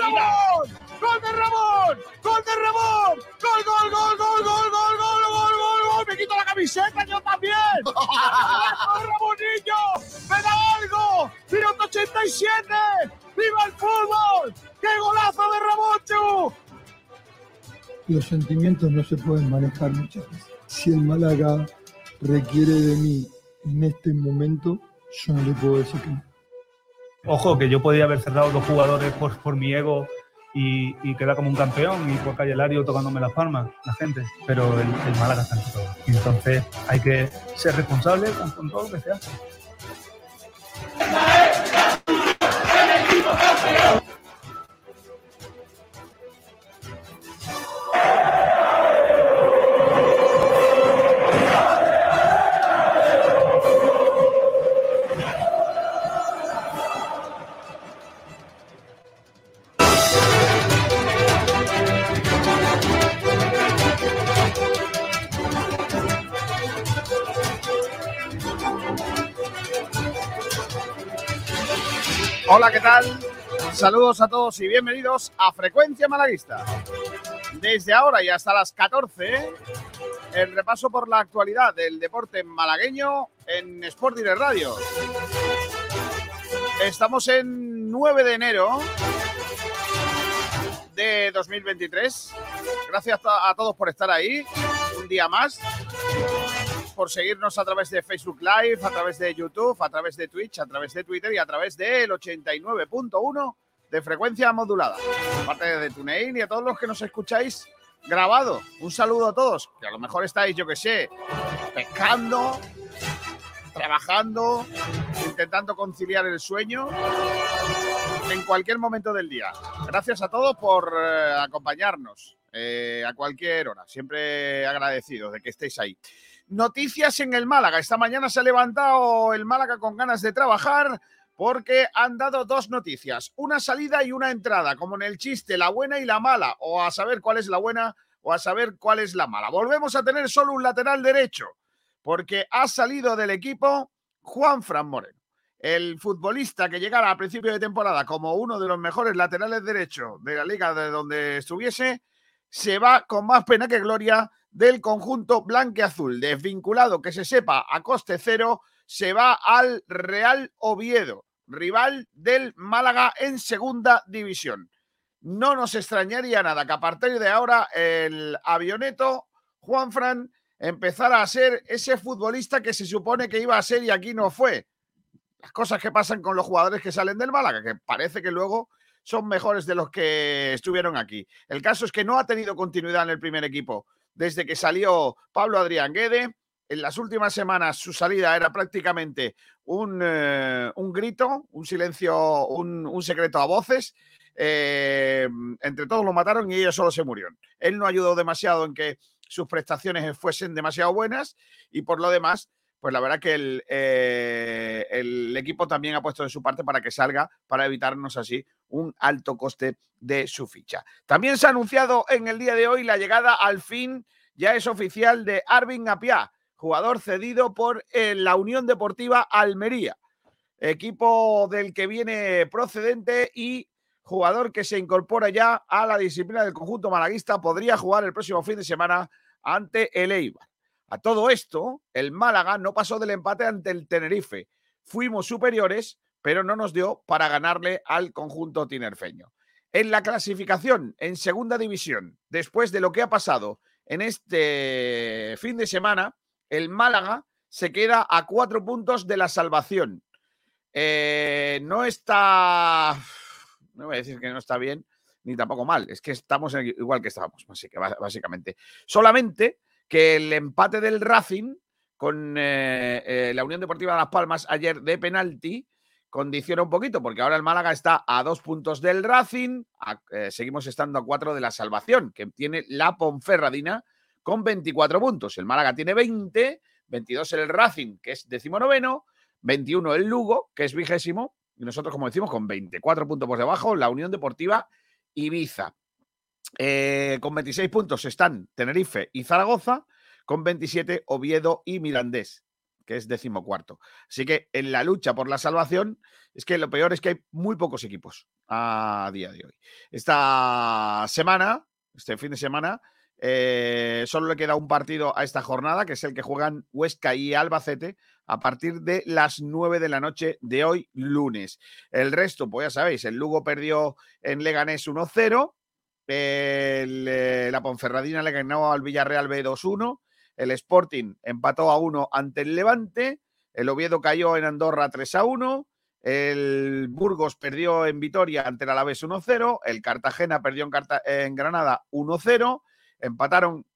Ramón! ¡Gol de Ramón! ¡Gol de Ramón! ¡Gol, gol, gol, gol, gol, gol, gol, gol, gol, gol! ¡Me quito la camiseta yo también! Ramonillo! ¡Me da algo! ¡Minuto 87! ¡Viva el fútbol! ¡Qué golazo de Ramón, Los sentimientos no se pueden manejar muchas veces. Si el Málaga requiere de mí en este momento, yo no le puedo decir que no. Ojo, que yo podía haber cerrado dos jugadores por, por mi ego y, y quedar como un campeón y por Calle Lario tocándome las palmas, la gente, pero el, el Málaga está en todo. Y entonces hay que ser responsable con, con todo lo que se hace. Hola, ¿qué tal? Saludos a todos y bienvenidos a Frecuencia Malaguista. Desde ahora y hasta las 14, el repaso por la actualidad del deporte malagueño en Sport Direct Radio. Estamos en 9 de enero de 2023. Gracias a todos por estar ahí un día más por seguirnos a través de Facebook Live, a través de YouTube, a través de Twitch, a través de Twitter y a través del 89.1 de frecuencia modulada. Aparte de TuneIn y a todos los que nos escucháis grabado. Un saludo a todos, que a lo mejor estáis, yo que sé, pescando, trabajando, intentando conciliar el sueño en cualquier momento del día. Gracias a todos por eh, acompañarnos eh, a cualquier hora. Siempre agradecidos de que estéis ahí. Noticias en el Málaga. Esta mañana se ha levantado el Málaga con ganas de trabajar porque han dado dos noticias, una salida y una entrada, como en el chiste, la buena y la mala, o a saber cuál es la buena o a saber cuál es la mala. Volvemos a tener solo un lateral derecho, porque ha salido del equipo Juan Fran Moreno, el futbolista que llegara a principio de temporada como uno de los mejores laterales derechos de la liga de donde estuviese, se va con más pena que gloria del conjunto blanqueazul, desvinculado que se sepa a coste cero, se va al Real Oviedo, rival del Málaga en segunda división. No nos extrañaría nada que a partir de ahora el avioneto Juan Fran empezara a ser ese futbolista que se supone que iba a ser y aquí no fue. Las cosas que pasan con los jugadores que salen del Málaga, que parece que luego son mejores de los que estuvieron aquí. El caso es que no ha tenido continuidad en el primer equipo desde que salió Pablo Adrián Guede. En las últimas semanas su salida era prácticamente un, eh, un grito, un silencio, un, secreto a voces. Eh, entre todos lo mataron y ellos solo se murieron. Él no ayudó demasiado en que sus prestaciones fuesen demasiado buenas y por lo demás, pues la verdad que el, eh, el, equipo también ha puesto de su parte para que salga, para evitarnos así un alto coste de su ficha. También se ha anunciado en el día de hoy la llegada al fin, ya es oficial, de Arvin Apia, jugador cedido por eh, la Unión Deportiva Almería, equipo del que viene procedente y jugador que se incorpora ya a la disciplina del conjunto malaguista, podría jugar el próximo fin de semana ante el Eibar. A todo esto, el Málaga no pasó del empate ante el Tenerife. Fuimos superiores, pero no nos dio para ganarle al conjunto tinerfeño. En la clasificación, en segunda división, después de lo que ha pasado en este fin de semana, el Málaga se queda a cuatro puntos de la salvación. Eh, no está, no voy a decir que no está bien, ni tampoco mal, es que estamos igual que estábamos, básicamente. Solamente que el empate del Racing con eh, eh, la Unión Deportiva de Las Palmas ayer de penalti condiciona un poquito, porque ahora el Málaga está a dos puntos del Racing, eh, seguimos estando a cuatro de la salvación, que tiene la Ponferradina con 24 puntos. El Málaga tiene 20, 22 el Racing, que es decimonoveno, 21 el Lugo, que es vigésimo, y nosotros, como decimos, con 24 puntos por debajo, la Unión Deportiva Ibiza. Eh, con 26 puntos están Tenerife y Zaragoza, con 27 Oviedo y Mirandés. que es decimocuarto. Así que en la lucha por la salvación, es que lo peor es que hay muy pocos equipos a día de hoy. Esta semana, este fin de semana, eh, solo le queda un partido a esta jornada, que es el que juegan Huesca y Albacete a partir de las 9 de la noche de hoy, lunes. El resto, pues ya sabéis, el Lugo perdió en Leganés 1-0, eh, la Ponferradina le ganó al Villarreal B2-1, el Sporting empató a 1 ante el Levante, el Oviedo cayó en Andorra 3-1, el Burgos perdió en Vitoria ante el Alavés 1-0, el Cartagena perdió en, Granada 1-0, empataron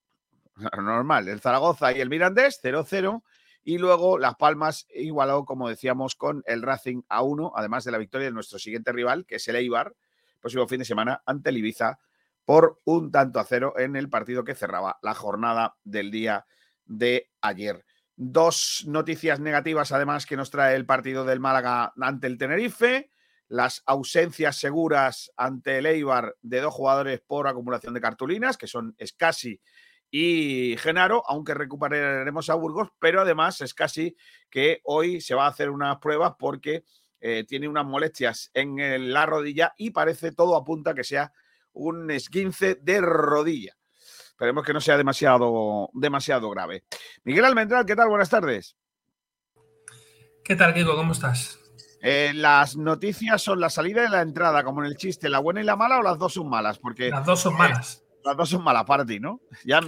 normal el Zaragoza y el Mirandés 0-0 y luego Las Palmas igualó, como decíamos, con el Racing a 1, además de la victoria de nuestro siguiente rival, que es el Eibar, próximo fin de semana ante el Ibiza por un tanto a cero en el partido que cerraba la jornada del día de ayer. Dos noticias negativas además que nos trae el partido del Málaga ante el Tenerife las ausencias seguras ante el Eibar de dos jugadores por acumulación de cartulinas, que son Escasi y Genaro, aunque recuperaremos a Burgos, pero además Escasi que hoy se va a hacer unas pruebas porque eh, tiene unas molestias en la rodilla y parece todo apunta que sea un esguince de rodilla. Esperemos que no sea demasiado, demasiado grave. Miguel Almendral, ¿qué tal? Buenas tardes. ¿Qué tal, Kiko? ¿Cómo estás? Eh, las noticias son la salida y la entrada, como en el chiste, la buena y la mala o las dos son malas, porque las dos son malas. las dos son malas para ti, ¿no? Ya,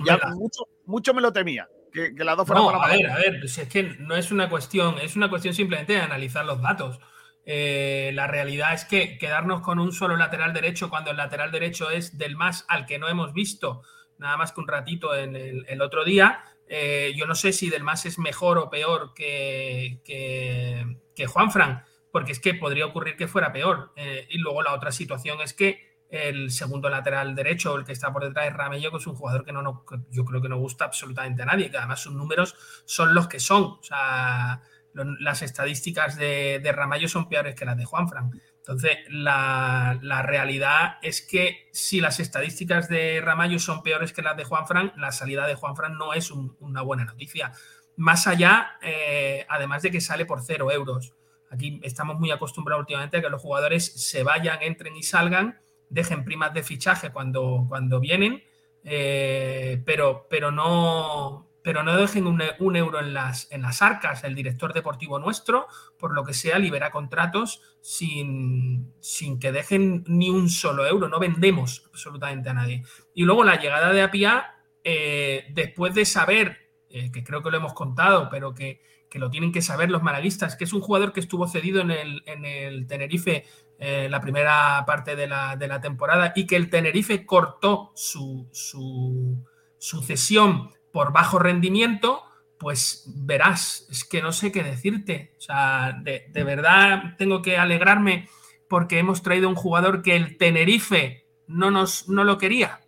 mucho, me lo temía. Que, las dos fueran no, A ver, a ver, si es que no es una cuestión, es una cuestión simplemente de analizar los datos. Eh, la realidad es que quedarnos con un solo lateral derecho cuando el lateral derecho es del más al que no hemos visto nada más que un ratito en el, otro día, eh, yo no sé si del más es mejor o peor que, que, que Juan Fran porque es que podría ocurrir que fuera peor. Eh, y luego la otra situación es que el segundo lateral derecho, el que está por detrás de Ramello, que es un jugador que no, yo creo que no gusta absolutamente a nadie, que además sus números son los que son. O sea, las estadísticas de, Ramallo son peores que las de Juanfran. Entonces, la, realidad es que si las estadísticas de Ramallo son peores que las de Juanfran, la salida de Juanfran no es una buena noticia. Más allá, eh, además de que sale por cero euros. Aquí estamos muy acostumbrados últimamente a que los jugadores se vayan, entren y salgan, dejen primas de fichaje cuando, cuando vienen, eh, pero, pero, no, pero no dejen un, euro en las, en las arcas. El director deportivo nuestro, por lo que sea, libera contratos sin, sin que dejen ni un solo euro. No vendemos absolutamente a nadie. Y luego la llegada de Apia, eh, después de saber, eh, que creo que lo hemos contado, pero que que lo tienen que saber los malaguistas, que es un jugador que estuvo cedido en el, en el Tenerife eh, la primera parte de la, temporada y que el Tenerife cortó su, su, cesión por bajo rendimiento, pues verás, es que no sé qué decirte. O sea, de, verdad tengo que alegrarme porque hemos traído un jugador que el Tenerife no, nos, no lo quería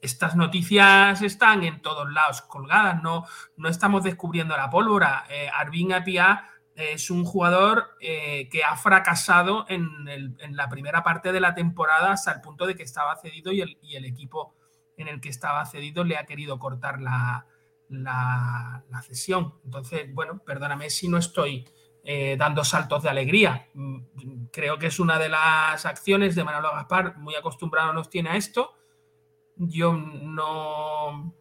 estas noticias están en todos lados colgadas, no, no estamos descubriendo la pólvora. Eh, Arvin Apia es un jugador eh, que ha fracasado en, la primera parte de la temporada hasta el punto de que estaba cedido y el, equipo en el que estaba cedido le ha querido cortar la, la, cesión. Entonces, bueno, perdóname si no estoy eh, dando saltos de alegría. Mm, creo que es una de las acciones de Manolo Gaspar, muy acostumbrado nos tiene a esto yo no...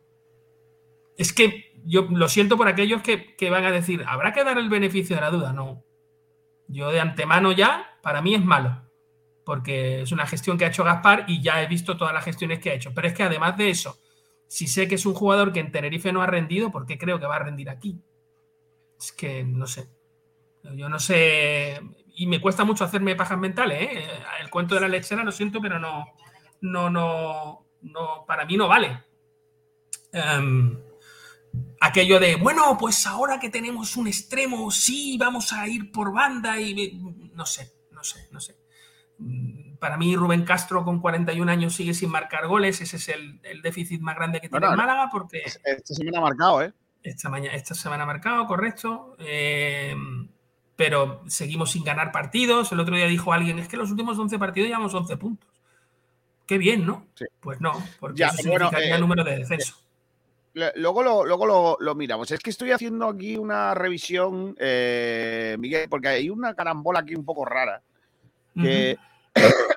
Es que yo lo siento por aquellos que, van a decir, habrá que dar el beneficio de la duda. No. Yo de antemano ya, para mí es malo, porque es una gestión que ha hecho Gaspar y ya he visto todas las gestiones que ha hecho. Pero es que además de eso, si sé que es un jugador que en Tenerife no ha rendido, ¿por qué creo que va a rendir aquí? Es que no sé. Yo no sé. Y me cuesta mucho hacerme pajas mentales. ¿eh? El cuento de la lechera, lo siento, pero no, no, no, no, para mí no vale. Em, aquello de, bueno, pues ahora que tenemos un extremo, sí, vamos a ir por banda y no sé, no sé, no sé. Para mí Rubén Castro con 41 años sigue sin marcar goles, ese es el, déficit más grande que tiene Málaga porque... Esta semana ha marcado, ¿eh? Esta, mañana, esta semana ha marcado, correcto. Em, pero seguimos sin ganar partidos. El otro día dijo alguien, es que los últimos 11 partidos llevamos 11 puntos. Qué bien, ¿no? Pues no, porque eso significaría el eh, número de descenso. luego lo, luego lo, miramos. Es que estoy haciendo aquí una revisión, eh, Miguel, porque hay una carambola aquí un poco rara. Que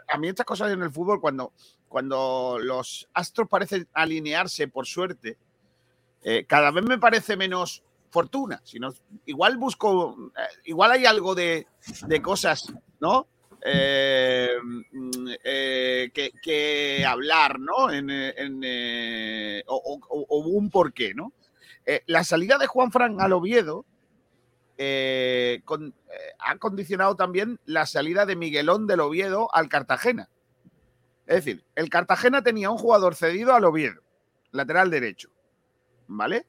a mí estas cosas en el fútbol, cuando, cuando los astros parecen alinearse por suerte, eh, cada vez me parece menos fortuna. Sino, igual busco, eh, igual hay algo de, de cosas, ¿no? Eh, mm, eh, que, hablar, ¿no? En, eh, o, un porqué, ¿no? la salida de Juan Fran al Oviedo ha condicionado también la salida de Miguelón del Oviedo al Cartagena. Es decir, el Cartagena tenía un jugador cedido al Oviedo, lateral derecho, ¿vale?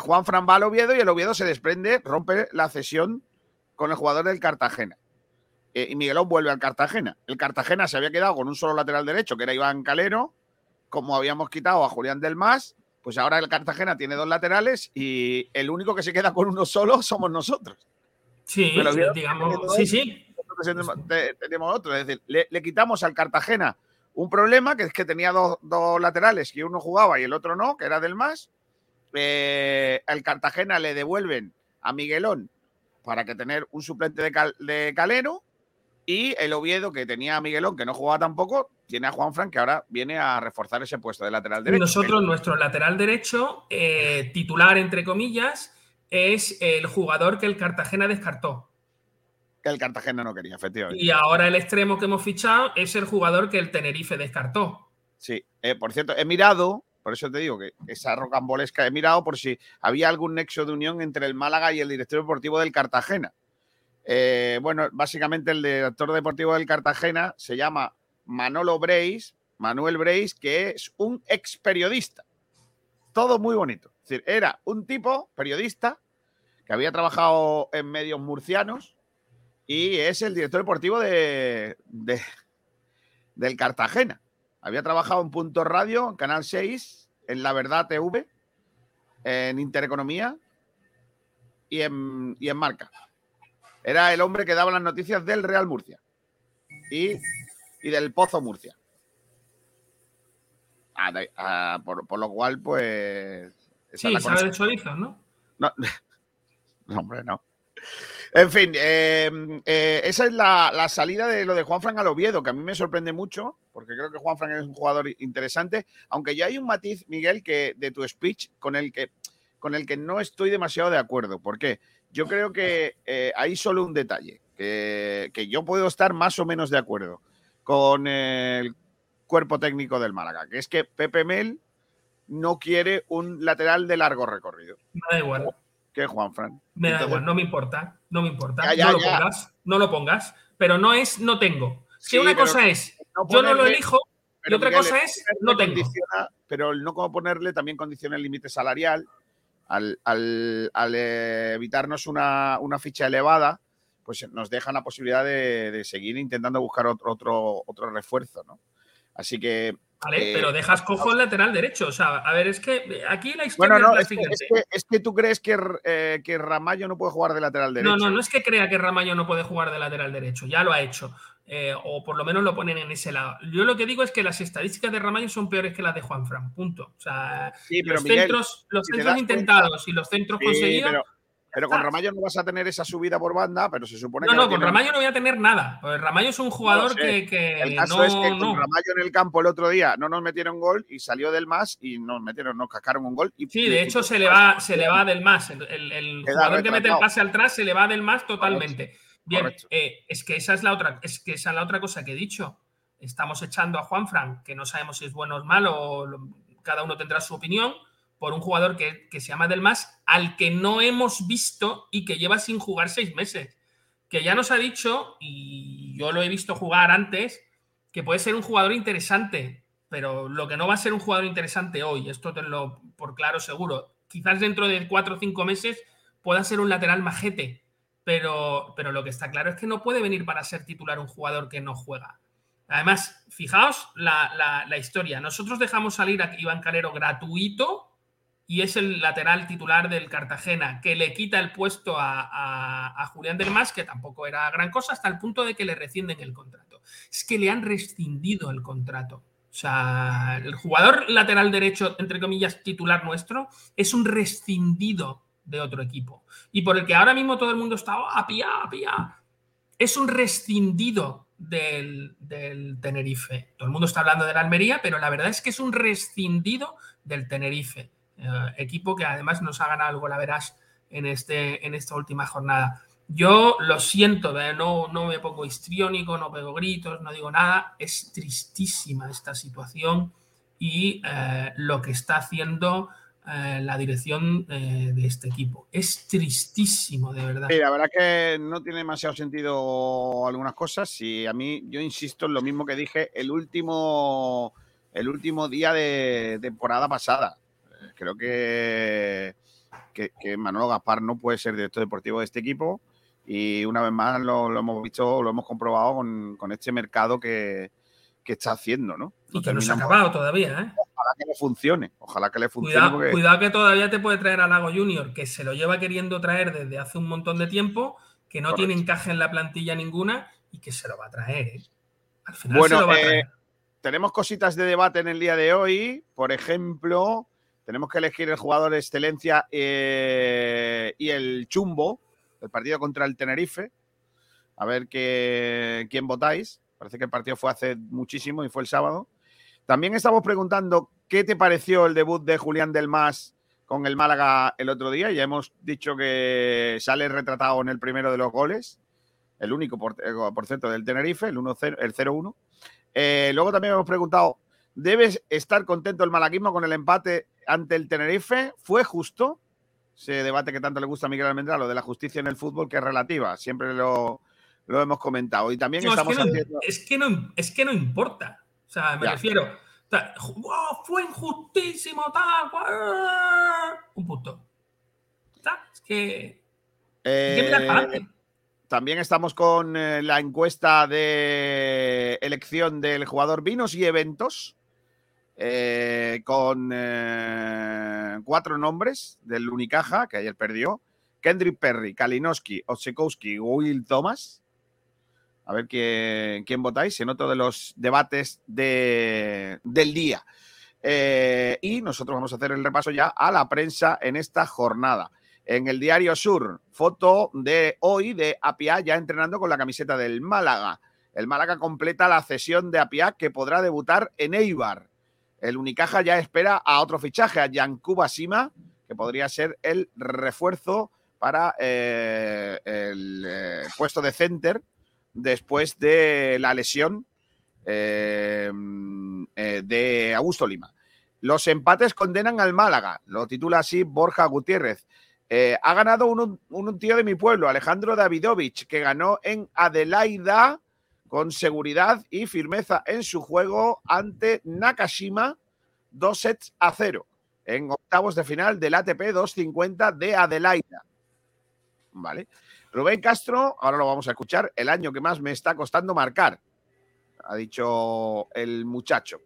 Juan Fran va al Oviedo y el Oviedo se desprende, rompe la cesión con el jugador del Cartagena. Eh, y Miguelón vuelve al Cartagena. El Cartagena se había quedado con un solo lateral derecho, que era Iván Calero, como habíamos quitado a Julián del Mas, pues ahora el Cartagena tiene dos laterales y el único que se queda con uno solo somos nosotros. Sí, digamos, sí, sí. tenemos otro, es decir, le, quitamos al Cartagena un problema, que es que tenía dos, laterales, que uno jugaba y el otro no, que era del Mas. Eh, al Cartagena le devuelven a Miguelón para que tener un suplente de, de Calero y el Oviedo, que tenía a Miguelón, que no jugaba tampoco, tiene a Juan Fran, que ahora viene a reforzar ese puesto de lateral derecho. Nosotros, nuestro lateral derecho, eh, titular entre comillas, es el jugador que el Cartagena descartó. Que el Cartagena no quería, efectivamente. Y ahora el extremo que hemos fichado es el jugador que el Tenerife descartó. Sí, eh, por cierto, he mirado, por eso te digo que esa rocambolesca, he mirado por si había algún nexo de unión entre el Málaga y el director deportivo del Cartagena. Eh, bueno, básicamente el director deportivo del Cartagena se llama Manolo Breis, Manuel Breis, que es un ex periodista. Todo muy bonito. Era un tipo periodista que había trabajado en medios murcianos y es el director deportivo de, del Cartagena. Había trabajado en Punto Radio, en Canal 6, en La Verdad TV, en Intereconomía y en, y en Marca. Era el hombre que daba las noticias del Real Murcia y, del Pozo Murcia. Ah, ah, por, lo cual, pues. Sí, sabe de chorizos, ¿no? No, hombre, no. En fin, em, eh, esa es la, salida de lo de Juan Fran al Oviedo, que a mí me sorprende mucho, porque creo que Juan Fran es un jugador interesante, aunque ya hay un matiz, Miguel, que de tu speech con el que, con el que no estoy demasiado de acuerdo. ¿Por qué? yo creo que eh, hay solo un detalle, que, yo puedo estar más o menos de acuerdo con el cuerpo técnico del Málaga, que es que Pepe Mel no quiere un lateral de largo recorrido. Me da igual. Que Juan Fran. Me da igual, no me importa, no me importa. no lo pongas, no lo pongas, pero no es no tengo. Si una cosa es yo no lo elijo y otra cosa es no tengo. Pero el no ponerle también condiciona el límite salarial al, eh, evitarnos una, ficha elevada, pues nos deja la posibilidad de, seguir intentando buscar otro, otro, otro refuerzo, ¿no? Así que. Vale, eh, pero dejas cojo el lateral derecho. O sea, a ver, es que aquí la historia bueno, no, es, que, tú crees que, eh, que Ramallo no puede jugar de lateral derecho. No, no, no es que crea que Ramallo no puede jugar de lateral derecho, ya lo ha hecho. Eh, o por lo menos lo ponen en ese lado. Yo lo que digo es que las estadísticas de Ramallo son peores que las de Juan Fran, punto. O sea, los centros, los centros intentados y los centros conseguidos. Pero, con Ramallo no vas a tener esa subida por banda, pero se supone que. No, no, con Ramallo no voy a tener nada. Pues Ramallo es un jugador que, El caso es que con Ramallo en el campo el otro día no nos metieron gol y salió del más y nos metieron, nos cascaron un gol. Y, sí, de hecho se le va, se le va del más. El, jugador que mete el pase al tras se le va del más totalmente. Bien, eh, es que esa es la otra, es que esa es la otra cosa que he dicho. Estamos echando a Juan Fran, que no sabemos si es bueno o malo, cada uno tendrá su opinión, por un jugador que, se llama Delmas, al que no hemos visto y que lleva sin jugar seis meses. Que ya nos ha dicho, y yo lo he visto jugar antes, que puede ser un jugador interesante, pero lo que no va a ser un jugador interesante hoy, esto te lo por claro seguro, quizás dentro de cuatro o cinco meses pueda ser un lateral majete, pero, pero lo que está claro es que no puede venir para ser titular un jugador que no juega. Además, fijaos la, historia. Nosotros dejamos salir a Iván Calero gratuito y es el lateral titular del Cartagena, que le quita el puesto a, Julián del Mas, que tampoco era gran cosa, hasta el punto de que le rescinden el contrato. Es que le han rescindido el contrato. O sea, el jugador lateral derecho, entre comillas, titular nuestro, es un rescindido de otro equipo. Y por el que ahora mismo todo el mundo está, a pía, a pía. Es un rescindido del, Tenerife. Todo el mundo está hablando de la Almería, pero la verdad es que es un rescindido del Tenerife. Eh, equipo que además nos ha ganado algo, la verás, en, este, en esta última jornada. Yo lo siento, no, no me pongo histriónico, no pego gritos, no digo nada. Es tristísima esta situación y eh, lo que está haciendo eh, la dirección eh, de este equipo. Es tristísimo, de verdad. Sí, la verdad que no tiene demasiado sentido algunas cosas y a mí, yo insisto en lo mismo que dije el último, el último día de temporada pasada. Creo que, que, que Manolo Gaspar no puede ser director deportivo de este equipo y una vez más lo, hemos visto, lo hemos comprobado con, este mercado que, está haciendo, ¿no? y que no se ha acabado todavía, ¿eh? Ojalá que le funcione, ojalá que le funcione. Cuidado, que todavía te puede traer a Lago Junior, que se lo lleva queriendo traer desde hace un montón de tiempo, que no tiene encaje en la plantilla ninguna y que se lo va a traer, ¿eh? Al final bueno, se lo va a traer. Eh, tenemos cositas de debate en el día de hoy. Por ejemplo, tenemos que elegir el jugador de excelencia eh, y el chumbo el partido contra el Tenerife. A ver qué, quién votáis. Parece que el partido fue hace muchísimo y fue el sábado. También estamos preguntando qué te pareció el debut de Julián del Mas con el Málaga el otro día. Ya hemos dicho que sale retratado en el primero de los goles, el único por, eh, cierto del Tenerife, el 1-0, el 0-1. Eh, luego también hemos preguntado, ¿debes estar contento el malaguismo con el empate ante el Tenerife? ¿Fue justo? ese debate que tanto le gusta a Miguel Almendra, lo de la justicia en el fútbol, que es relativa. Siempre lo, hemos comentado. Y también estamos es que, no, es que, no, es que no importa. O sea, me refiero. fue injustísimo, tal. Un punto. Es que. Eh, también estamos con eh, la encuesta de elección del jugador Vinos y Eventos. Eh, con eh, cuatro nombres del Unicaja, que ayer perdió. Kendrick Perry, Kalinowski, Otsekowski, Will Thomas. A ver quién, quién votáis en otro de los debates de, del día. Eh, y nosotros vamos a hacer el repaso ya a la prensa en esta jornada. En el Diario Sur, foto de hoy de Apia ya entrenando con la camiseta del Málaga. El Málaga completa la cesión de Apia que podrá debutar en Eibar. El Unicaja ya espera a otro fichaje, a Yankuba Sima, que podría ser el refuerzo para eh, el eh, puesto de center después de la lesión eh, de Augusto Lima. Los empates condenan al Málaga, lo titula así Borja Gutiérrez. ha ganado un, un, tío de mi pueblo, Alejandro Davidovich, que ganó en Adelaida con seguridad y firmeza en su juego ante Nakashima, dos sets a cero en octavos de final del ATP 250 de Adelaida. ¿Vale? Rubén Castro, ahora lo vamos a escuchar, el año que más me está costando marcar, ha dicho el muchacho.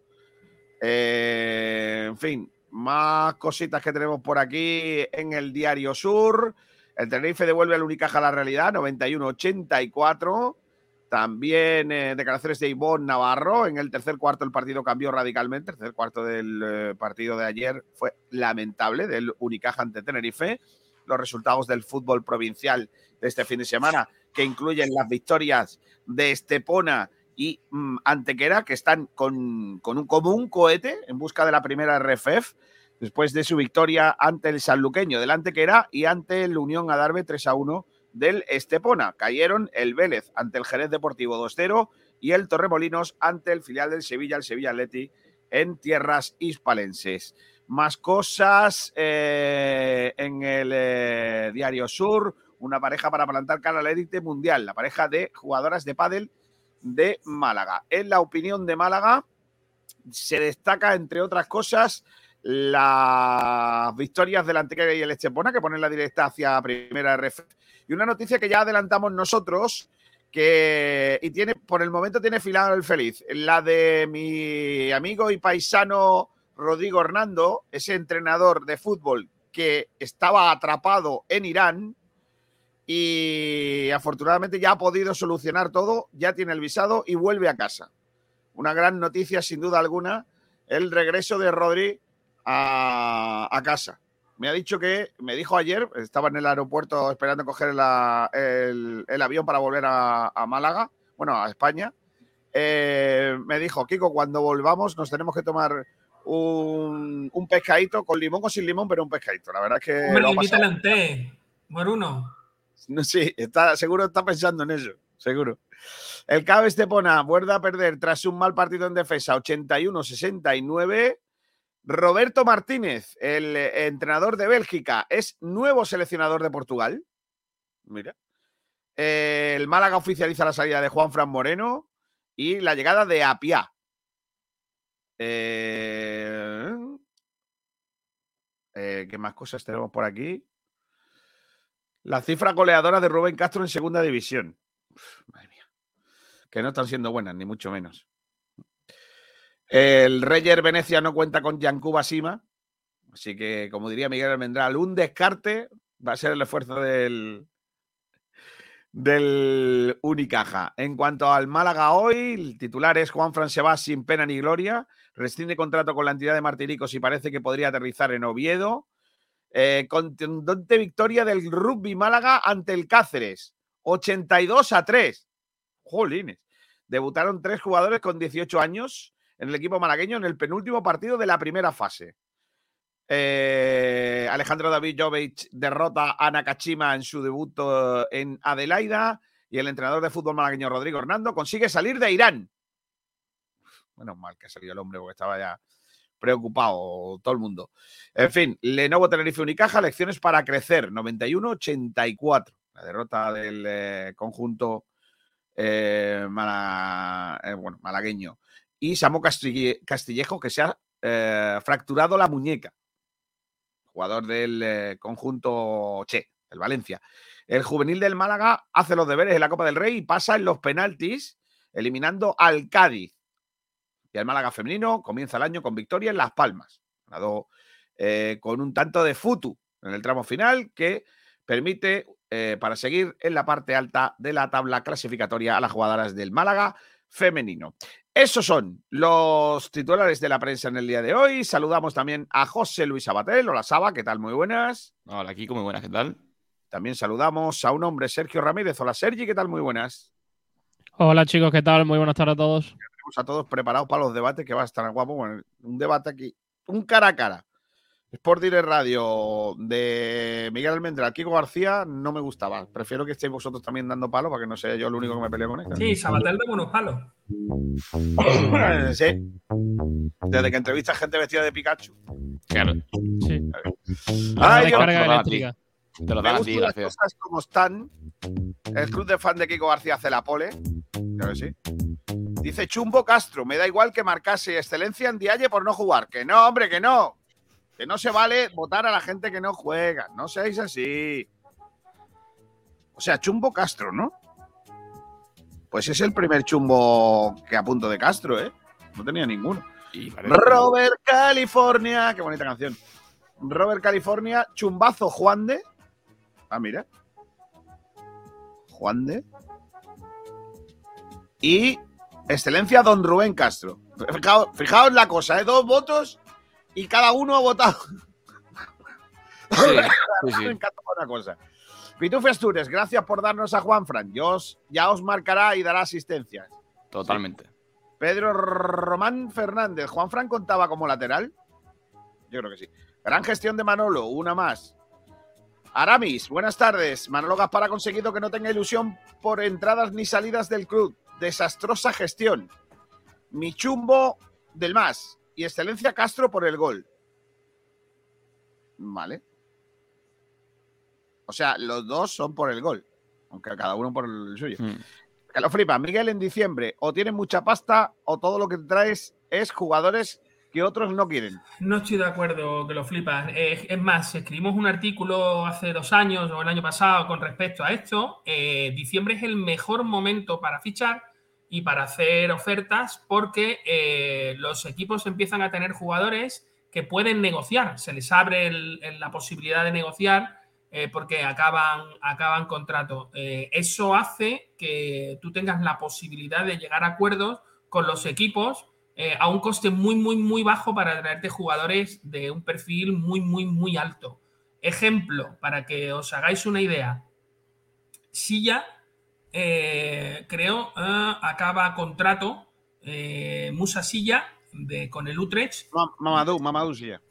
Eh, en fin, más cositas que tenemos por aquí en el Diario Sur. El Tenerife devuelve al Unicaja la realidad, 91-84. También eh, declaraciones de Ivonne Navarro. En el tercer cuarto el partido cambió radicalmente. El tercer cuarto del eh, partido de ayer fue lamentable del Unicaja ante Tenerife. Los resultados del fútbol provincial de este fin de semana, que incluyen las victorias de Estepona y mm, Antequera, que están con, con un común cohete en busca de la primera RFF después de su victoria ante el sanluqueño del Antequera y ante el Unión Adarve 3 a 1 del Estepona. Cayeron el Vélez ante el Jerez Deportivo 2-0 y el Torremolinos ante el filial del Sevilla, el Sevilla Atleti, en tierras hispalenses. Más cosas eh, en el eh, Diario Sur, una pareja para plantar cara al élite mundial, la pareja de jugadoras de pádel de Málaga. En la opinión de Málaga se destaca, entre otras cosas, las victorias del Antequera y el Estepona, que ponen la directa hacia primera RF y una noticia que ya adelantamos nosotros, que y tiene, por el momento tiene final feliz, la de mi amigo y paisano Rodrigo Hernando, ese entrenador de fútbol que estaba atrapado en Irán y afortunadamente ya ha podido solucionar todo, ya tiene el visado y vuelve a casa. una gran noticia sin duda alguna, el regreso de Rodri a, casa. Me ha dicho que, me dijo ayer, estaba en el aeropuerto esperando coger el, avión para volver a, Málaga, bueno, a España. Eh, me dijo, Kiko, cuando volvamos nos tenemos que tomar un, pescadito con limón o sin limón, pero un pescadito. La verdad es que. Hombre, invítale un té, uno. No, sí, está, seguro está pensando en eso, seguro. El Cabe Estepona vuelve a perder tras un mal partido en defensa, 81-69. Roberto Martínez, el eh, entrenador de Bélgica, es nuevo seleccionador de Portugal. Mira. el Málaga oficializa la salida de Juan Fran Moreno y la llegada de Apia. Eh, eh, ¿Qué más cosas tenemos por aquí? La cifra goleadora de Rubén Castro en segunda división. madre mía. Que no están siendo buenas, ni mucho menos. El Reyer Venecia no cuenta con Yancuba Sima. Así que, como diría Miguel Almendral, un descarte va a ser el esfuerzo del, del Unicaja. En cuanto al Málaga hoy, el titular es Juan Fran sin pena ni gloria. Rescinde contrato con la entidad de Martiricos y parece que podría aterrizar en Oviedo. Eh, contundente victoria del Rugby Málaga ante el Cáceres. 82 a 3. Jolines. Debutaron tres jugadores con 18 años en el equipo malagueño en el penúltimo partido de la primera fase. Eh, Alejandro David Jovic derrota a Nakachima en su debut eh, en Adelaida y el entrenador de fútbol malagueño Rodrigo Hernando consigue salir de Irán. Menos mal que salió el hombre porque estaba ya preocupado todo el mundo. En fin, Lenovo Tenerife Unicaja, lecciones para crecer, 91-84. La derrota del eh, conjunto malagueño. Y Samo Castillejo, que se ha fracturado la muñeca jugador del eh, conjunto Che, el Valencia. El juvenil del Málaga hace los deberes en la Copa del Rey y pasa en los penaltis, eliminando al Cádiz. Y el Málaga femenino comienza el año con victoria en Las Palmas. Eh, con un tanto de futu en el tramo final que permite eh, para seguir en la parte alta de la tabla clasificatoria a las jugadoras del Málaga femenino. Esos son los titulares de la prensa en el día de hoy. Saludamos también a José Luis Abatel. Hola Saba, ¿qué tal? Muy buenas. Hola Kiko, muy buenas, ¿qué tal? También saludamos a un hombre, Sergio Ramírez. Hola Sergi, ¿qué tal? Muy buenas. Hola chicos, ¿qué tal? Muy buenas tardes a todos. Tenemos a todos preparados para los debates que va a estar guapo. Bueno, un debate aquí, un cara a cara. Sport Direct Radio de Miguel Almendral, Kiko García, no me gustaba. Prefiero que estéis vosotros también dando palos para que no sea yo el único que me pelee con él. Sí, Sabatel de buenos palos. sí. Desde que entrevista gente vestida de Pikachu. Claro. Sí. Ay, carga eléctrica. Te lo dan las cosas como están. El club de fan de Kiko García hace la pole. Claro que sí. Dice Chumbo Castro, me da igual que marcase excelencia en Dialle por no jugar. Que no, hombre, que no. Que no se vale votar a la gente que no juega. No seáis así. O sea, Chumbo Castro, ¿no? Pues es el primer chumbo que apunto de Castro, ¿eh? No tenía ninguno. Robert California. Qué bonita canción. Robert California, chumbazo Juan de. Ah, mira. Juan de. Y excelencia Don Rubén Castro. Fijaos, fijaos la cosa, ¿eh? Dos votos y cada uno ha votado. Me encanta una cosa. Pitufe Astures, gracias por darnos a Juan Fran. ya os marcará y dará asistencias. Totalmente. Pedro Román Fernández, ¿Juan Fran contaba como lateral? Yo creo que sí. Gran gestión de Manolo, una más. Aramis, buenas tardes. Manolo Gaspar ha conseguido que no tenga ilusión por entradas ni salidas del club. Desastrosa gestión. Mi chumbo del más y Excelencia Castro por el gol. Vale. O sea, los dos son por el gol, aunque cada uno por el suyo. Hmm. Que lo flipa. Miguel en diciembre, o tienes mucha pasta o todo lo que te traes es jugadores que otros no quieren. No estoy de acuerdo que lo flipas. es más, escribimos un artículo hace dos años o el año pasado con respecto a esto. Eh, diciembre es el mejor momento para fichar y para hacer ofertas porque eh, los equipos empiezan a tener jugadores que pueden negociar, se les abre la posibilidad de negociar eh, porque acaban, acaban contrato. Eh, eso hace que tú tengas la posibilidad de llegar a acuerdos con los equipos a un coste muy, muy, muy bajo para traerte jugadores de un perfil muy, muy, muy alto. Ejemplo, para que os hagáis una idea, Silla, eh, creo, ah, acaba contrato, eh, Musa Silla, de, con el Utrecht. Mamadou, Mamadou Silla.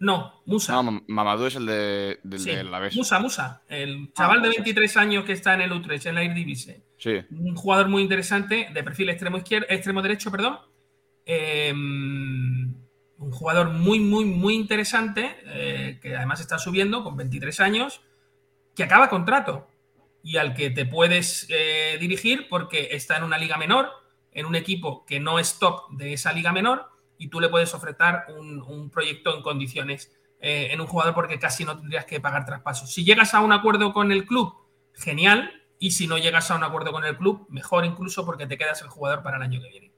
No, Musa. No, Mamadou es el de, del Sí, de la BES. Musa, Musa, el chaval de Musa. 23 años que está en el Utrecht, en la Eredivisie. Sí. Un jugador muy interesante, de perfil extremo izquierdo, extremo derecho, perdón. Eh, un jugador muy, muy, muy interesante, eh, que además está subiendo con 23 años, que acaba contrato y al que te puedes eh, dirigir porque está en una liga menor, en un equipo que no es top de esa liga menor, y tú le puedes ofrecer un, un proyecto en condiciones eh, en un jugador porque casi no tendrías que pagar traspasos. Si llegas a un acuerdo con el club, genial, y si no llegas a un acuerdo con el club, mejor incluso porque te quedas el jugador para el año que viene.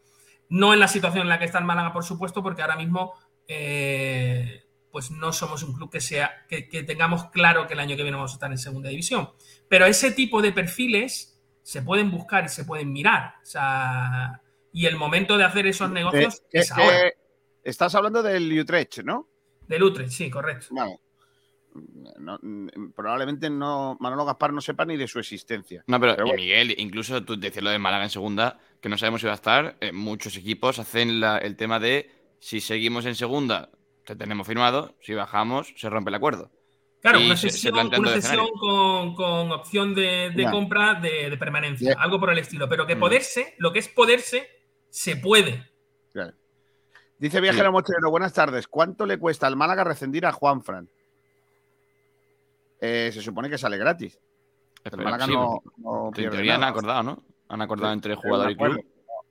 No en la situación en la que está el Málaga, por supuesto, porque ahora mismo eh, pues no somos un club que sea que, que tengamos claro que el año que viene vamos a estar en segunda división. Pero ese tipo de perfiles se pueden buscar y se pueden mirar. O sea, y el momento de hacer esos negocios Eh, es eh, ahora. eh, estás hablando del Utrecht, ¿no? Del Utrecht, sí, correcto. Vale. No, probablemente no, Manolo Gaspar no sepa ni de su existencia. No, pero, Pero bueno. Miguel, incluso tú decías lo de Málaga en segunda, que no sabemos si va a estar. eh, muchos equipos hacen la- el tema de si seguimos en segunda, te tenemos firmado, si bajamos, se rompe el acuerdo. Claro, Y una se- se sesión, una con, con opción de, compra de, de permanencia, Ya. algo por el estilo. Pero que Mm. poderse, lo que es poderse, se puede. Claro. Dice Viajero Mochilero, buenas tardes. ¿Cuánto le cuesta al Málaga rescindir a Juanfran? Eh, se supone que sale gratis. El Málaga sí, no, no en teoría han acordado, ¿no? Han acordado Sí, entre sí, jugador y club.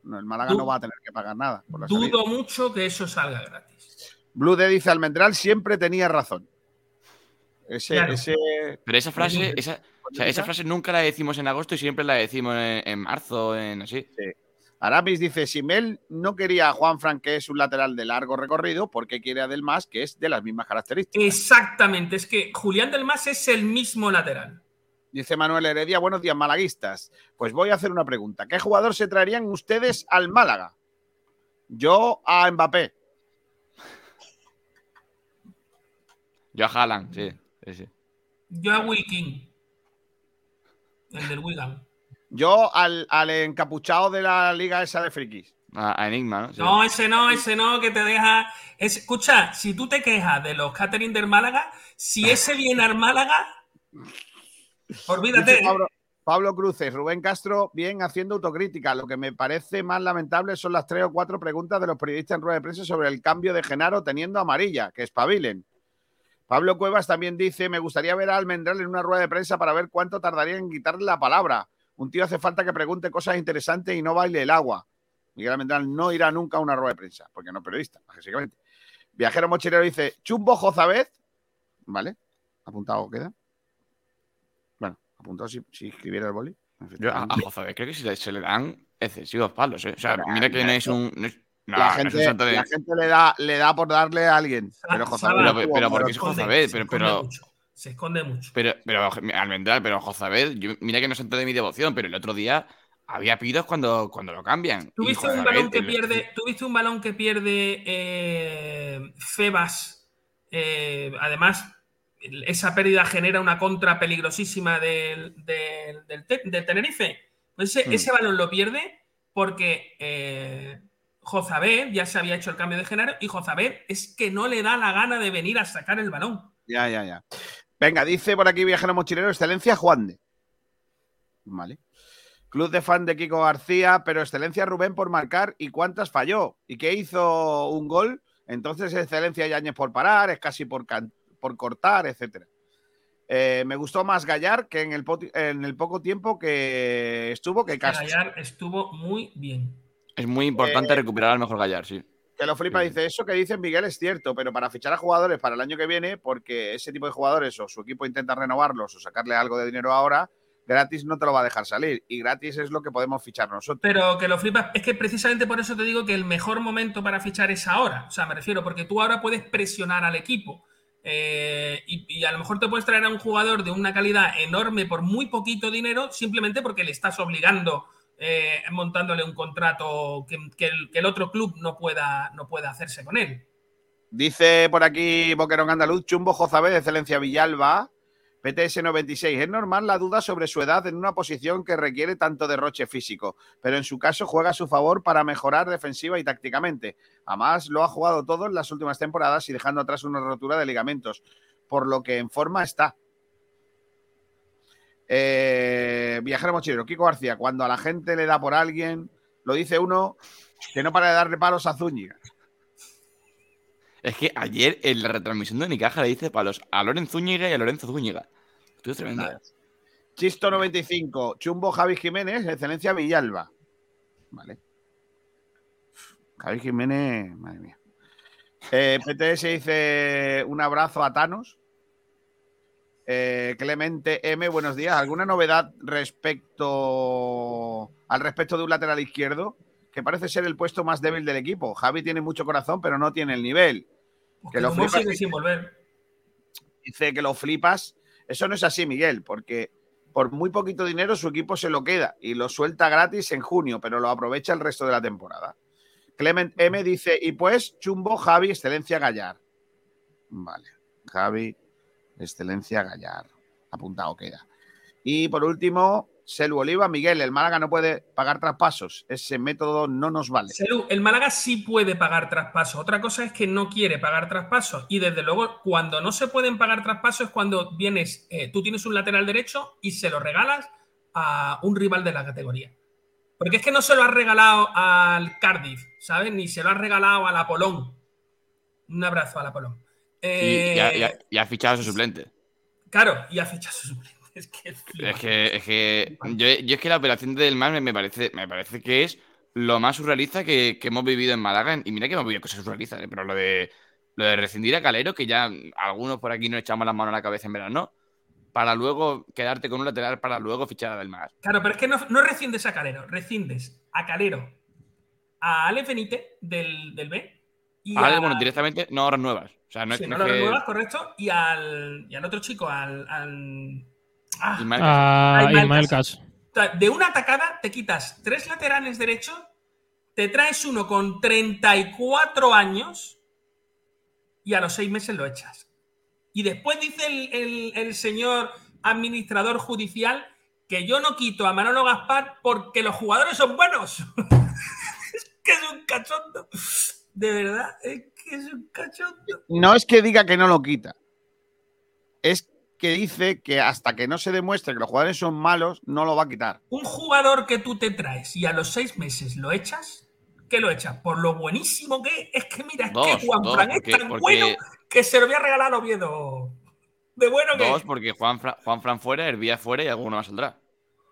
No, el Málaga no va a tener que pagar nada por la salida. Dudo mucho que eso salga gratis. Blue D dice Almendral siempre tenía razón. Ese, Claro. ese Pero esa frase, esa, o sea, esa frase nunca la decimos en agosto y siempre la decimos en, en marzo, en así. Aramis dice: Simel no quería a Juan Fran, que es un lateral de largo recorrido, porque quiere a Del Mas, que es de las mismas características. Exactamente, es que Julián del Mas es el mismo lateral. Dice Manuel Heredia: Buenos días, malaguistas. Pues voy a hacer una pregunta: ¿Qué jugador se traerían ustedes al Málaga? Yo a Mbappé. Yo a Haaland, sí. sí, sí. Yo a Will King, el del Wigan. Yo al, al encapuchado de la liga esa de frikis. A, a Enigma, ¿no? Sí. No, ese no, ese no, que te deja. Es- escucha, si tú te quejas de los catering del Málaga, si ese viene al Málaga, olvídate. Pablo, Pablo Cruces, Rubén Castro, bien haciendo autocrítica. Lo que me parece más lamentable son las tres o cuatro preguntas de los periodistas en rueda de prensa sobre el cambio de Genaro teniendo amarilla, que espabilen. Pablo Cuevas también dice, me gustaría ver a Almendral en una rueda de prensa para ver cuánto tardaría en quitarle la palabra. Un tío hace falta que pregunte cosas interesantes y no baile el agua. Miguel Almendral no irá nunca a una rueda de prensa, porque no es periodista, básicamente. Viajero Mochilero dice, Chumbo Jozabez, ¿vale? Apuntado queda. Bueno, apuntado si, si escribiera el boli. Yo a, a creo que se le, se le dan excesivos palos, ¿eh? O sea, mira que no es un. no es- no, la, gente, la gente le da, le da por darle a alguien. Pero estuvo Pero- pero ¿por muerto. qué es esconde, Jozabed? se Pero- esconde pero- mucho, se esconde mucho. Pero, pero, Almendral, pero Jozabed, yo- mira que no es santo de mi devoción, pero el otro día había pidos cuando, cuando lo cambian. ¿Tuviste un balón que pierde, ¿tuviste un balón que pierde eh, Febas? Eh, además, esa pérdida genera una contra peligrosísima del, del- del Tenerife. Pues ese, Hmm. ese balón lo pierde porque eh, Jozabed ya se había hecho el cambio de género y Jozabed es que no le da la gana de venir a sacar el balón. Ya, ya, ya. Venga, dice por aquí Viajero Mochilero, excelencia Juan de. Vale. Club de fan de Kiko García, pero excelencia Rubén por marcar y cuántas falló. ¿Y qué hizo un gol? Entonces excelencia Yañez por parar, es casi por, por cortar, etcétera. Eh, me gustó más Gallar que en el, poti- en el poco tiempo que estuvo que Castro. Gallar estuvo muy bien. Es muy importante Eh, recuperar al mejor Gallar, sí. Que lo flipa, Sí. dice eso que dice Miguel es cierto, pero para fichar a jugadores para el año que viene, porque ese tipo de jugadores o su equipo intenta renovarlos o sacarle algo de dinero ahora, gratis no te lo va a dejar salir. Y gratis es lo que podemos fichar nosotros. Pero que lo flipas, es que precisamente por eso te digo que el mejor momento para fichar es ahora. O sea, me refiero, porque tú ahora puedes presionar al equipo. Eh, y, y a lo mejor te puedes traer a un jugador de una calidad enorme por muy poquito dinero, simplemente porque le estás obligando eh, montándole un contrato que, el otro club no pueda, no pueda hacerse con él. Dice por aquí Boquerón Andaluz, Chumbo Jozabé de Excelencia Villalba, PTS 96. Es normal la duda sobre su edad en una posición que requiere tanto derroche físico, pero en su caso juega a su favor para mejorar defensiva y tácticamente. Además, lo ha jugado todo en las últimas temporadas y dejando atrás una rotura de ligamentos, por lo que en forma está. Eh, viajero mochilero, Kiko García, cuando a la gente le da por alguien, lo dice uno que no para de darle palos a Zúñiga. Es que ayer en la retransmisión de Unicaja le dice palos a Loren Zúñiga y a Lorenzo Zúñiga. Estuvo tremendo. Chisto 95, Chumbo Javi Jiménez, Excelencia Villalba. Vale. Javi Jiménez, madre mía. Eh, PTS dice un abrazo a Thanos. Eh, Clemente M, buenos días. ¿Alguna novedad respecto al respecto de un lateral izquierdo? Que parece ser el puesto más débil del equipo. Javi tiene mucho corazón, pero no tiene el nivel. Porque lo Dumont flipas, sigue sin volver. Dice que lo flipas. Eso no es así, Miguel, porque por muy poquito dinero su equipo se lo queda y lo suelta gratis en junio, pero lo aprovecha el resto de la temporada. Clement M dice, y pues Chumbo, Javi, Excelencia Gallar. Vale, Javi, Excelencia Gallar. Apuntado queda. Y por último, Selu Oliva, Miguel, el Málaga no puede pagar traspasos. Ese método no nos vale. Selu, el Málaga sí puede pagar traspasos. Otra cosa es que no quiere pagar traspasos. Y desde luego, cuando no se pueden pagar traspasos es cuando vienes, eh, tú tienes un lateral derecho y se lo regalas a un rival de la categoría. Porque es que no se lo has regalado al Cardiff, ¿sabes? Ni se lo has regalado al Apolón. Un abrazo al Apolón. Y ha fichado a su suplente. Claro, y ha fichado su suplente. Es que, Es que, es que yo, yo es que la operación del MAS me, parece, me parece que es lo más surrealista que, que hemos vivido en Málaga. Y mira que hemos vivido cosas surrealistas, ¿eh? pero lo de, lo de rescindir a Calero, que ya algunos por aquí nos echamos las manos a la cabeza en verano, para luego quedarte con un lateral para luego fichar a del MAS. Claro, pero es que no, no rescindes a Calero, rescindes a Calero, a Alex Benítez del, del B y Ahora, a, bueno, directamente no horas nuevas. O sea, no es, sí, no no es lo que- renuevas, correcto, y al, y al otro chico, al, al- ah, Ismael A Ismael Ismael Caso. Caso. o sea, de una atacada te quitas tres laterales derechos, te traes uno con 34 años y a los seis meses lo echas. Y después dice el, el- el señor administrador judicial que yo no quito a Manolo Gaspar porque los jugadores son buenos. es que es un cachondo. De verdad, es que es un cachondo. No es que diga que no lo quita. Es que dice que hasta que no se demuestre que los jugadores son malos, no lo va a quitar. Un jugador que tú te traes y a los seis meses lo echas, ¿qué lo echas? Por lo buenísimo que es. Es que mira, es Dos, que Juan dos, Fran porque- es tan porque- bueno que se lo voy a regalar a Oviedo. De bueno que Dos, porque Juan, Fra- Juan Fran fuera, Hervía fuera y alguno más saldrá.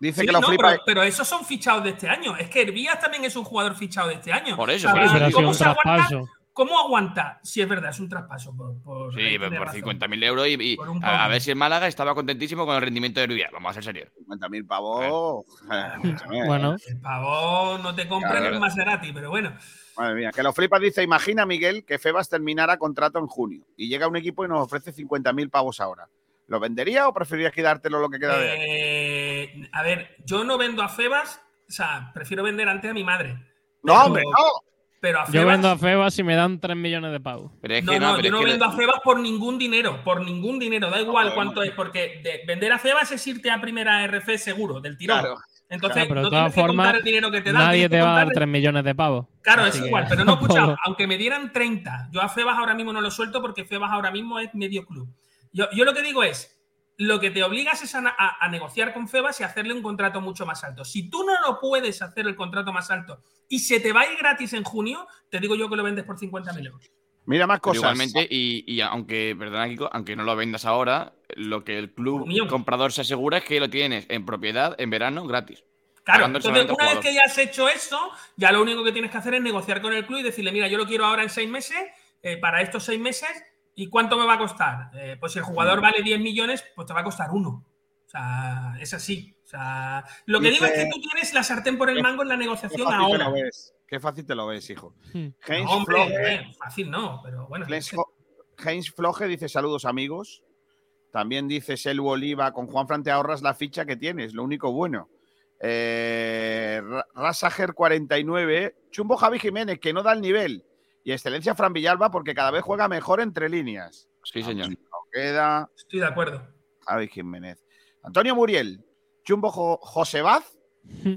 Dice Sí, que lo no, flipa. pero, pero esos son fichados de este año. Es que Hervías también es un jugador fichado de este año. Por eso, O sea, por eso. Pero ha sido ¿cómo un se aguanta? ¿Cómo aguanta? Si es verdad, es un traspaso. Por, por- Sí, por razón. 50.000 euros y, a, ver si el Málaga estaba contentísimo con el rendimiento de Hervía. Vamos a ser serios. 50.000 pavos. Escúchame. Bueno, El pavón no te compren Claro. el Maserati, pero bueno. Madre mía, que lo flipas dice, imagina Miguel que Febas terminara contrato en junio y llega un equipo y nos ofrece 50.000 pavos ahora. ¿Lo vendería o preferirías quedártelo lo que queda de él? Eh, a ver, yo no vendo a Febas, o sea, prefiero vender antes a mi madre. No, pero- hombre, no. Pero a yo vendo a Febas y me dan 3 millones de pavos. Pero es No, que no, no, pero yo es no que vendo a Febas por ningún dinero, por ningún dinero, da igual joder, cuánto es, porque de- vender a Febas es irte a primera RF seguro, del tirón. Claro. Entonces, Claro, pero de no todas tienes que contar formas, el dinero que te dan. Nadie te va a dar contar- 3 millones de pavos. Claro, Así es que igual, pero no, escucha, aunque me dieran 30, yo a Febas ahora mismo no lo suelto porque Febas ahora mismo es medio club. Yo, yo lo que digo es, lo que te obligas es a, a- a negociar con Febas y hacerle un contrato mucho más alto. Si tú no lo puedes hacer el contrato más alto y se te va a ir gratis en junio, te digo yo que lo vendes por 50.000 euros. Mira más Pero cosas. igualmente, y, y aunque, perdona, Kiko, aunque no lo vendas ahora, lo que el club comprador se asegura es que lo tienes en propiedad en verano gratis. Claro, entonces una vez que ya has hecho eso, ya lo único que tienes que hacer es negociar con el club y decirle, mira, yo lo quiero ahora en seis meses, eh, para estos seis meses, ¿y cuánto me va a costar? Eh, pues si el jugador vale 10 millones, pues te va a costar uno. O sea, es así. O sea, lo que digo es que tú tienes la sartén por el mango en la Qué negociación te ahora. lo ves. Qué fácil te lo ves, hijo. Hmm. Heinz Hombre, Floge, eh, fácil no, pero bueno. Heinz Heinz Floge dice saludos amigos. También dice Selu Oliva, con Juan Fran te ahorras la ficha que tienes, lo único bueno. Eh, Ra- Rasager 49. Chumbo Javi Jiménez, que no da el nivel. Y excelencia Fran Villalba, porque cada vez juega mejor entre líneas. Sí, señor. No queda. Estoy de acuerdo. Javi Jiménez. Antonio Muriel. Chumbo Jo- Josebaz.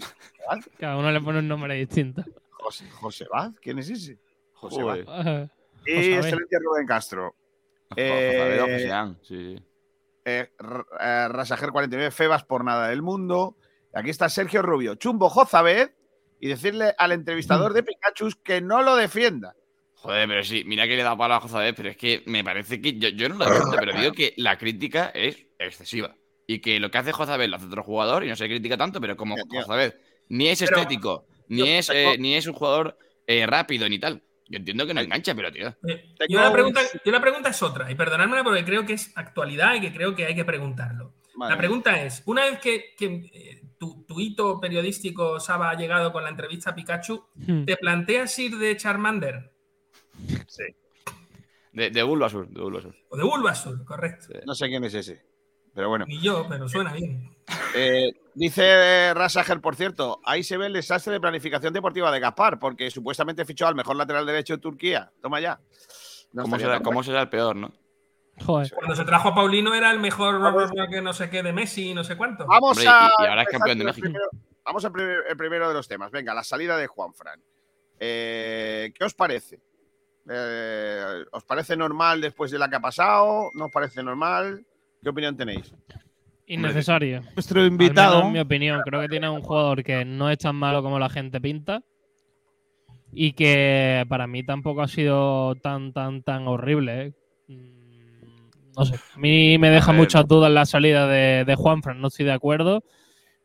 Cada uno le pone un nombre distinto. José, Josebaz. ¿Quién es ese? Josebaz. Joder. Ajá. Y excelencia Rubén Castro. Eh... Eh, Sí, sí. eh, eh, Rasager 49, Febas por nada del mundo. Aquí está Sergio Rubio, Chumbo Jozabed, y decirle al entrevistador de Pikachu que no lo defienda. Joder, pero sí, mira que le da palo a Jozabed, pero es que me parece que yo, yo no lo defiendo, pero digo que la crítica es excesiva. Y que lo que hace Jozabed lo hace otro jugador y no se critica tanto, pero como. Jozabed ni es Pero- estético, ni Yo es, tengo- eh, ni es un jugador eh, rápido ni tal. Yo entiendo que no engancha, pero tío. Eh, Tengo Yo la, un- pregunta, yo la pregunta es otra, y perdonadme porque creo que es actualidad y que creo que hay que preguntarlo. La pregunta es, una vez que, que, eh, tu, tu hito periodístico Saba ha llegado con la entrevista a Pikachu, Hmm. ¿te planteas ir de Charmander Sí. De, de Bulbasur, de Bulbasur. o de Bulbasaur? Correcto. No sé quién es ese. Pero bueno. Ni yo, pero suena bien. Eh, dice Rasager, por cierto, ahí se ve el desastre de planificación deportiva de Gaspar, porque supuestamente fichó al mejor lateral derecho de Turquía. Toma ya. No ¿Cómo, será, cómo será el peor, no? Joder. Cuando se trajo a Paulino era el mejor Vamos. que no sé qué de Messi, no sé cuánto. Vamos Hombre, a. y- ahora es campeón de México. primero- vamos al primer- el primero de los temas. Venga, la salida de Juanfran. Eh, ¿Qué os parece? Eh, ¿Os parece normal después de la que ha pasado? ¿No os parece normal? ¿Qué opinión tenéis? Innecesario. Nuestro invitado. menos en mi opinión, creo que tiene un jugador que no es tan malo como la gente pinta. Y que para mí tampoco ha sido tan, tan, tan horrible. ¿eh? Mm, No sé. A mí me deja muchas dudas la salida de, de Juanfran. No estoy de acuerdo.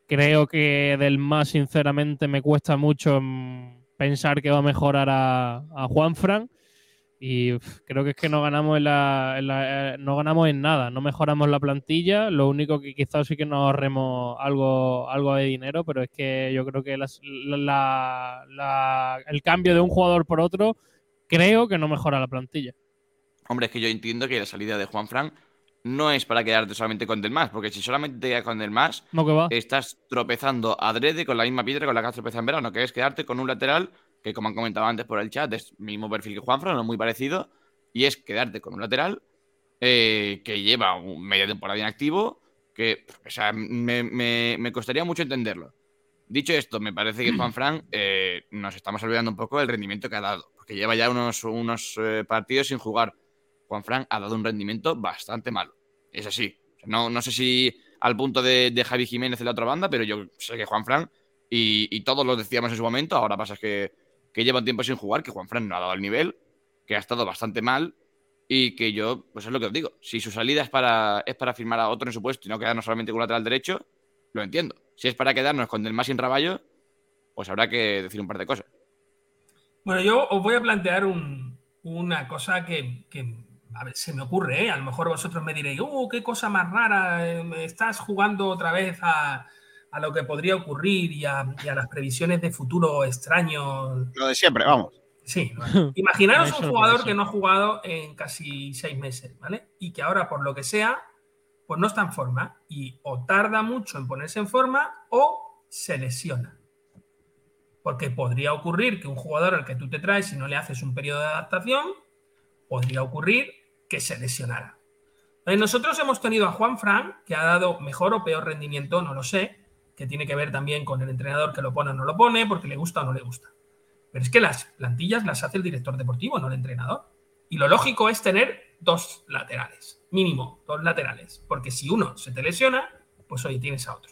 Creo que del más, sinceramente, me cuesta mucho pensar que va a mejorar a, a Juanfran. Y uf, creo que es que no ganamos en la, en la- eh, no ganamos en nada, no mejoramos la plantilla, lo único que quizás sí que nos ahorremos algo, algo de dinero, pero es que yo creo que las- la- la- el cambio de un jugador por otro creo que no mejora la plantilla. Hombre, es que yo entiendo que la salida de Juan Fran no es para quedarte solamente con Del Mas, porque si solamente te quedas con Del Mas, No estás tropezando adrede con la misma piedra con la que has tropezado en verano, que es quedarte con un lateral que, como han comentado antes por el chat, es mismo perfil que Juanfran, no muy parecido, y es quedarte con un lateral eh, que lleva un- media temporada inactivo, que o sea, me, me- me costaría mucho entenderlo. Dicho esto, me parece que Juanfran eh, nos estamos olvidando un poco del rendimiento que ha dado, porque lleva ya unos, unos eh, partidos sin jugar. Juanfran ha dado un rendimiento bastante malo. Es así. No, no sé si al punto de, de Javi Jiménez en la otra banda, pero yo sé que Juanfran, y, y todos lo decíamos en su momento, ahora pasa que, que lleva un tiempo sin jugar, que Juanfran no ha dado el nivel, que ha estado bastante mal, y que yo, pues es lo que os digo, si su salida es para, es para firmar a otro en su puesto y no quedarnos solamente con un lateral derecho, lo entiendo. Si es para quedarnos con Del Más sin Raballo, pues habrá que decir un par de cosas. Bueno, yo os voy a plantear un- una cosa que, que, a se me ocurre, ¿eh? A lo mejor vosotros me diréis, ¡oh, qué cosa más rara! eh, Estás jugando otra vez a, a lo que podría ocurrir y a, y a las previsiones de futuro extraños. Lo de siempre, vamos. Sí, ¿no? imaginaros un jugador que no ha jugado en casi seis meses, ¿vale? Y que ahora, por lo que sea, pues no está en forma y o tarda mucho en ponerse en forma o se lesiona. Porque podría ocurrir que un jugador al que tú te traes y no le haces un periodo de adaptación, podría ocurrir que se lesionara. Eh, Nosotros hemos tenido a Juan Fran, que ha dado mejor o peor rendimiento, no lo sé, que tiene que ver también con el entrenador que lo pone o no lo pone, porque le gusta o no le gusta. Pero es que las plantillas las hace el director deportivo, no el entrenador. Y lo lógico es tener dos laterales, mínimo dos laterales, porque si uno se te lesiona, pues oye, tienes a otro.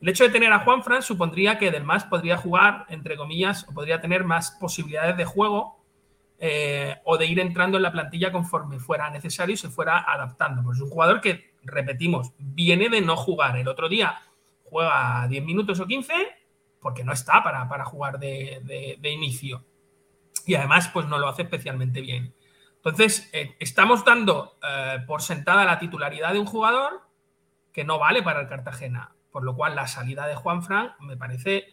El hecho de tener a Juan Fran supondría que Del Mas podría jugar, entre comillas, o podría tener más posibilidades de juego eh, o de ir entrando en la plantilla conforme fuera necesario y se fuera adaptando. Pues es un jugador que, repetimos, viene de no jugar. El otro día juega 10 minutos o 15 porque no está para, para jugar de, de- inicio. Y además, pues no lo hace especialmente bien. Entonces, eh, estamos dando eh, por sentada la titularidad de un jugador que no vale para el Cartagena. Por lo cual, la salida de Juan Fran me parece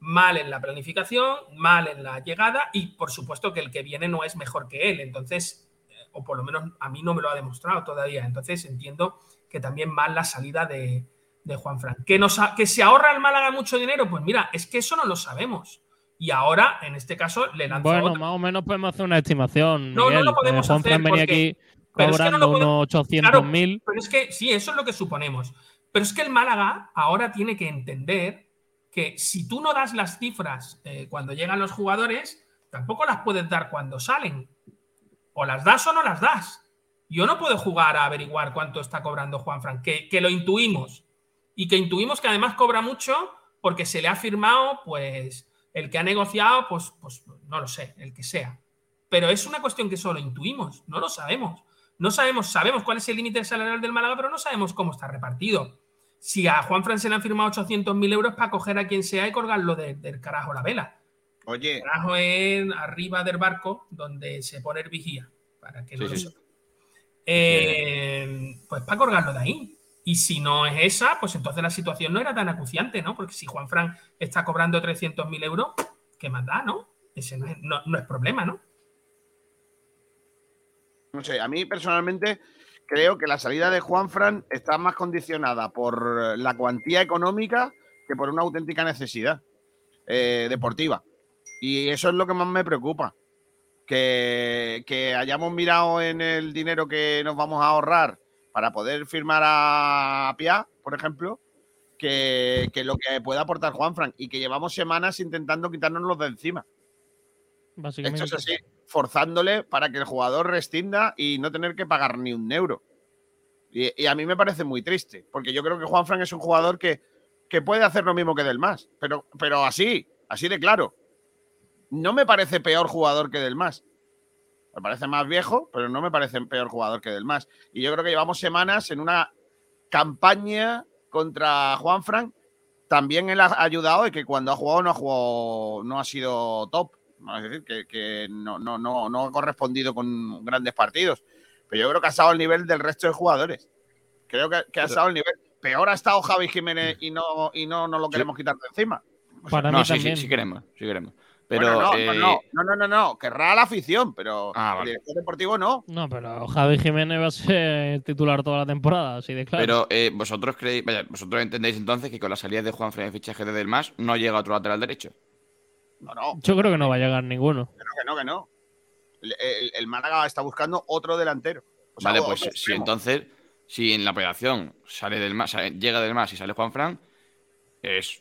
mal en la planificación, mal en la llegada y, por supuesto, que el que viene no es mejor que él. Entonces, eh, o por lo menos a mí no me lo ha demostrado todavía. Entonces, entiendo que también mal la salida de, de Juan Fran. ¿Que, nos ¿Que se ahorra el Málaga mucho dinero? Pues mira, es que eso no lo sabemos. Y ahora, en este caso, le lanzó Bueno, otra. más o menos podemos hacer una estimación. No, no lo podemos Eh, Juan hacer Fran venía porque- aquí pero es que no cobrando lo podemos- unos 800.000. Pero es que sí, eso es lo que suponemos. Pero es que el Málaga ahora tiene que entender que si tú no das las cifras eh, cuando llegan los jugadores, tampoco las puedes dar cuando salen. O las das o no las das. Yo no puedo jugar a averiguar cuánto está cobrando Juan Fran, que, que lo intuimos. Y que intuimos que además cobra mucho porque se le ha firmado, pues, el que ha negociado, pues, pues no lo sé, el que sea. Pero es una cuestión que solo intuimos, no lo sabemos. No sabemos, sabemos cuál es el límite salarial del Málaga, pero no sabemos cómo está repartido. Si a Juan Fran se le han firmado 800.000 euros para coger a quien sea y colgarlo de- del carajo la vela. Oye, El carajo es arriba del barco donde se pone el vigía, para que no lo sí. Eh, pues para colgarlo de ahí. Y si no es esa, pues entonces la situación no era tan acuciante, ¿no? Porque si Juan Fran está cobrando 300.000 euros, ¿qué más da, no? Ese no es, no- no es problema, ¿no? no sé, a mí personalmente creo que la salida de Juanfran está más condicionada por la cuantía económica que por una auténtica necesidad eh, deportiva. Y eso es lo que más me preocupa. Que, que hayamos mirado en el dinero que nos vamos a ahorrar para poder firmar a Pia, por ejemplo, que, que lo que pueda aportar Juanfran y que llevamos semanas intentando quitárnoslos de encima. Básicamente. Esto es así, forzándole para que el jugador rescinda y no tener que pagar ni un euro. Y, y a mí me parece muy triste, porque yo creo que Juan Fran es un jugador que, que puede hacer lo mismo que Del Más, pero, pero así, así de claro. No me parece peor jugador que Del Más. Me parece más viejo, pero no me parece peor jugador que Del Más. Y yo creo que llevamos semanas en una campaña contra Juan Fran. También él ha ayudado de que cuando ha jugado no ha jugado, no ha sido top. Es decir, que, que no, no, no, no ha correspondido con grandes partidos. Pero yo creo que ha estado al nivel del resto de jugadores. Creo que, que ha estado al nivel. Peor ha estado Javi Jiménez y no, y no, no lo queremos quitar de encima. Para no, mí sí, sí, sí queremos, sí queremos. Pero Bueno, no, eh, no, no, no, no, no, querrá la afición, pero Ah, el vale. director deportivo no. No, pero Javi Jiménez va a ser titular toda la temporada, así de claro. Pero eh, vosotros creéis, vaya, vosotros entendéis entonces que con la salida de Juan Fran fichaje de Del Mas no llega otro lateral derecho. No, no, Yo creo que no va a llegar ninguno. que no, que no, que no. El, el- el Málaga está buscando otro delantero. O sea, vale, otro pues si extremo. entonces, si en la operación sale del Mas, sale- llega Del Mas y sale Juan Fran, es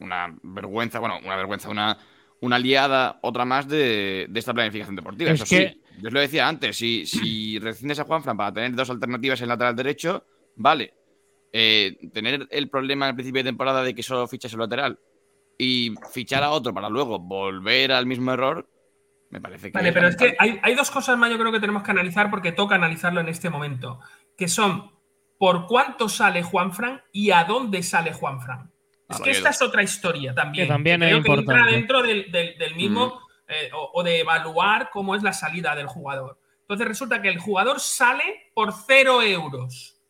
una vergüenza, bueno, una vergüenza, una, una liada, otra más de, de esta planificación deportiva. Es Eso que- sí, yo os lo decía antes, si, si rescindes a Juan Fran para tener dos alternativas en lateral derecho, vale. Eh, tener el problema al principio de temporada de que solo fichas el lateral y fichar a otro para luego volver al mismo error, me parece que. Vale, pero es que hay, hay dos cosas más yo creo que tenemos que analizar porque toca analizarlo en este momento, que son por cuánto sale Juanfran y a dónde sale Juanfran. Es Ah, que esta es otra historia también. Que también creo es que entra dentro del, del- del mismo eh, o, o de evaluar cómo es la salida del jugador. Entonces resulta que el jugador sale por cero euros.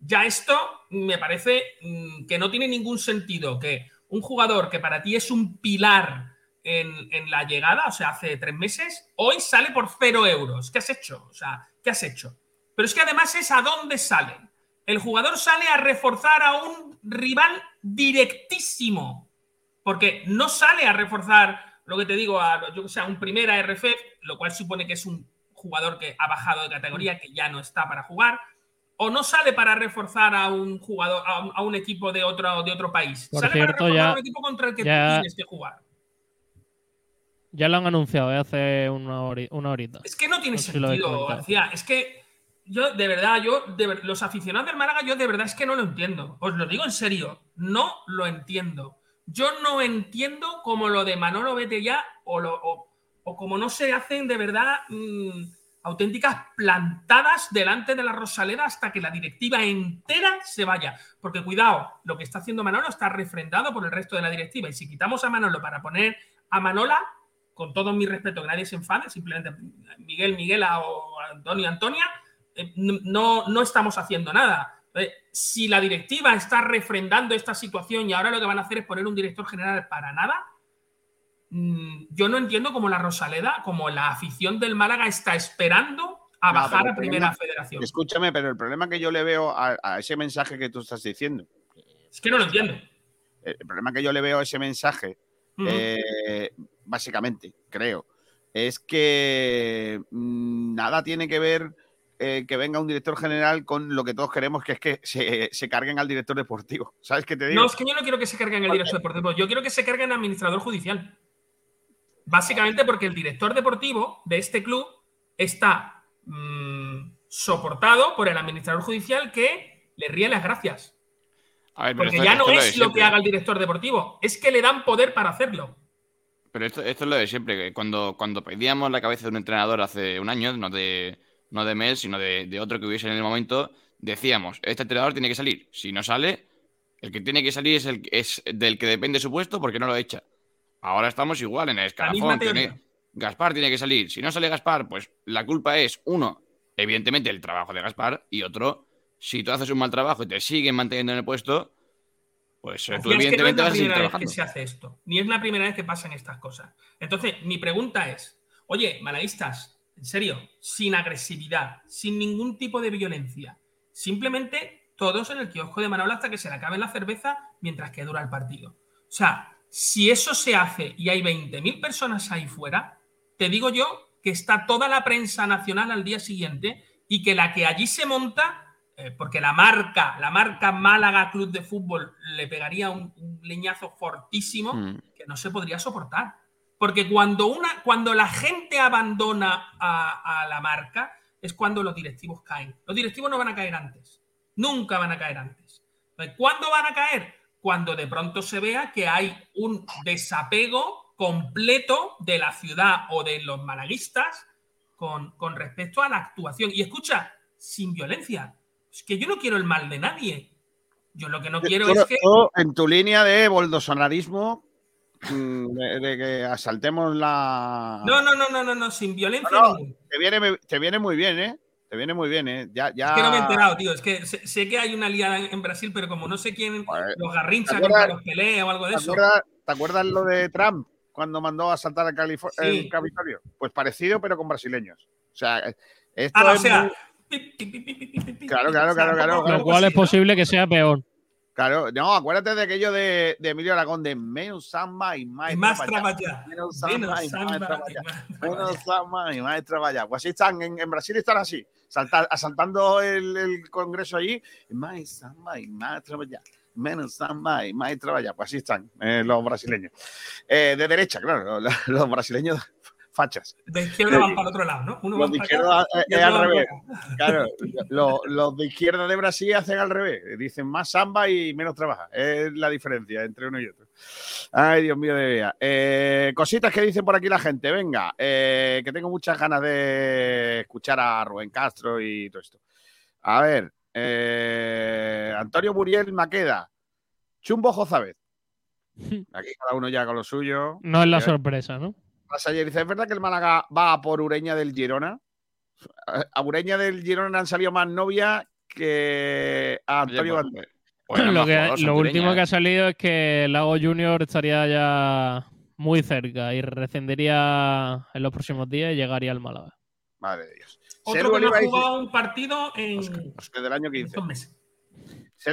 Ya esto me parece mm, que no tiene ningún sentido que un jugador que para ti es un pilar en, en la llegada, o sea, hace tres meses, hoy sale por cero euros. ¿Qué has hecho? O sea, ¿qué has hecho? Pero es que además es a dónde sale. El jugador sale a reforzar a un rival directísimo. Porque no sale a reforzar, lo que te digo, a yo que sé, a un primera RF, lo cual supone que es un jugador que ha bajado de categoría, que ya no está para jugar. O no sale para reforzar a un jugador, a un, a un equipo de otro, de otro país. Por sale cierto, para reforzar ya- un equipo contra el que ya- tienes que jugar. Ya lo han anunciado ¿eh? hace una, hori- una horita. Es que no tiene No si sentido. García. Es que yo, de verdad, yo, de los aficionados del Málaga, yo de verdad es que no lo entiendo. Os lo digo en serio, no lo entiendo. Yo no entiendo cómo lo de Manolo vete ya o, lo, o, como no se hacen de verdad mm, auténticas plantadas delante de la Rosaleda hasta que la directiva entera se vaya. Porque cuidado, lo que está haciendo Manolo está refrendado por el resto de la directiva. Y si quitamos a Manolo para poner a Manola, con todo mi respeto, que nadie se enfade, simplemente Miguel, Miguela o Antonio, Antonia, no, no estamos haciendo nada. Eh, Si la directiva está refrendando esta situación y ahora lo que van a hacer es poner un director general para nada, mm, yo no entiendo cómo la Rosaleda, como la afición del Málaga está esperando a bajar a Primera problema- Federación. Escúchame, pero el problema que yo le veo a, a ese mensaje que tú estás diciendo, Es que no lo entiendo. El problema que yo le veo a ese mensaje, eh, básicamente, creo, es que mm, nada tiene que ver eh, que venga un director general con lo que todos queremos, que es que se, se carguen al director deportivo. ¿Sabes qué te digo? No, es que yo no quiero que se carguen el director deportivo, yo quiero que se carguen el administrador judicial. Básicamente porque el director deportivo de este club está mm, soportado por el administrador judicial que le ríe las gracias. A ver, pero Porque ya no es lo siempre. que haga el director deportivo, es que le dan poder para hacerlo. Pero esto, esto es lo de siempre, que cuando, cuando pedíamos la cabeza de un entrenador hace un año, no de, no de Mel, sino de, de otro que hubiese en el momento, decíamos, este entrenador tiene que salir. Si no sale, el que tiene que salir es, el, es del que depende su puesto porque no lo echa. Ahora estamos igual en el escalafón. tiene- Gaspar tiene que salir. Si no sale Gaspar, pues la culpa es, uno, evidentemente el trabajo de Gaspar, y otro, si tú haces un mal trabajo y te siguen manteniendo en el puesto, pues eh, tú que no es evidentemente la vas a seguir primera vez trabajando. que se hace esto, ni es la primera vez que pasan estas cosas. Entonces, mi pregunta es, oye, malaístas, en serio, sin agresividad, sin ningún tipo de violencia, simplemente todos en el kiosco de Manolo hasta que se le acabe la cerveza mientras que dura el partido. O sea, si eso se hace y hay 20.000 personas ahí fuera, te digo yo que está toda la prensa nacional al día siguiente y que la que allí se monta eh, porque la marca, la marca Málaga Club de Fútbol le pegaría un, un leñazo fortísimo Mm. que no se podría soportar. Porque cuando, una, cuando la gente abandona a, a la marca es cuando los directivos caen. Los directivos no van a caer antes. Nunca van a caer antes. Entonces, ¿Cuándo van a caer? Cuando de pronto se vea que hay un desapego completo de la ciudad o de los malaguistas con, con respecto a la actuación. Y escucha, sin violencia. Es que yo no quiero el mal de nadie. Yo lo que no quiero Tú- es que. en tu línea de boldosonarismo, de, que asaltemos la. No, no, no, no, no, no, sin violencia No, no. ninguna. Te viene, te viene muy bien, ¿eh? Te viene muy bien, ¿eh? Ya, ya... Es que no me he enterado, tío. Es que sé, sé que hay una liada en, en Brasil, pero como no sé quién, los garrinchas ¿Te acuerdas- contra los pelea o algo de ¿Te eso. acuerdas, te acuerdas lo de Trump cuando mandó a asaltar Calif- Sí. el Capitolio? Pues parecido, pero con brasileños. O sea, esto Ah, o es sea. muy-. Claro, claro, claro, claro. Lo cual es posible que sea peor. Claro, no, acuérdate de aquello de, de Emilio Aragón de menos samba y más, Y más trabajar. Menos samba y más trabajar. Menos samba y más trabajar. Pues así están, en, en Brasil están así, salta- asaltando el, el Congreso allí, más samba y más trabajar. Menos samba y más trabajar. Pues así están eh, los brasileños. Eh, de derecha, claro, los, los brasileños fachas. De izquierda van para el otro lado, ¿no? Uno Los de izquierda acá eh, es al revés. Claro, lo- los de izquierda de Brasil hacen al revés. Dicen más samba y menos trabaja. Es la diferencia entre uno y otro. Ay, Dios mío de vida. Eh, cositas que dicen por aquí la gente. Venga, eh, que tengo muchas ganas de escuchar a Rubén Castro y todo esto. A ver, eh, Antonio Muriel Maqueda. Chumbo Jozabez. Aquí cada uno ya con lo suyo. No es la sorpresa, ¿no? Pasa ayer, dice, ¿es verdad que el Málaga va a por Ureña del Girona? A- Ureña del Girona le han salido más novias que a Oye, Antonio pues- Bandera. pues eran lo que, último que ¿eh? ha salido es que Lago Junior estaría ya muy cerca y rescindiría en los próximos días y llegaría al Málaga. Madre de Dios. Otro que no ha dice, jugado un partido en pues que del año en 15. estos meses.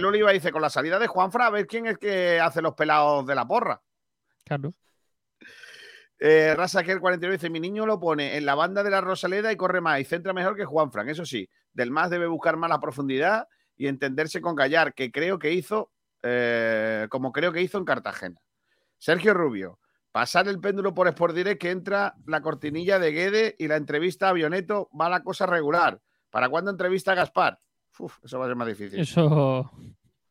Oliva dice, con la salida de Juanfra, a ver quién es que hace los pelados de la porra. Claro. Eh, Rasaquel 49 dice, mi niño lo pone en la banda de la Rosaleda y corre más y centra mejor que Juanfran. Eso sí, del más debe buscar más la profundidad y entenderse con Gallar, que creo que hizo, eh, como creo que hizo en Cartagena. Sergio Rubio, pasar el péndulo por Sport Direct que entra la cortinilla de Guede y la entrevista a Vioneto va la cosa regular. ¿Para cuándo entrevista a Gaspar? Uf, eso va a ser más difícil. Eso.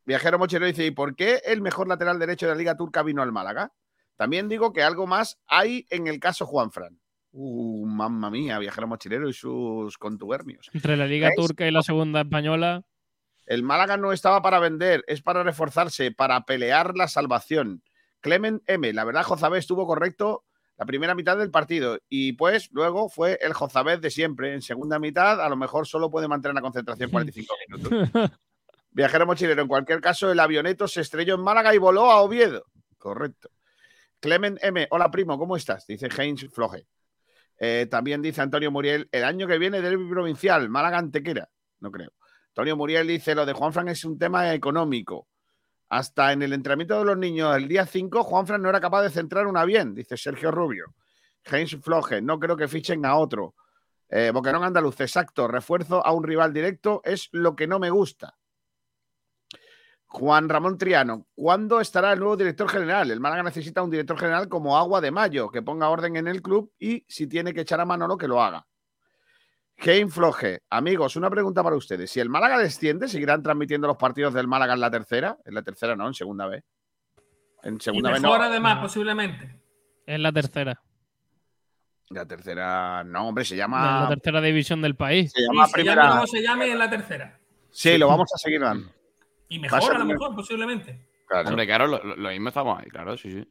Viajero Mochero dice, ¿y por qué el mejor lateral derecho de la Liga Turca vino al Málaga? También digo que algo más hay en el caso Juanfran. Uh, mamma mía, Viajero Mochilero y sus contubernios. Entre la Liga ¿Ves? Turca y la Segunda Española. El Málaga no estaba para vender, es para reforzarse, para pelear la salvación. Clement M, la verdad, Jozabé estuvo correcto la primera mitad del partido y pues luego fue el Jozabé de siempre. En segunda mitad, a lo mejor solo puede mantener la concentración 45 minutos. Viajero mochilero, en cualquier caso, el avioneto se estrelló en Málaga y voló a Oviedo. Correcto. Clement M, hola primo, ¿cómo estás? Dice Heinz Floje. Eh, también dice Antonio Muriel, el año que viene derbi provincial, Málaga Antequera. No creo. Antonio Muriel dice, lo de Juanfran es un tema económico. Hasta en el entrenamiento de los niños el día 5, Juanfran no era capaz de centrar una bien, dice Sergio Rubio. James Floje, no creo que fichen a otro. Eh, Boquerón Andaluz, exacto. Refuerzo a un rival directo es lo que no me gusta. Juan Ramón Triano, ¿cuándo estará el nuevo director general? El Málaga necesita un director general como agua de mayo, que ponga orden en el club y si tiene que echar a Manolo, que lo haga. Kane Floje, amigos, una pregunta para ustedes. Si el Málaga desciende, ¿seguirán transmitiendo los partidos del Málaga en la tercera? En la tercera no, en segunda vez. En segunda vez mejor no. además, No. posiblemente. Es la tercera. La tercera no, hombre, se llama. la tercera división del país. Se Sí, llama se primera. llame como se llame en la tercera. Sí, lo vamos a seguir dando. Y a mejor, a lo mejor, posiblemente. Claro. Hombre, claro, lo, lo mismo estamos ahí, claro, sí, sí.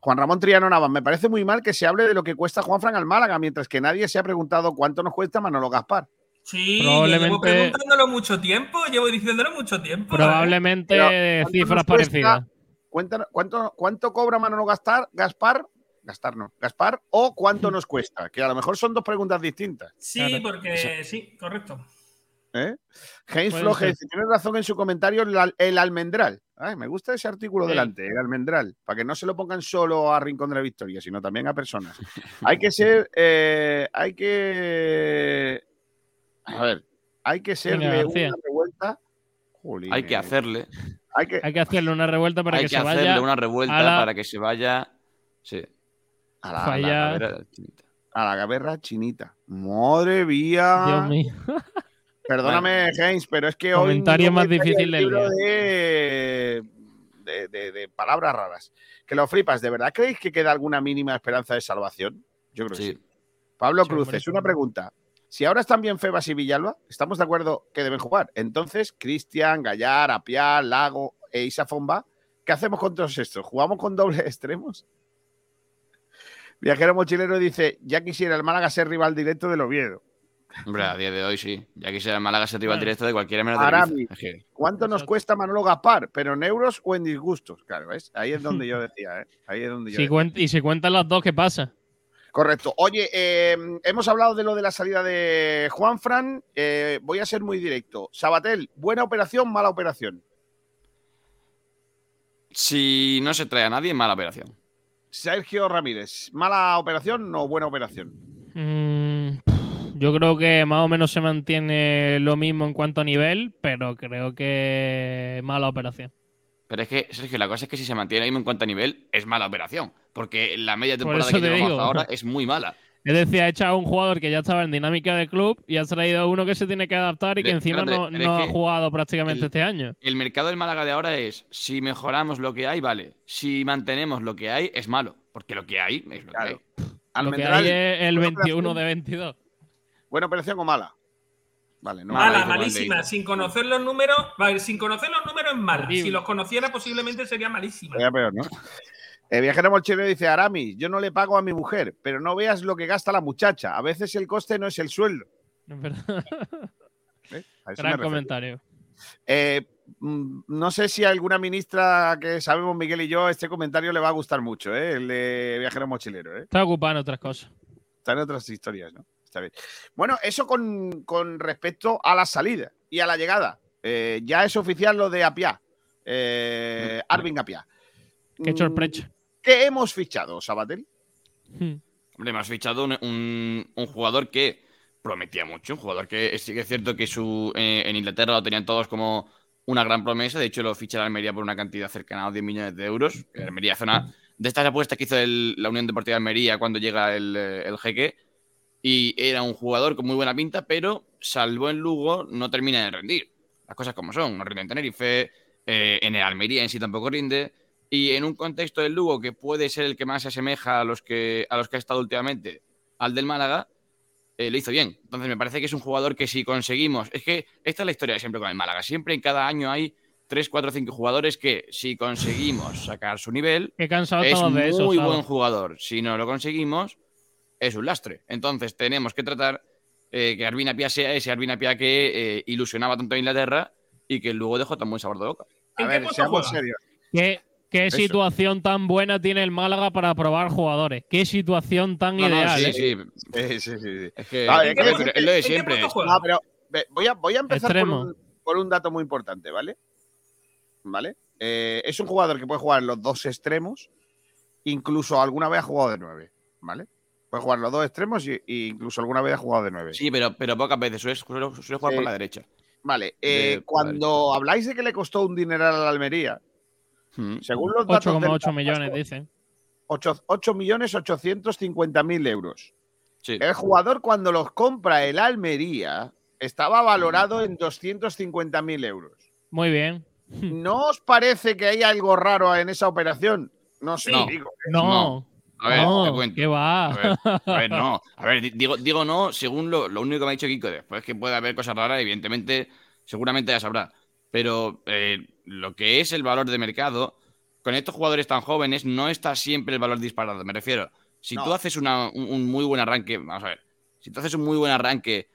Juan Ramón Triano Navas, me parece muy mal que se hable de lo que cuesta Juanfran al Málaga, mientras que nadie se ha preguntado cuánto nos cuesta Manolo Gaspar. Sí, Probablemente- llevo preguntándolo mucho tiempo, llevo diciéndolo mucho tiempo. Probablemente Pero, ¿cuánto cifras parecidas. Cuéntanos, ¿cuánto, ¿Cuánto cobra Manolo Gaspar? Gaspar, Gastar no, Gaspar, o cuánto nos cuesta? Que a lo mejor son dos preguntas distintas. Sí, Claro. porque sí, correcto. ¿Eh? James Puede Floje ser. dice, tiene razón en su comentario el, al- el almendral. Ay, me gusta ese artículo Sí. delante, el almendral, para que no se lo pongan solo a Rincón de la Victoria, sino también a personas. hay que ser, eh, hay que, a ver, hay que serle Venga, una revuelta. Jolín, Hay que hacerle, hay que, Hay que hacerle una revuelta para hay que, que se hacerle vaya. una revuelta a la- para que se vaya. Sí. a la, a Falla. la- A la chinita. a la gaberra chinita. Madre mía. Dios mío. Perdóname, James, pero es que hoy. Comentario no más difícil del día. de, de, de- de palabras raras. Que lo flipas, ¿de verdad creéis que queda alguna mínima esperanza de salvación? Yo creo que sí. Sí. Pablo Sí, Cruces, una pregunta. Si ahora están bien Febas y Villalba, estamos de acuerdo que deben jugar. Entonces, Cristian, Gallar, Apiá, Lago e Isa Fomba, ¿qué hacemos con todos estos? ¿Jugamos con dobles extremos? Viajero Mochilero dice, ya quisiera el Málaga ser rival directo del Oviedo. Hombre, a día de hoy sí. Ya quisiera el Málaga ser rival Bueno. directo de cualquiera menos de Arami. Que- ¿Cuánto nos cuesta Manolo Gaspar? ¿Pero en euros o en disgustos? Claro, ¿ves? Ahí es donde yo decía, ¿eh? Ahí es donde yo Si decía. y si cuentan las dos, ¿qué pasa? Correcto. Oye, eh, hemos hablado de lo de la salida de Juan Fran. Eh, voy a ser muy directo. Sabatel, ¿buena operación, mala operación? Si no se trae a nadie, mala operación. Sergio Ramírez, ¿mala operación o buena operación? Mm, yo creo que más o menos se mantiene lo mismo en cuanto a nivel, pero creo que mala operación. Pero es que, Sergio, la cosa es que si se mantiene ahí en cuanto a nivel, es mala operación. Porque la media Por temporada que te llevamos digo. ahora es muy mala. Es decir, ha echado a un jugador que ya estaba en dinámica del club y ha traído a uno que se tiene que adaptar y que Pero, encima no, ha jugado prácticamente el- este año. El mercado del Málaga de ahora es, si mejoramos lo que hay, vale. Si mantenemos lo que hay, es malo. Porque lo que hay es lo Claro. que hay. Lo que Almendral, hay es el buena 21 operación. de 22. ¿Buena operación o mala? Vale, no. Mala, malísima. Sin conocer los números, vale, sin conocer los números es mala. Si los conociera, posiblemente sería malísima. Sería peor, ¿no? Eh, viajero Mochilero dice, Aramis, yo no le pago a mi mujer, pero no veas lo que gasta la muchacha. A veces el coste no es el sueldo. Es verdad. ¿eh? Gran comentario. Eh, mm, no sé si a alguna ministra que sabemos, Miguel y yo, este comentario le va a gustar mucho, ¿eh? el de Viajero Mochilero. ¿eh? Está ocupado en otras cosas. Están en otras historias, ¿no? Está bien. Bueno, eso con, con respecto a la salida y a la llegada. Eh, ya es oficial lo de Apiá, eh, Arvin Apiá. Qué Mm, sorpresa. ¿Qué hemos fichado, Sabatel? Hmm. Hombre, hemos fichado un, un- un jugador que prometía mucho. Un jugador que sí que es cierto que su, eh, en Inglaterra lo tenían todos como una gran promesa. De hecho, lo ficha la Almería por una cantidad cercana a los 10 millones de euros. La Almería hace una de estas apuestas que hizo el- la Unión Deportiva de Almería cuando llega el, eh, el jeque. Y era un jugador con muy buena pinta, pero salvo en Lugo, no termina de rendir. Las cosas como son. No rinde en Tenerife, eh, en el Almería en sí tampoco rinde. Y en un contexto del Lugo que puede ser el que más se asemeja a los que, a los que ha estado últimamente, al del Málaga, eh, lo hizo bien. Entonces me parece que es un jugador que si conseguimos. Es que esta es la historia de siempre con el Málaga. Siempre en cada año hay 3, 4, 5 jugadores que si conseguimos sacar su nivel, Qué cansado es estamos de eso. muy buen jugador. Si no lo conseguimos, es un lastre. Entonces tenemos que tratar eh, que Arbina Pia sea ese Arbina Pia que eh, ilusionaba tanto a Inglaterra y que luego dejó tan buen sabor de boca. A ¿En qué ver, seamos serios. ¿Qué, qué Eso. situación tan buena tiene el Málaga para probar jugadores? ¿Qué situación tan No, no, ideal? sí, eh? sí. Sí, sí, sí, sí. Es que, Vale, es que ¿en qué es lo de ¿En qué siempre. No, pero voy a, voy a empezar por un, por un dato muy importante, ¿vale? ¿Vale? eh, es un jugador que puede jugar en los dos extremos, incluso alguna vez ha jugado de nueve, ¿vale? Puede jugar los dos extremos y, y incluso alguna vez ha jugado de nueve. Sí, pero, pero pocas veces. Suele, suele- suele jugar Sí. por la derecha. Vale, De- eh, cuando habláis de que le costó un dineral a la Almería, Mm. según los datos del 8,8 traspaso, millones, dicen. 8, 8 millones 850 mil euros. Sí. El jugador cuando los compra el Almería estaba valorado en 250 mil euros. Muy bien. ¿No os parece que hay algo raro en esa operación? No sé, No. digo. No. A ver, no, te cuento. ¿Qué va? A ver, a ver, no. A ver, di- digo, digo no, según lo, lo único que me ha dicho Kiko. Después que puede haber cosas raras, evidentemente, seguramente ya sabrá. Pero eh, lo que es el valor de mercado, con estos jugadores tan jóvenes, no está siempre el valor disparado. Me refiero, si No. tú haces una- un, un muy buen arranque, vamos a ver, si tú haces un muy buen arranque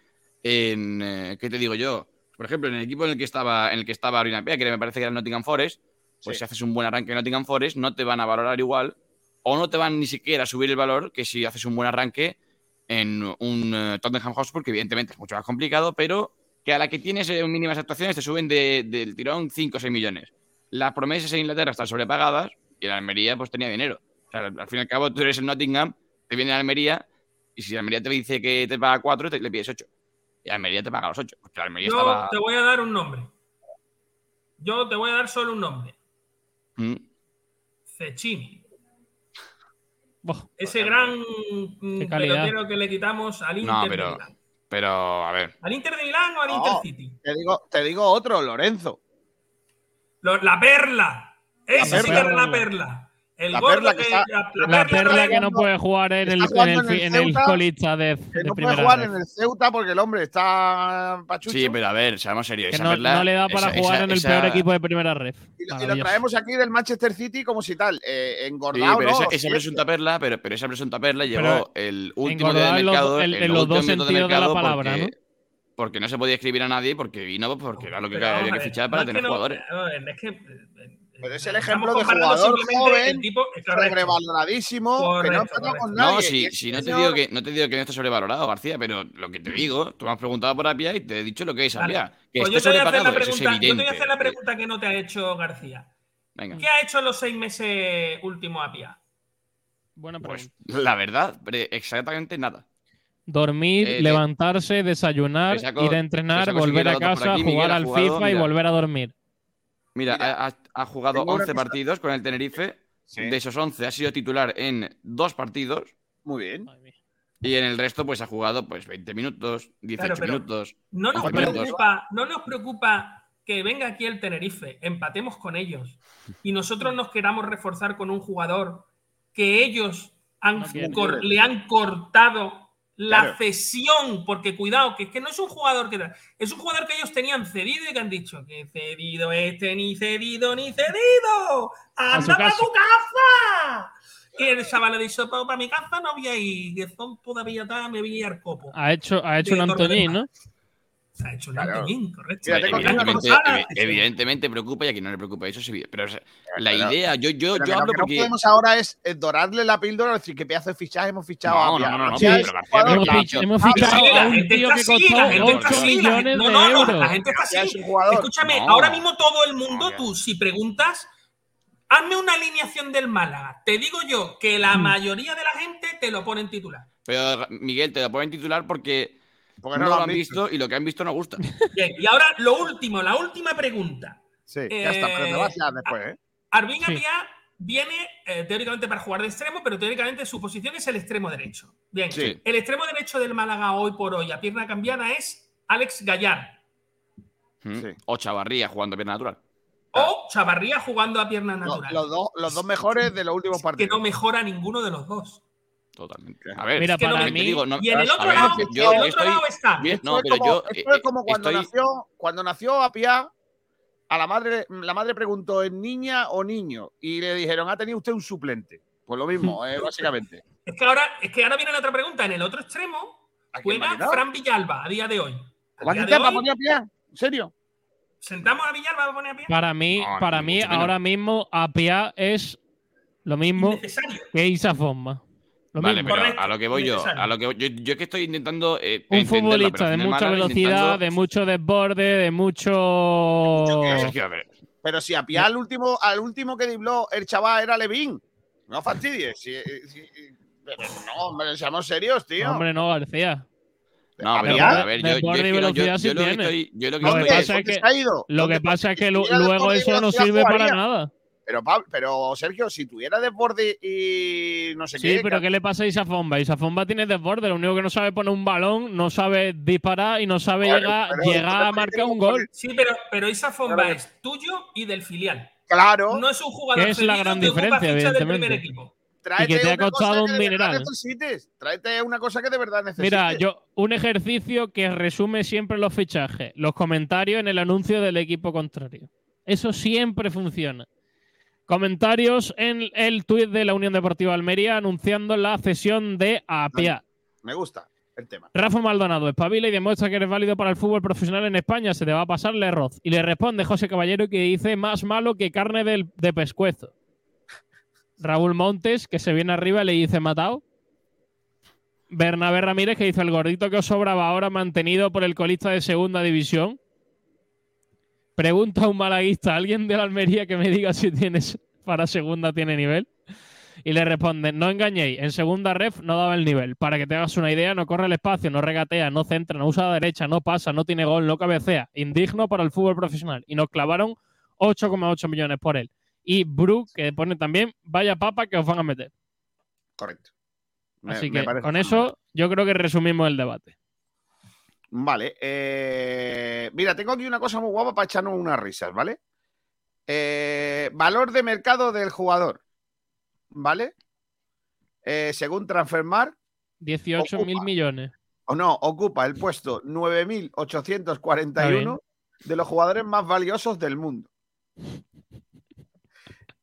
en, eh, ¿qué te digo yo? Por ejemplo, en el equipo en el que estaba, en el que estaba Arina Pia, que me parece que era el Nottingham Forest, pues Sí. si haces un buen arranque en Nottingham Forest, no te van a valorar igual o no te van ni siquiera a subir el valor que si haces un buen arranque en un eh, Tottenham Hotspur, que evidentemente es mucho más complicado, pero que a la que tienes eh, mínimas actuaciones te suben de- del tirón 5 o 6 millones. Las promesas en Inglaterra están sobrepagadas y la Almería pues tenía dinero. O sea, al fin y al cabo tú eres el Nottingham, te viene la Almería y si la Almería te dice que te paga 4, te le pides 8. Y la Almería te paga los 8. Porque la Almería Yo estaba... te voy a dar un nombre. Yo te voy a dar solo un nombre. Mm. Cecchini. Ese gran mm, pelotero que le quitamos al Inter No, de pero- Milán. Pero, a ver, ¿Al Inter de Milán o al No. Intercity? Te digo, te digo otro, Lorenzo. Lo- la perla. Ese sí que era la perla. El La gordo perla que que, está- la, La perla que no puede jugar en el, en el, en el fi- en el Ceuta, colista de, Que de no puede primera jugar red. en el Ceuta porque el hombre está pachucho. sí, pero a ver, seamos serios. Que esa no, perla- no le da para esa- jugar esa- en el esa- peor equipo de primera red. y, lo, y lo traemos aquí del Manchester City como si tal, eh, Sí, engordado, pero ¿no? esa, esa Sí, presunta perla, pero, pero esa presunta perla llegó Pero el último día de en los- mercado. en- el los último dos sentidos de la mercado palabra, porque, ¿no? porque no se podía escribir a nadie, porque vino, porque era lo que Pero había que fichar para tener que no- jugadores. es que, eh, Pero es el ejemplo de jugador simplemente joven, el tipo- correcto. sobrevaloradísimo, que no Correcto, con nadie. No, si, si no, te digo que, no te digo que no está sobrevalorado, García, pero lo que te digo, tú me has preguntado por Apia y te he dicho lo que es Vale. Apia. Que Pues yo esté te voy a hacer la sobrepagado, eso es pregunta, yo te voy a hacer la pregunta que no te ha hecho García. Venga. ¿Qué ha hecho en los seis meses últimos Apia? Buena Pues la verdad, exactamente nada. Dormir, eh, levantarse, desayunar, saco- ir a entrenar, volver a casa, aquí, jugar Miguel al jugado, FIFA y mira. volver a dormir. Mira, Mira, ha, jugado tengo una 11 cosa- partidos con el Tenerife. Sí, De esos 11 ha sido titular en dos partidos. muy bien. Y en el resto, pues ha jugado pues 20 minutos, 18 Claro, pero- minutos. No nos, preocupa, no nos preocupa que venga aquí el Tenerife, empatemos con ellos y nosotros nos queramos reforzar con un jugador que ellos han No le han cortado la Claro. cesión, porque cuidado, que es que no es un jugador que es un jugador que ellos tenían cedido y que han dicho que cedido este ni cedido ni cedido. ¡Anda para tu casa! Y el chaval le dicho, "Pues para mi casa no voy a ir, que son todavía está, me voy a ir al copo. Ha hecho, ha hecho un Antoñín, ¿no? Se ha hecho Claro. Antoñín, correcto. Mira, evidentemente, cosa- evi- evidentemente preocupa y a quien no le preocupa eso es evidente. Pero o sea, la idea, yo, yo, Pero que yo lo hablo que no porque. podemos ahora es eh, dorarle la píldora decir qué pedazo de fichaje hemos fichado. No, no, no, no, pero García, jugador Hemos, Ah, fichado Sí, la a un gente tío está que así, la costó gente está 8 así, la millones de euros. La gente está así. Escúchame, ahora mismo todo el mundo, tú, si preguntas, hazme una alineación del Málaga. Te digo yo que Mm. la mayoría de la gente te lo pone en titular. Pero Miguel, te lo ponen titular porque, Porque no, lo han visto. y lo que han visto no gusta. Bien, y ahora lo último, la última pregunta. Sí, ya está, pero te Eh, vas ya después, ¿eh? Arvin Sí. Viene eh, teóricamente para jugar de extremo, pero teóricamente su posición es el extremo derecho. Bien, Sí. el extremo derecho del Málaga hoy por hoy a pierna cambiada es Alex Gallar Mm. Sí. O Chavarría jugando bien natural. o Chavarría jugando a pierna natural. Los, dos, los dos mejores de los últimos que partidos. no mejora ninguno de los dos. Totalmente. A ver, Mira, Es que no para mí, digo, no- Y en el a otro ver, lado, yo- el otro estoy- lado está. no, es pero como, yo esto es eh, como cuando estoy- nació, cuando nació Apia, a la madre, la madre preguntó, ¿es niña o niño? Y le dijeron, ha tenido usted un suplente. Pues lo mismo, eh, básicamente. Es que ahora, es que ahora viene la otra pregunta. En el otro extremo ¿A a juega? Fran Villalba a día de hoy. A ¿Va a día de hoy, poner a Apia? ¿En serio? ¿Sentamos a Villalba para poner a pie? Para mí, No, para mí ahora mismo Apia es lo mismo que Isa Fomma. Lo Vale, mismo. pero Correcto, a lo que voy yo, a lo que voy- yo, yo es que estoy intentando eh, Un futbolista de mucha velocidad, intentando- de mucho desborde, de mucho. Pero si a Piá al último, al último que dibló el chaval era Levín. No fastidies. si- si- pero no, hombre, seamos serios, tío. Hombre, no, García. No, A pero ver, a ver, yo, yo, es y que no- yo- yo lo que estoy, lo que pasa es ¿Dónde que- si luego eso no sirve para nada. Pero, Pablo, pero Sergio, si tuviera desborde y no sé Sí, qué. pero ¿qué le pasa a Isafomba? Isafomba tiene desborde, lo único que no sabe poner un balón, no sabe disparar y no sabe Claro, llegar, pero- llegar a marcar un gol. Sí, pero, pero esa Fomba Claro. es tuyo y del filial. Claro, No es un jugador Que es la gran diferencia, ficha del primer evidentemente. equipo. tráete y que te ha una cosa costado un que de verdad dineral. Tráete una cosa que de verdad necesites. Mira, yo un ejercicio que resume siempre los fichajes, los comentarios en el anuncio del equipo contrario. Eso siempre funciona. Comentarios en el tuit de la Unión Deportiva Almería anunciando la cesión de Apia. Me gusta el tema. Rafa Maldonado, espabila y demuestra que eres válido para el fútbol profesional en España, se te va a pasar el arroz. Y le responde José Caballero que dice más malo que carne del- de pescuezo. Raúl Montes, que se viene arriba, le dice matado. Bernabé Ramírez, que dice el gordito que os sobraba ahora mantenido por el colista de segunda división. Pregunta a un malaguista, alguien de la Almería que me diga si tienes para segunda tiene nivel. Y le responde, no engañéis, en segunda ref no daba el nivel. Para que te hagas una idea, no corre el espacio, no regatea, no centra, no usa la derecha, no pasa, no tiene gol, no cabecea. Indigno para el fútbol profesional. Y nos clavaron 8,8 millones por él. Y Brook, que pone también, vaya papa que os van a meter. Correcto. Me- Así que con eso yo creo que resumimos el debate. Vale. eh, mira, tengo aquí una cosa muy guapa para echarnos unas risas, ¿vale? Eh, valor de mercado del jugador. ¿Vale? Eh, según Transfermarkt, 18 mil millones. o no, ocupa el puesto 9.841 de los jugadores más valiosos del mundo.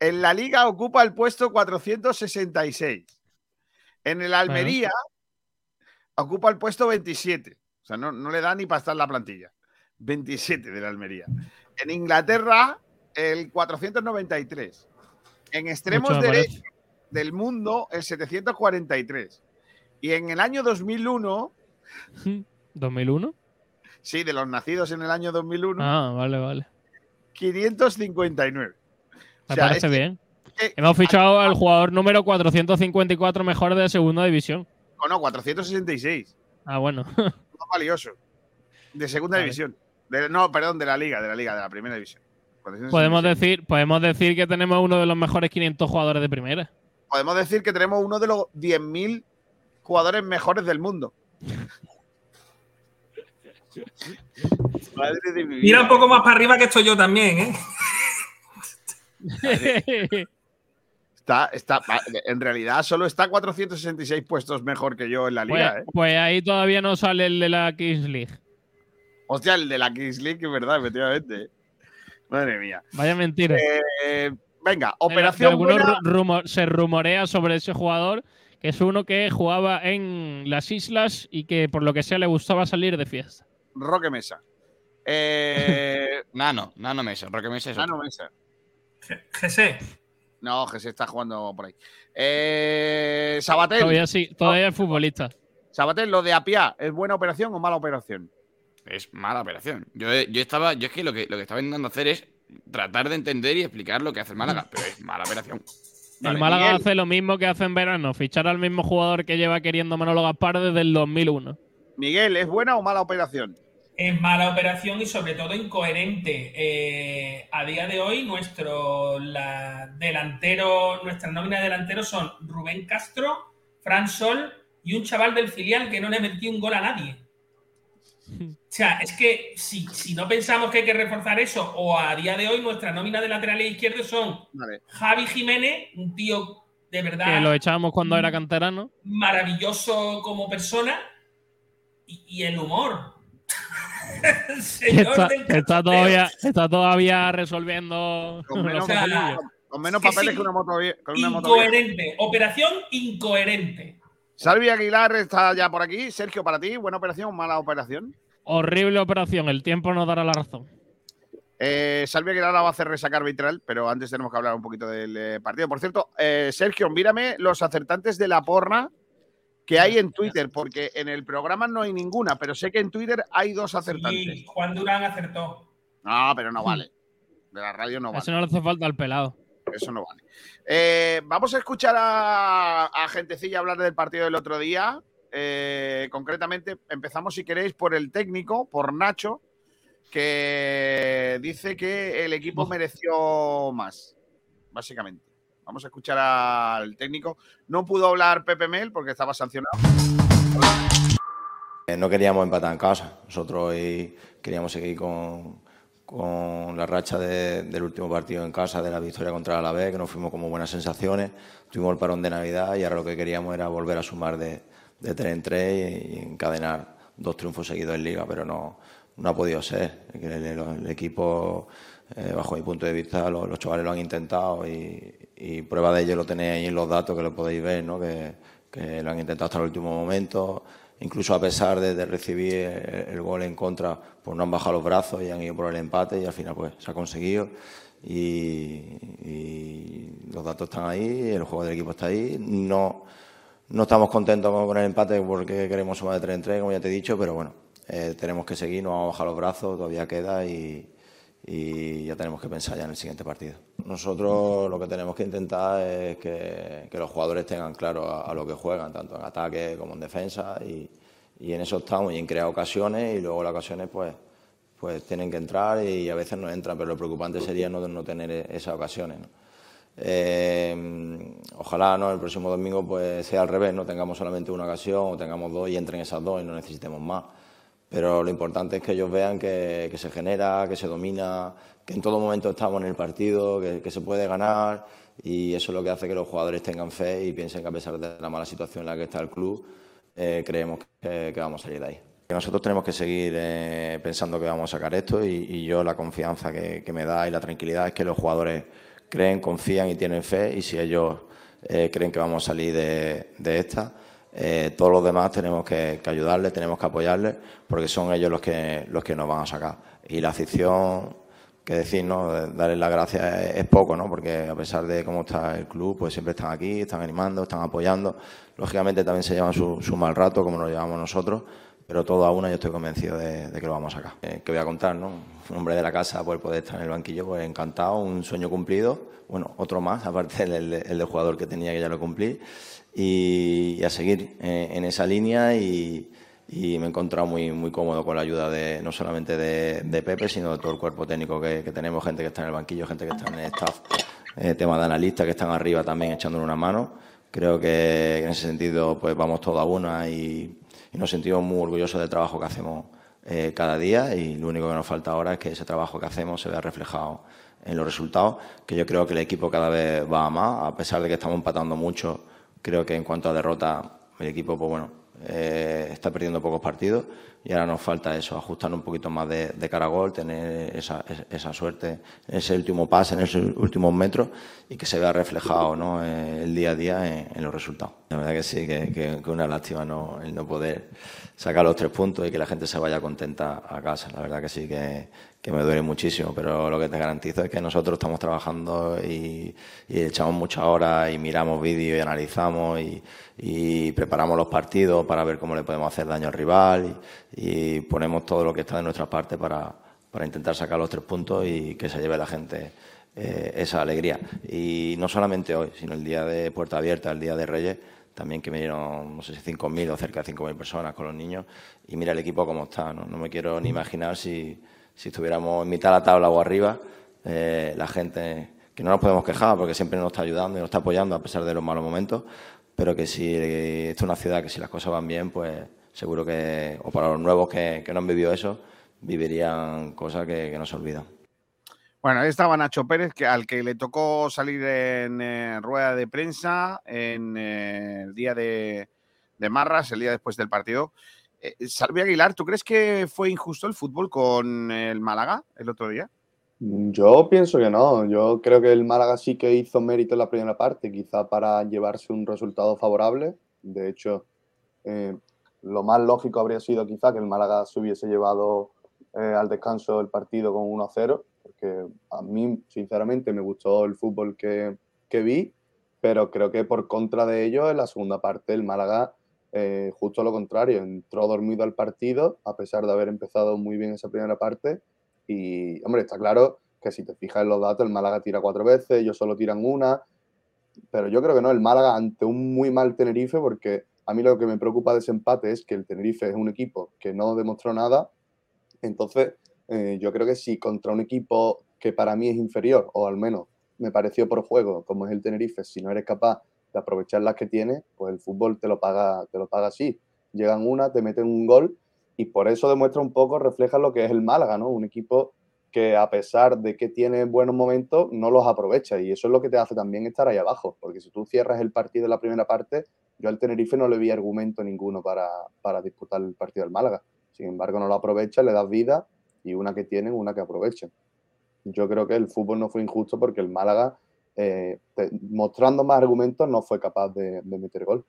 En la liga ocupa el puesto 466. En el Almería ocupa el puesto 27. Sea, no, no le da ni para estar en la plantilla. 27 de la Almería. En Inglaterra, el 493. En extremos derechos del mundo, el 743. Y en el año 2001, parece. ¿2001? sí, de los nacidos en el año 2001, Ah, vale, vale. 559. Me O sea, parece es bien. eh, Hemos fichado al jugador número 454 mejor de segunda división. O no, 466. Ah, bueno. Más valioso. De segunda Vale. división. De- no, perdón, de la liga, de la liga, de la primera división. 466. podemos, decir, podemos decir que tenemos uno de los mejores 500 jugadores de primera. Podemos decir que tenemos uno de los 10.000 jugadores mejores del mundo. Madre de mi vida. Mira un poco más para arriba que estoy yo también, ¿eh? Está, está, en realidad solo está 466 puestos mejor que yo en la pues, liga. ¿eh? pues ahí todavía no sale el de la Kings League. Hostia, el de la Kings League, es verdad, efectivamente. Madre mía. Vaya mentira. Eh, venga, De- de operación buena. rumor- se rumorea sobre ese jugador que es uno que jugaba en las islas y que por lo que sea le gustaba salir de fiesta. Roque Mesa. Eh, Nano, Nano Mesa, Roque Mesa es ah, otro. no, Mesa. José, No, que se está jugando por ahí. Eh, Sabatel. Todavía sí, todavía es futbolista. Sabatel, lo de Apia, ¿es buena operación o mala operación? Es mala operación. Yo, yo estaba, yo es que lo que lo que estaba intentando hacer es tratar de entender y explicar lo que hace el Málaga, pero es mala operación. Vale, el Málaga Miguel. hace lo mismo que hace en verano, fichar al mismo jugador que lleva queriendo Manolo Gaspar desde el 2001. Miguel, ¿es buena o mala operación? Es mala operación y sobre todo incoherente. Eh, a día de hoy, nuestro la, delantero, nuestra nómina de delanteros son Rubén Castro, Fran Sol y un chaval del filial que no le metió un gol a nadie. O sea, es que si, si no pensamos que hay que reforzar eso, o a día de hoy nuestra nómina de laterales izquierdos son Vale. Javi Jiménez, un tío de verdad Que lo echábamos cuando era canterano. maravilloso como persona, y, y el humor. Está, todavía, está todavía resolviendo Con menos, los o sea, papelillos. con menos que papeles sí. que una moto, con una moto vieja. Incoherente. Operación incoherente. Salvi Aguilar está ya por aquí. Sergio, para ti, ¿buena operación o mala operación? Horrible operación, el tiempo nos dará la razón. Eh, Salvi Aguilar la va a hacer resaca arbitral, pero antes tenemos que hablar un poquito del eh, partido. Por cierto, eh, Sergio, mírame los acertantes de la porna que hay en Twitter, porque en el programa no hay ninguna, pero sé que en Twitter hay dos acertantes. Sí, Juan Durán acertó. No, pero no vale. De la radio no vale. Eso no le hace falta al pelado. Eso no vale. Eh, vamos a escuchar a, a Gentecilla hablar del partido del otro día. Eh, concretamente, empezamos, si queréis, por el técnico, por Nacho, que dice que el equipo mereció más, básicamente. Vamos a escuchar al técnico. No pudo hablar Pepe Mel porque estaba sancionado. Eh, No queríamos empatar en casa. Nosotros hoy queríamos seguir con, la racha de- del último partido en casa, de la victoria contra el Alavés, que nos fuimos como buenas sensaciones. Tuvimos el parón de Navidad y ahora lo que queríamos era volver a sumar de, de tres en tres y, y encadenar dos triunfos seguidos en Liga, pero no, ha podido ser. El equipo, eh, bajo mi punto de vista, los, chavales lo han intentado y, prueba de ello lo tenéis ahí en los datos que lo podéis ver, ¿no? que, lo han intentado hasta el último momento. Incluso a pesar de, recibir el, gol en contra, pues no han bajado los brazos y han ido por el empate y al final pues se ha conseguido. Y, los datos están ahí, el juego del equipo está ahí. No, no estamos contentos con, con el empate porque queremos sumar de 3 en 3, como ya te he dicho, pero bueno, eh, tenemos que seguir, no vamos a bajar los brazos, todavía queda y, y ya tenemos que pensar ya en el siguiente partido. Nosotros lo que tenemos que intentar es que, los jugadores tengan claro a, lo que juegan, tanto en ataque como en defensa, y, y en eso estamos, y en crear ocasiones, y luego las ocasiones pues, pues tienen que entrar y a veces no entran, pero lo preocupante sería no, no tener e- esas ocasiones. Eh, ojalá ¿no? el próximo domingo pues sea al revés, no tengamos solamente una ocasión o tengamos dos y entren esas dos y no necesitemos más. Pero lo importante es que ellos vean que, se genera, que se domina, que en todo momento estamos en el partido, que, se puede ganar y eso es lo que hace que los jugadores tengan fe y piensen que a pesar de la mala situación en la que está el club, eh, creemos que, vamos a salir de ahí. Nosotros tenemos que seguir eh, pensando que vamos a sacar esto y, yo la confianza que, me da y la tranquilidad es que los jugadores creen, confían y tienen fe y si ellos eh, creen que vamos a salir de esta, eh, todos los demás tenemos que, que ayudarles, tenemos que apoyarles porque son ellos los que, los que nos van a sacar. Y la afición, que decir, ¿no? Darles las gracias es, poco, ¿no? Porque a pesar de cómo está el club, pues siempre están aquí, están animando, están apoyando. Lógicamente también se llevan su, su mal rato, como nos llevamos nosotros, pero todo a una yo estoy convencido de, que lo vamos a sacar. Eh, ¿Qué voy a contar, no? Un hombre de la casa, por poder estar en el banquillo, pues encantado, un sueño cumplido. Bueno, otro más, aparte del, el de jugador que tenía, que ya lo cumplí. Y, y a seguir eh, en esa línea y, y me he encontrado muy, muy cómodo con la ayuda de no solamente de, de Pepe, sino de todo el cuerpo técnico que, que tenemos, gente que está en el banquillo, gente que está en el staff, eh, temas de analistas que están arriba también echándole una mano. Creo que en ese sentido pues vamos todos a una y, y nos sentimos muy orgullosos del trabajo que hacemos eh, cada día y lo único que nos falta ahora es que ese trabajo que hacemos se vea reflejado en los resultados, que yo creo que el equipo cada vez va a más, a pesar de que estamos empatando mucho, creo que en cuanto a derrota el equipo pues bueno eh, está perdiendo pocos partidos y ahora nos falta eso, ajustar un poquito más de, de cara a gol, tener esa, esa suerte, ese último pase, en esos últimos metros y que se vea reflejado ¿no? Eh, el día a día en, los resultados. La verdad que sí, que, que, que una lástima ¿no? el no poder sacar los tres puntos y que la gente se vaya contenta a casa. La verdad que sí, que, que me duele muchísimo, pero lo que te garantizo es que nosotros estamos trabajando y, echamos muchas horas y miramos vídeos y analizamos y, preparamos los partidos para ver cómo le podemos hacer daño al rival y, ponemos todo lo que está de nuestra parte para, para, intentar sacar los tres puntos y que se lleve la gente eh, esa alegría. Y no solamente hoy, sino el día de Puerta Abierta, el día de Reyes, también que me dieron, no sé si 5.000 o cerca de 5.000 personas con los niños y mira el equipo cómo está, no, no me quiero ni imaginar si si estuviéramos en mitad de la tabla o arriba, eh, la gente, que no nos podemos quejar porque siempre nos está ayudando y nos está apoyando a pesar de los malos momentos, pero que si esto es una ciudad que si las cosas van bien, pues seguro que, o para los nuevos que, no han vivido eso, vivirían cosas que, que no se olvidan. Bueno, ahí estaba Nacho Pérez, que, al que le tocó salir en eh, rueda de prensa en eh, el día de, de Marras, el día después del partido. Eh, Salvi Aguilar, ¿tú crees que fue injusto el fútbol con el Málaga el otro día? Yo pienso que no. Yo creo que el Málaga sí que hizo mérito en la primera parte, quizá para llevarse un resultado favorable. De hecho, eh, lo más lógico habría sido quizá que el Málaga se hubiese llevado eh, al descanso el partido con 1-0, porque a mí, sinceramente, me gustó el fútbol que, que vi, pero creo que por contra de ello, en la segunda parte, el Málaga eh, justo lo contrario, entró dormido al partido, a pesar de haber empezado muy bien esa primera parte. Y, hombre, está claro que si te fijas en los datos, el Málaga tira cuatro veces, ellos solo tiran una. Pero yo creo que no, el Málaga ante un muy mal Tenerife, porque a mí lo que me preocupa de ese empate es que el Tenerife es un equipo que no demostró nada. Entonces, eh, yo creo que si contra un equipo que para mí es inferior, o al menos me pareció por juego, como es el Tenerife, si no eres capaz de aprovechar las que tienes, pues el fútbol te lo paga, te lo paga así. Llegan una, te meten un gol y por eso demuestra un poco, refleja lo que es el Málaga, ¿no? Un equipo que a pesar de que tiene buenos momentos, no los aprovecha y eso es lo que te hace también estar ahí abajo, porque si tú cierras el partido en la primera parte, yo al Tenerife no le vi argumento ninguno para, para disputar el partido del Málaga. Sin embargo, no lo aprovecha, le das vida y una que tienen, una que aprovechen. Yo creo que el fútbol no fue injusto porque el Málaga, eh, mostrando más argumentos, no fue capaz de, de meter gol.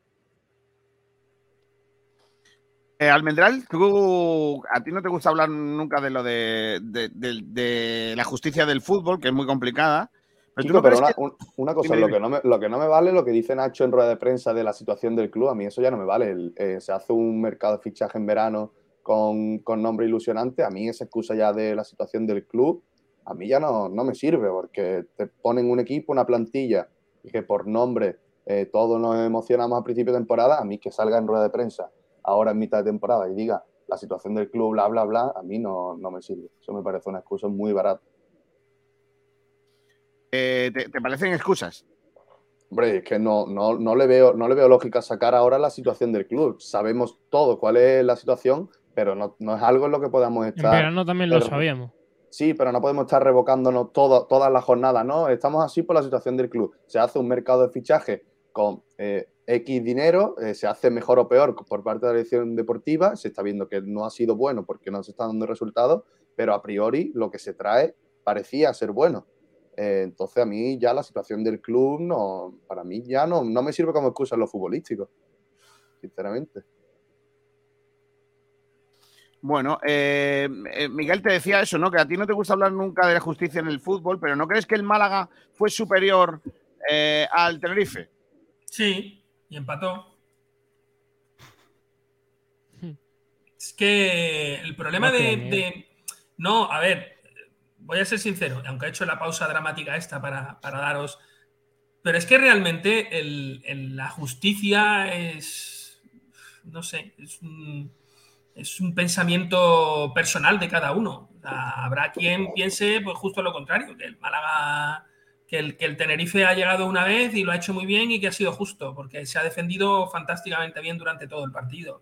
Eh, Almendral, tú, a ti no te gusta hablar nunca de lo de, de, de, de la justicia del fútbol, que es muy complicada. Pero, Chico, no pero una, que... una, cosa, lo que, no me, lo que no me vale lo que dice Nacho en rueda de prensa de la situación del club, a mí eso ya no me vale. El, eh, se hace un mercado de fichaje en verano con, con, nombre ilusionante, a mí esa excusa ya de la situación del club, a mí ya no, no me sirve, porque te ponen un equipo, una plantilla, y que por nombre eh, todos nos emocionamos a principio de temporada, a mí que salga en rueda de prensa ahora en mitad de temporada y diga la situación del club, bla, bla, bla, a mí no, no me sirve. Eso me parece una excusa muy barata. Eh, ¿te, ¿te, parecen excusas? Hombre, es que no, no, no, le veo, no le veo lógica sacar ahora la situación del club. Sabemos todo cuál es la situación, pero no, no es algo en lo que podamos estar. En verano también lo sabíamos. Sí, pero no podemos estar revocándonos todas las jornadas, ¿no? Estamos así por la situación del club. Se hace un mercado de fichaje con eh, X dinero, eh, se hace mejor o peor por parte de la dirección deportiva, se está viendo que no ha sido bueno porque no se están dando resultados, pero a priori lo que se trae parecía ser bueno. Eh, entonces a mí ya la situación del club, no, para mí ya no, no me sirve como excusa en lo futbolístico, sinceramente. Bueno, eh, Miguel te decía eso, ¿no? Que a ti no te gusta hablar nunca de la justicia en el fútbol, pero ¿no crees que el Málaga fue superior eh, al Tenerife? Sí, y empató. Es que el problema de, de, No, a ver, voy a ser sincero, aunque he hecho la pausa dramática esta para, para daros. Pero es que realmente el, el, la justicia es. No sé, es un es un pensamiento personal de cada uno. Habrá quien piense pues justo lo contrario, que el Málaga, que el, que el Tenerife ha llegado una vez y lo ha hecho muy bien y que ha sido justo, porque se ha defendido fantásticamente bien durante todo el partido.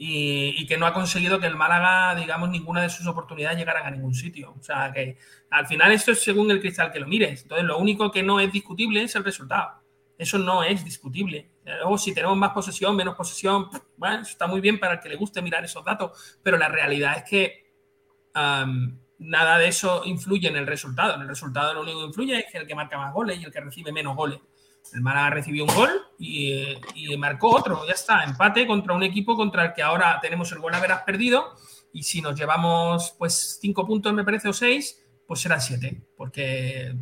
Y, y, que no ha conseguido que el Málaga, digamos, ninguna de sus oportunidades llegaran a ningún sitio. O sea, que al final esto es según el cristal que lo mires. Entonces, lo único que no es discutible es el resultado. Eso no es discutible. Luego, si tenemos más posesión, menos posesión, bueno, está muy bien para el que le guste mirar esos datos, pero la realidad es que nada de eso influye en el resultado. En el resultado lo único que influye es el que marca más goles y el que recibe menos goles. El Málaga recibió un gol y, y, marcó otro. Ya está, empate contra un equipo contra el que ahora tenemos el gol a haberás perdido. Y si nos llevamos pues cinco puntos, me parece, o seis, pues serán siete, porque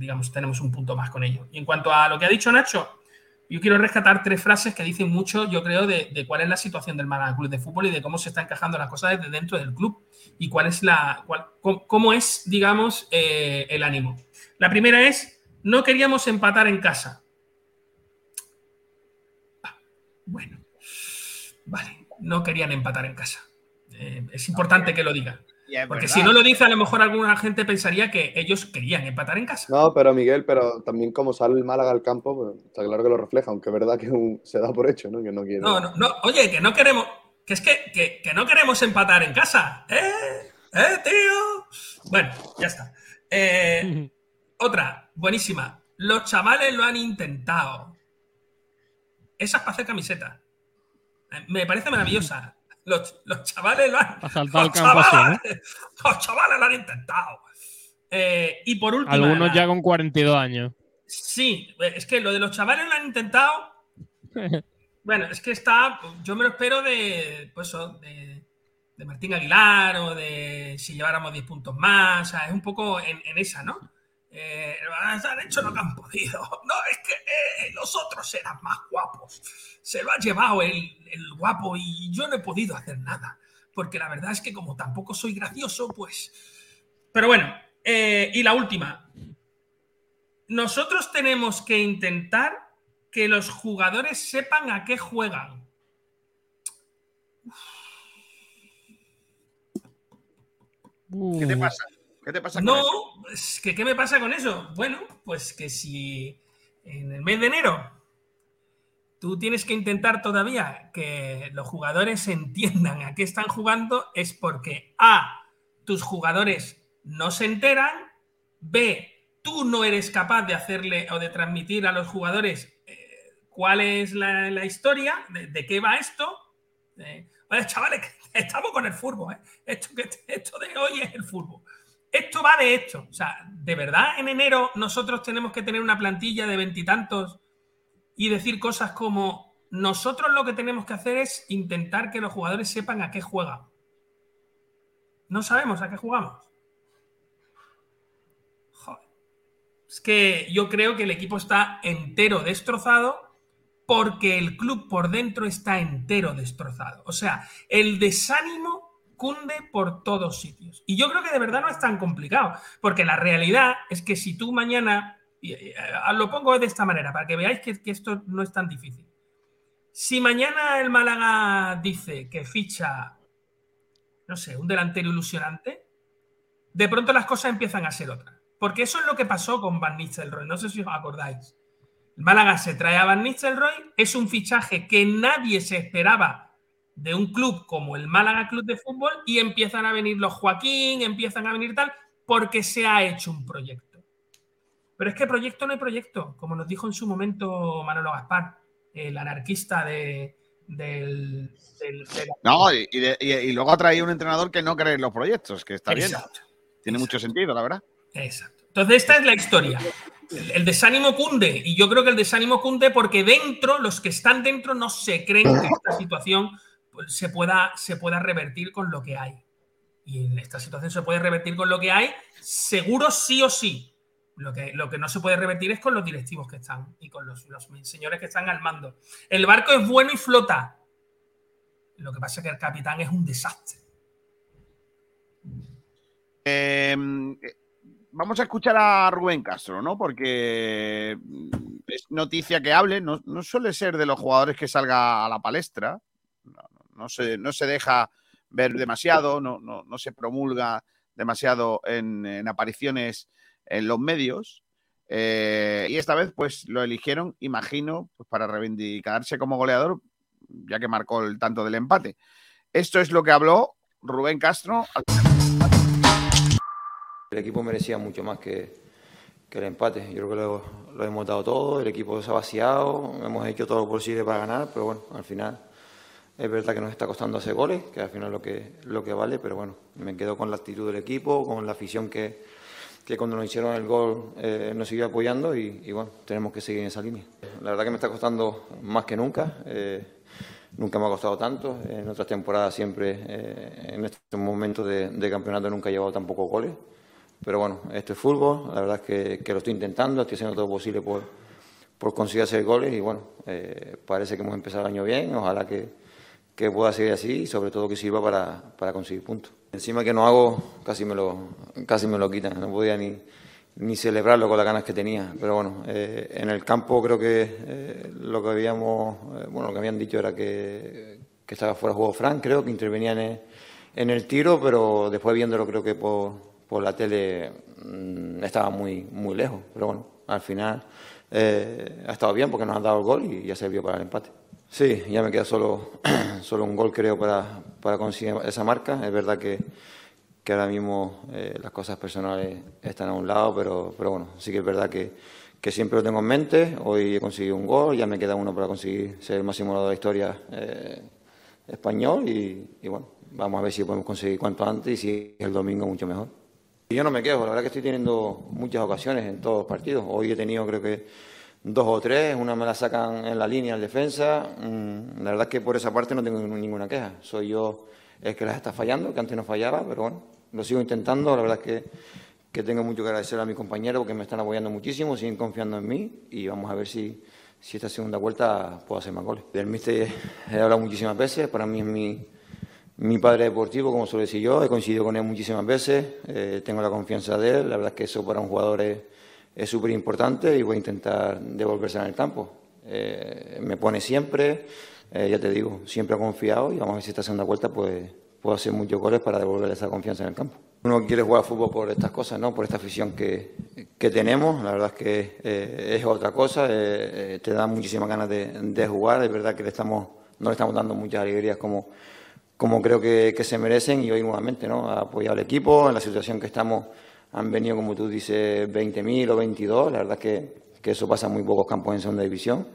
digamos, tenemos un punto más con ello. Y en cuanto a lo que ha dicho Nacho, yo quiero rescatar tres frases que dicen mucho, yo creo, de, de cuál es la situación del Málaga Club de Fútbol y de cómo se están encajando las cosas desde dentro del club y cuál es la, cuál, cómo es, digamos, eh, el ánimo. La primera es, no queríamos empatar en casa. Bueno, vale, no querían empatar en casa. Eh, es importante que lo digan. Porque si no lo dice, a lo mejor alguna gente pensaría que ellos querían empatar en casa. No, pero Miguel, pero también como sale el Málaga al campo, pues, está claro que lo refleja, aunque es verdad que un, se da por hecho, ¿no? Que no quiere. No, no, no, oye, que no queremos. Que es que, que, que no queremos empatar en casa. ¿Eh? ¿Eh, tío? Bueno, ya está. Eh, otra, buenísima. Los chavales lo han intentado. Esa es para hacer camiseta. Me parece maravillosa. Los, los, chavales lo han, los, campo chavales, así, ¿no? los chavales lo han intentado. Eh, y por último. Algunos ya con 42 años. Sí, es que lo de los chavales lo han intentado. bueno, es que está. Yo me lo espero de. Pues, de, de Martín Aguilar o de si lleváramos 10 puntos más. O sea, es un poco en, en esa, ¿no? Eh, han hecho lo que han podido. No, es que eh, los otros eran más guapos. Se lo ha llevado el, el, guapo y yo no he podido hacer nada. Porque la verdad es que como tampoco soy gracioso, pues... Pero bueno, Eh, y la última. Nosotros tenemos que intentar que los jugadores sepan a qué juegan. ¿Qué te pasa? ¿Qué te pasa con No, eso? es que ¿qué me pasa con eso? Bueno, pues que si en el mes de enero tú tienes que intentar todavía que los jugadores entiendan a qué están jugando, es porque A, tus jugadores no se enteran, B, tú no eres capaz de hacerle o de transmitir a los jugadores eh, cuál es la, historia, de, qué va esto. Eh, Oye, chavales, que estamos con el fútbol, ¿eh? Esto, de hoy es el fútbol. Esto va de esto. O sea, de verdad, en enero nosotros tenemos que tener una plantilla de veintitantos y decir cosas como nosotros lo que tenemos que hacer es intentar que los jugadores sepan a qué juegan. No sabemos a qué jugamos. Joder. Es que yo creo que el equipo está entero destrozado porque el club por dentro está entero destrozado. O sea, el desánimo cunde por todos sitios. Y yo creo que de verdad no es tan complicado, porque la realidad es que si tú mañana, lo pongo de esta manera, para que veáis que, que esto no es tan difícil. Si mañana el Málaga dice que ficha, no sé, un delantero ilusionante, de pronto las cosas empiezan a ser otras. Porque eso es lo que pasó con Van Nistelrooy. No sé si os acordáis. El Málaga se trae a Van Nistelrooy, es un fichaje que nadie se esperaba de un club como el Málaga Club de Fútbol y empiezan a venir los Joaquín, empiezan a venir tal, porque se ha hecho un proyecto. Pero es que proyecto no hay proyecto, como nos dijo en su momento Manolo Gaspar, el anarquista de, del, del. No, y, y, de, y, y, luego ha traído un entrenador que no cree en los proyectos, que está Exacto. bien. Tiene Exacto. mucho sentido, la verdad. Exacto. Entonces, esta es la historia. El, el, desánimo cunde, y yo creo que el desánimo cunde porque dentro, los que están dentro, no se creen que esta situación pues, se, pueda, se pueda revertir con lo que hay. Y en esta situación se puede revertir con lo que hay, seguro sí o sí. Lo que, lo que no se puede revertir es con los directivos que están y con los, los señores que están al mando. El barco es bueno y flota. Lo que pasa es que el capitán es un desastre. Eh, vamos a escuchar a Rubén Castro, ¿no? Porque es noticia que hable, no, no suele ser de los jugadores que salga a la palestra, no, no, se, no se, deja ver demasiado, no, no se promulga demasiado en, en, apariciones en los medios. Eh, y esta vez, pues lo eligieron, imagino, pues, para reivindicarse como goleador, ya que marcó el tanto del empate. Esto es lo que habló Rubén Castro. El equipo merecía mucho más que, que el empate. Yo creo que lo, lo, hemos dado todo, el equipo se ha vaciado, hemos hecho todo lo posible para ganar, pero bueno, al final es verdad que nos está costando hacer goles, que al final es lo que, lo que vale, pero bueno, me quedo con la actitud del equipo, con la afición que, que cuando nos hicieron el gol eh, nos siguió apoyando y, bueno, tenemos que seguir en esa línea. La verdad que me está costando más que nunca. Eh, nunca me ha costado tanto. En otras temporadas siempre, eh, en estos momentos de, campeonato, nunca he llevado tan pocos goles. Pero bueno, esto es fútbol, la verdad es que, lo estoy intentando, estoy haciendo todo lo posible por, por conseguir hacer goles y bueno, parece que hemos empezado el año bien, ojalá que, que pueda seguir así y sobre todo que sirva para, para conseguir puntos. Encima que no hago, casi me lo, casi me lo quitan, no podía ni, ni celebrarlo con las ganas que tenía. Pero bueno, eh, en el campo creo que eh, lo que habíamos, eh, bueno, lo que habían dicho era que, que estaba fuera de juego Frank, creo que intervenía en el, en el tiro, pero después viéndolo creo que por, por la tele mmm, estaba muy, muy lejos. Pero bueno, al final ha estado bien porque nos han dado el gol y ya servió para el empate. Sí, ya me queda solo, solo un gol creo para, para conseguir esa marca. Es verdad que que ahora mismo eh, las cosas personales están a un lado, pero, pero bueno, sí que es verdad que, que, siempre lo tengo en mente. Hoy he conseguido un gol, ya me queda uno para conseguir ser el máximo de la historia eh, español y, y, bueno, vamos a ver si podemos conseguir cuanto antes y si el domingo mucho mejor. Y yo no me quejo, la verdad que estoy teniendo muchas ocasiones en todos los partidos. Hoy he tenido creo que dos o tres, una me la sacan en la línea en defensa. Mm, la verdad es que por esa parte no tengo ninguna queja. Soy yo el que las está fallando, que antes no fallaba, pero bueno, lo sigo intentando. La verdad es que, que tengo mucho que agradecer a mis compañeros porque me están apoyando muchísimo, siguen confiando en mí y vamos a ver si, si esta segunda vuelta puedo hacer más goles. Del míster he hablado muchísimas veces, para mí es mi, mi padre deportivo, como suele decir yo, he coincidido con él muchísimas veces, eh, tengo la confianza de él, la verdad es que eso para un jugador es súper importante y voy a intentar devolverse en el campo. Eh, me pone siempre, eh, ya te digo, siempre ha confiado y vamos a ver si esta segunda vuelta pues, puedo hacer muchos goles para devolverle esa confianza en el campo. Uno quiere jugar fútbol por estas cosas, ¿no? por esta afición que, que tenemos, la verdad es que es otra cosa, te da muchísimas ganas de, de, jugar, es verdad que le estamos, no le estamos dando muchas alegrías como como creo que, se merecen y hoy nuevamente ¿no? a apoyar al equipo. En la situación que estamos han venido, como tú dices, 20.000 o 22. La verdad es que, que, eso pasa en muy pocos campos en segunda división.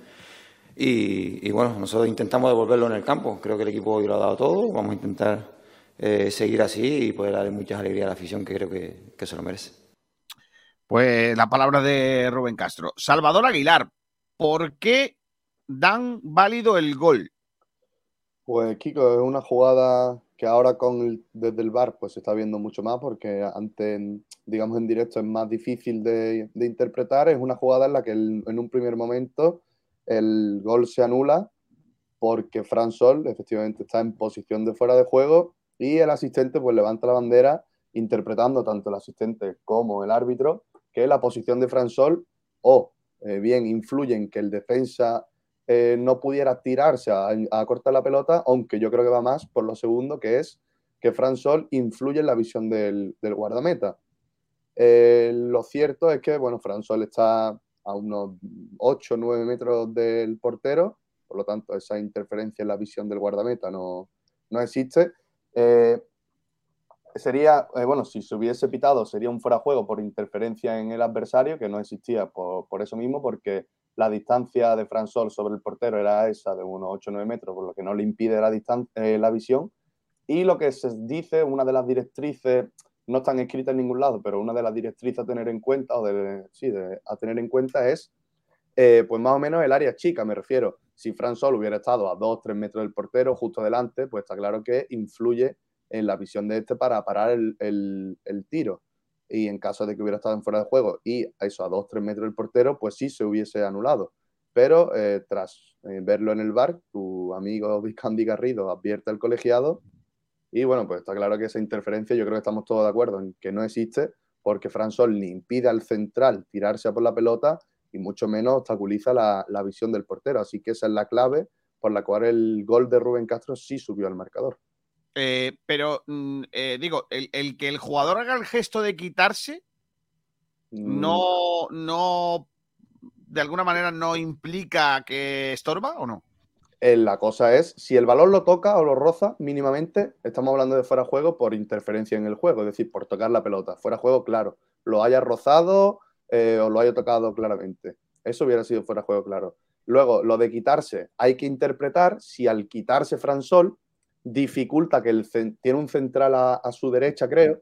Y, bueno, nosotros intentamos devolverlo en el campo. Creo que el equipo hoy lo ha dado todo. Vamos a intentar eh, seguir así y poder darle muchas alegrías a la afición que creo que, que se lo merece. Pues la palabra de Rubén Castro. Salvador Aguilar, ¿por qué dan válido el gol? Pues Kiko, es una jugada que ahora con desde el bar pues se está viendo mucho más porque antes, digamos en directo es más difícil de, interpretar. Es una jugada en la que en un primer momento el gol se anula porque Fran Sol efectivamente está en posición de fuera de juego y el asistente pues levanta la bandera interpretando tanto el asistente como el árbitro que la posición de Fran Sol o eh, bien influye en que el defensa eh, no pudiera tirarse a, cortar la pelota, aunque yo creo que va más por lo segundo, que es que Fran Sol influye en la visión del, guardameta. Eh, lo cierto es que, bueno, Fran Sol está a unos 8 o 9 metros del portero, por lo tanto, esa interferencia en la visión del guardameta no, no existe. Eh, sería, bueno, si se hubiese pitado, sería un fuera juego por interferencia en el adversario, que no existía por, por eso mismo, porque la distancia de Fran Sol sobre el portero era esa de unos 8 o 9 metros, por lo que no le impide la, eh, la visión. Y lo que se dice, una de las directrices, no están escritas en ningún lado, pero una de las directrices a tener en cuenta, o de, sí, a tener en cuenta es, eh, pues más o menos el área chica, me refiero. Si Fran Sol hubiera estado a 2 3 metros del portero, justo delante, pues está claro que influye en la visión de este para parar el, el, el tiro y en caso de que hubiera estado en fuera de juego y a eso a 2-3 metros del portero, pues sí se hubiese anulado. Pero eh, tras eh, verlo en el bar, tu amigo Vizcandi Garrido advierte al colegiado y bueno, pues está claro que esa interferencia yo creo que estamos todos de acuerdo en que no existe porque Fran Sol ni impide al central tirarse por la pelota y mucho menos obstaculiza la, la visión del portero. Así que esa es la clave por la cual el gol de Rubén Castro sí subió al marcador. Eh, pero mm, eh, digo, el, que el jugador haga el gesto de quitarse mm. no, no, de alguna manera no implica que estorba o no. Eh, la cosa es, si el balón lo toca o lo roza mínimamente, estamos hablando de fuera de juego por interferencia en el juego, es decir, por tocar la pelota. Fuera de juego, claro, lo haya rozado o lo haya tocado claramente. Eso hubiera sido fuera de juego, claro. Luego, lo de quitarse, hay que interpretar si al quitarse Fransol dificulta que el, tiene un central a, su derecha, creo.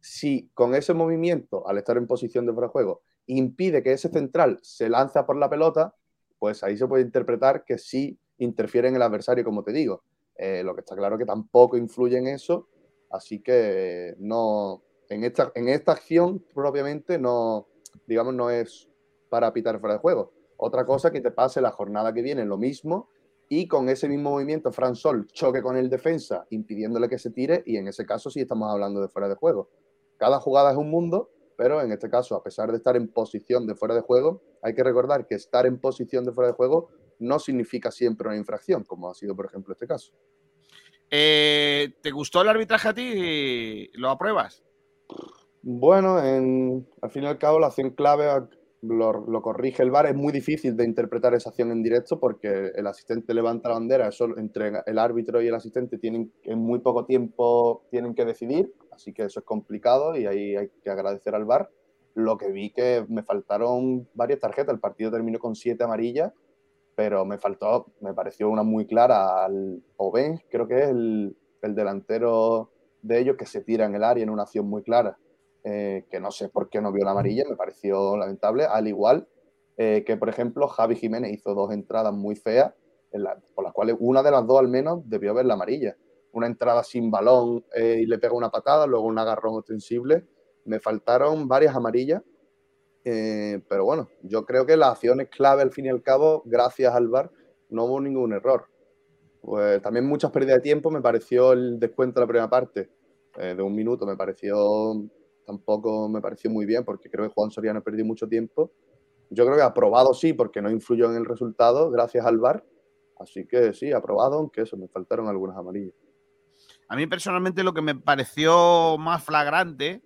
Si con ese movimiento, al estar en posición de fuera de juego, impide que ese central se lance por la pelota, pues ahí se puede interpretar que sí interfiere en el adversario, como te digo. Eh, lo que está claro que tampoco influye en eso, así que no, en esta, en esta acción propiamente no, digamos, no es para pitar fuera de juego. Otra cosa que te pase la jornada que viene lo mismo y con ese mismo movimiento Fran Sol choque con el defensa impidiéndole que se tire y en ese caso sí estamos hablando de fuera de juego. Cada jugada es un mundo, pero en este caso, a pesar de estar en posición de fuera de juego, hay que recordar que estar en posición de fuera de juego no significa siempre una infracción, como ha sido, por ejemplo, este caso. Eh, ¿Te gustó el arbitraje a ti? ¿Lo apruebas? Bueno, al fin y al cabo, la acción clave lo, corrige el VAR. Es muy difícil de interpretar esa acción en directo porque el asistente levanta la bandera, eso entre el árbitro y el asistente tienen en muy poco tiempo tienen que decidir, así que eso es complicado y ahí hay que agradecer al VAR. Lo que vi que me faltaron varias tarjetas, el partido terminó con siete amarillas, pero me faltó, me pareció una muy clara al Oben, creo que es el, el delantero de ellos que se tira en el área en una acción muy clara eh, que no sé por qué no vio la amarilla, me pareció lamentable, al igual eh, que, por ejemplo, Javi Jiménez hizo dos entradas muy feas, por las cuales una de las dos al menos debió ver la amarilla. Una entrada sin balón eh, y le pega una patada, luego un agarrón ostensible. Me faltaron varias amarillas, pero bueno, yo creo que la acción es clave al fin y al cabo, gracias al VAR, no hubo ningún error. Pues también muchas pérdidas de tiempo. Me pareció el descuento de la primera parte de un minuto, me pareció tampoco me pareció muy bien porque creo que Juan Soriano perdió mucho tiempo. Yo creo que aprobado sí, porque no influyó en el resultado gracias al VAR. Así que sí, aprobado, aunque eso, me faltaron algunas amarillas. A mí personalmente lo que me pareció más flagrante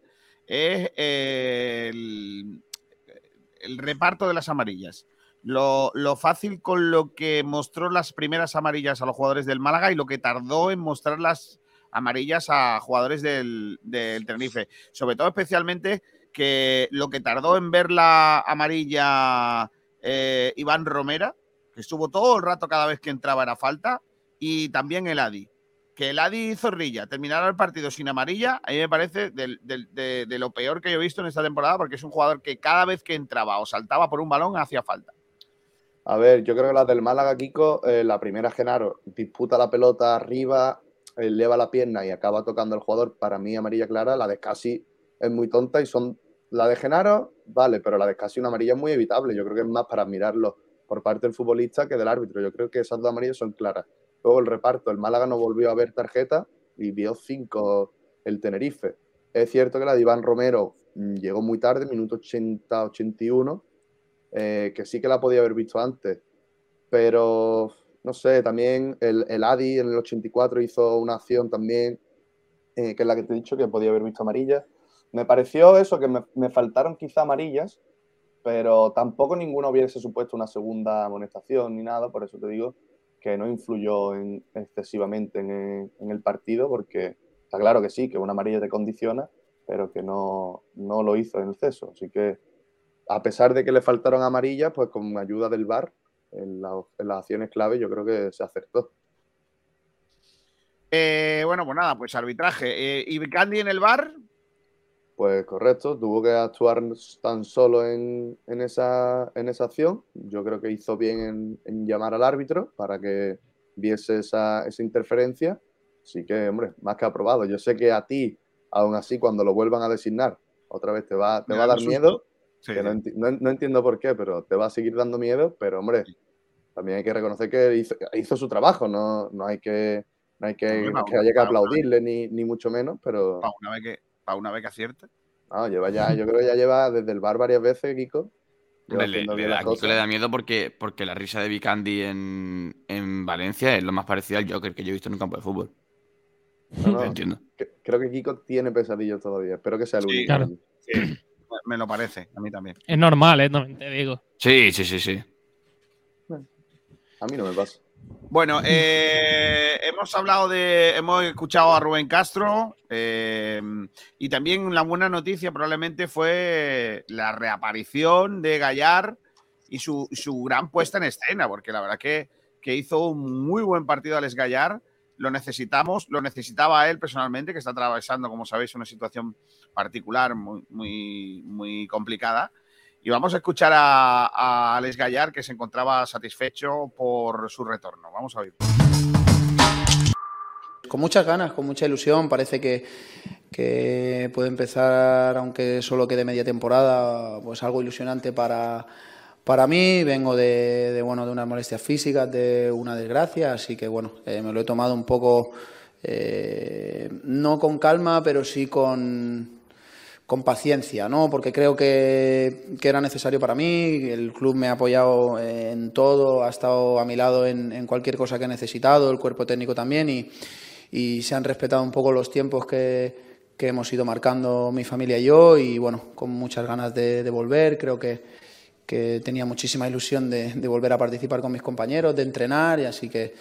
es el, el reparto de las amarillas. Lo, lo, fácil con lo que mostró las primeras amarillas a los jugadores del Málaga y lo que tardó en mostrar las amarillas a jugadores del, del Tenerife. Sobre todo, especialmente, que lo que tardó en ver la amarilla eh, Iván Romera, que estuvo todo el rato cada vez que entraba era falta, y también el Adi. Que el Adi y Zorrilla terminara el partido sin amarilla, a mí me parece de, lo peor que yo he visto en esta temporada, porque es un jugador que cada vez que entraba o saltaba por un balón hacía falta. A ver, yo creo que la del Málaga, Kiko, eh, la primera Genaro disputa la pelota arriba, eleva la pierna y acaba tocando al jugador, para mí amarilla clara, la de Casi es muy tonta y son la de Genaro, vale, pero la de Casi una amarilla es muy evitable. Yo creo que es más para mirarlo por parte del futbolista que del árbitro. Yo creo que esas dos amarillas son claras. Luego el reparto, el Málaga no volvió a ver tarjeta y vio cinco el Tenerife. Es cierto que la de Iván Romero mm, llegó muy tarde, minuto 80-81, eh, que sí que la podía haber visto antes, pero no sé, también el, el, Adi en el 84 hizo una acción también, eh, que es la que te he dicho, que podía haber visto amarilla. Me pareció eso, que me, me, faltaron quizá amarillas, pero tampoco ninguno hubiese supuesto una segunda amonestación ni nada, por eso te digo que no influyó en, excesivamente en, en, el partido, porque está claro que sí, que una amarilla te condiciona, pero que no, no lo hizo en el ceso. Así que, a pesar de que le faltaron amarillas, pues con ayuda del VAR, en, la, en, las acciones clave yo creo que se acertó. Eh, bueno, pues nada, pues arbitraje. Eh, ¿Y Candy en el bar? Pues correcto, tuvo que actuar tan solo en, en, esa, en esa acción. Yo creo que hizo bien en, en llamar al árbitro para que viese esa, esa, interferencia. Así que, hombre, más que aprobado. Yo sé que a ti, aún así, cuando lo vuelvan a designar, otra vez te va, te va a dar miedo. Sí, que no, no, no, entiendo por qué, pero te va a seguir dando miedo. Pero, hombre, también hay que reconocer que hizo, hizo su trabajo, no, no hay que, no hay que, no, que haya que aplaudirle, ni, ni, mucho menos, pero... Para una vez que, para una vez que acierta. No, lleva ya, yo creo que ya lleva desde el bar varias veces, Kiko. Le, da, Kiko le da miedo porque, porque la risa de Vicandi en, en Valencia es lo más parecido al Joker que yo he visto en un campo de fútbol. No, no, entiendo. Creo que Kiko tiene pesadillos todavía. Espero que sea el único. Sí, claro. sí, me lo parece, a mí también. Es normal, ¿eh? No, te digo. Sí, sí, sí, sí. A mí no me pasa. Bueno, eh, hemos hablado de, hemos escuchado a Rubén Castro eh, y también la buena noticia probablemente fue la reaparición de Gallar y su, su gran puesta en escena, porque la verdad que, que hizo un muy buen partido Alex Gallar. Lo necesitamos, lo necesitaba él personalmente, que está atravesando, como sabéis, una situación particular muy, muy, muy complicada. Y vamos a escuchar a, a, Alex Gallar, que se encontraba satisfecho por su retorno. Vamos a oír. Con muchas ganas, con mucha ilusión. Parece que, que puede empezar, aunque solo quede media temporada, pues algo ilusionante para, para mí. Vengo de, bueno, de unas molestias físicas, de una desgracia, así que bueno, eh, me lo he tomado un poco, eh, no con calma, pero sí con con paciencia, ¿no? Porque creo que, que, era necesario para mí. El club me ha apoyado en todo, ha estado a mi lado en, cualquier cosa que he necesitado, el cuerpo técnico también, y, y se han respetado un poco los tiempos que, que, hemos ido marcando mi familia y yo, y bueno, con muchas ganas de, volver. Creo que, que, tenía muchísima ilusión de volver a participar con mis compañeros, de entrenar, y así que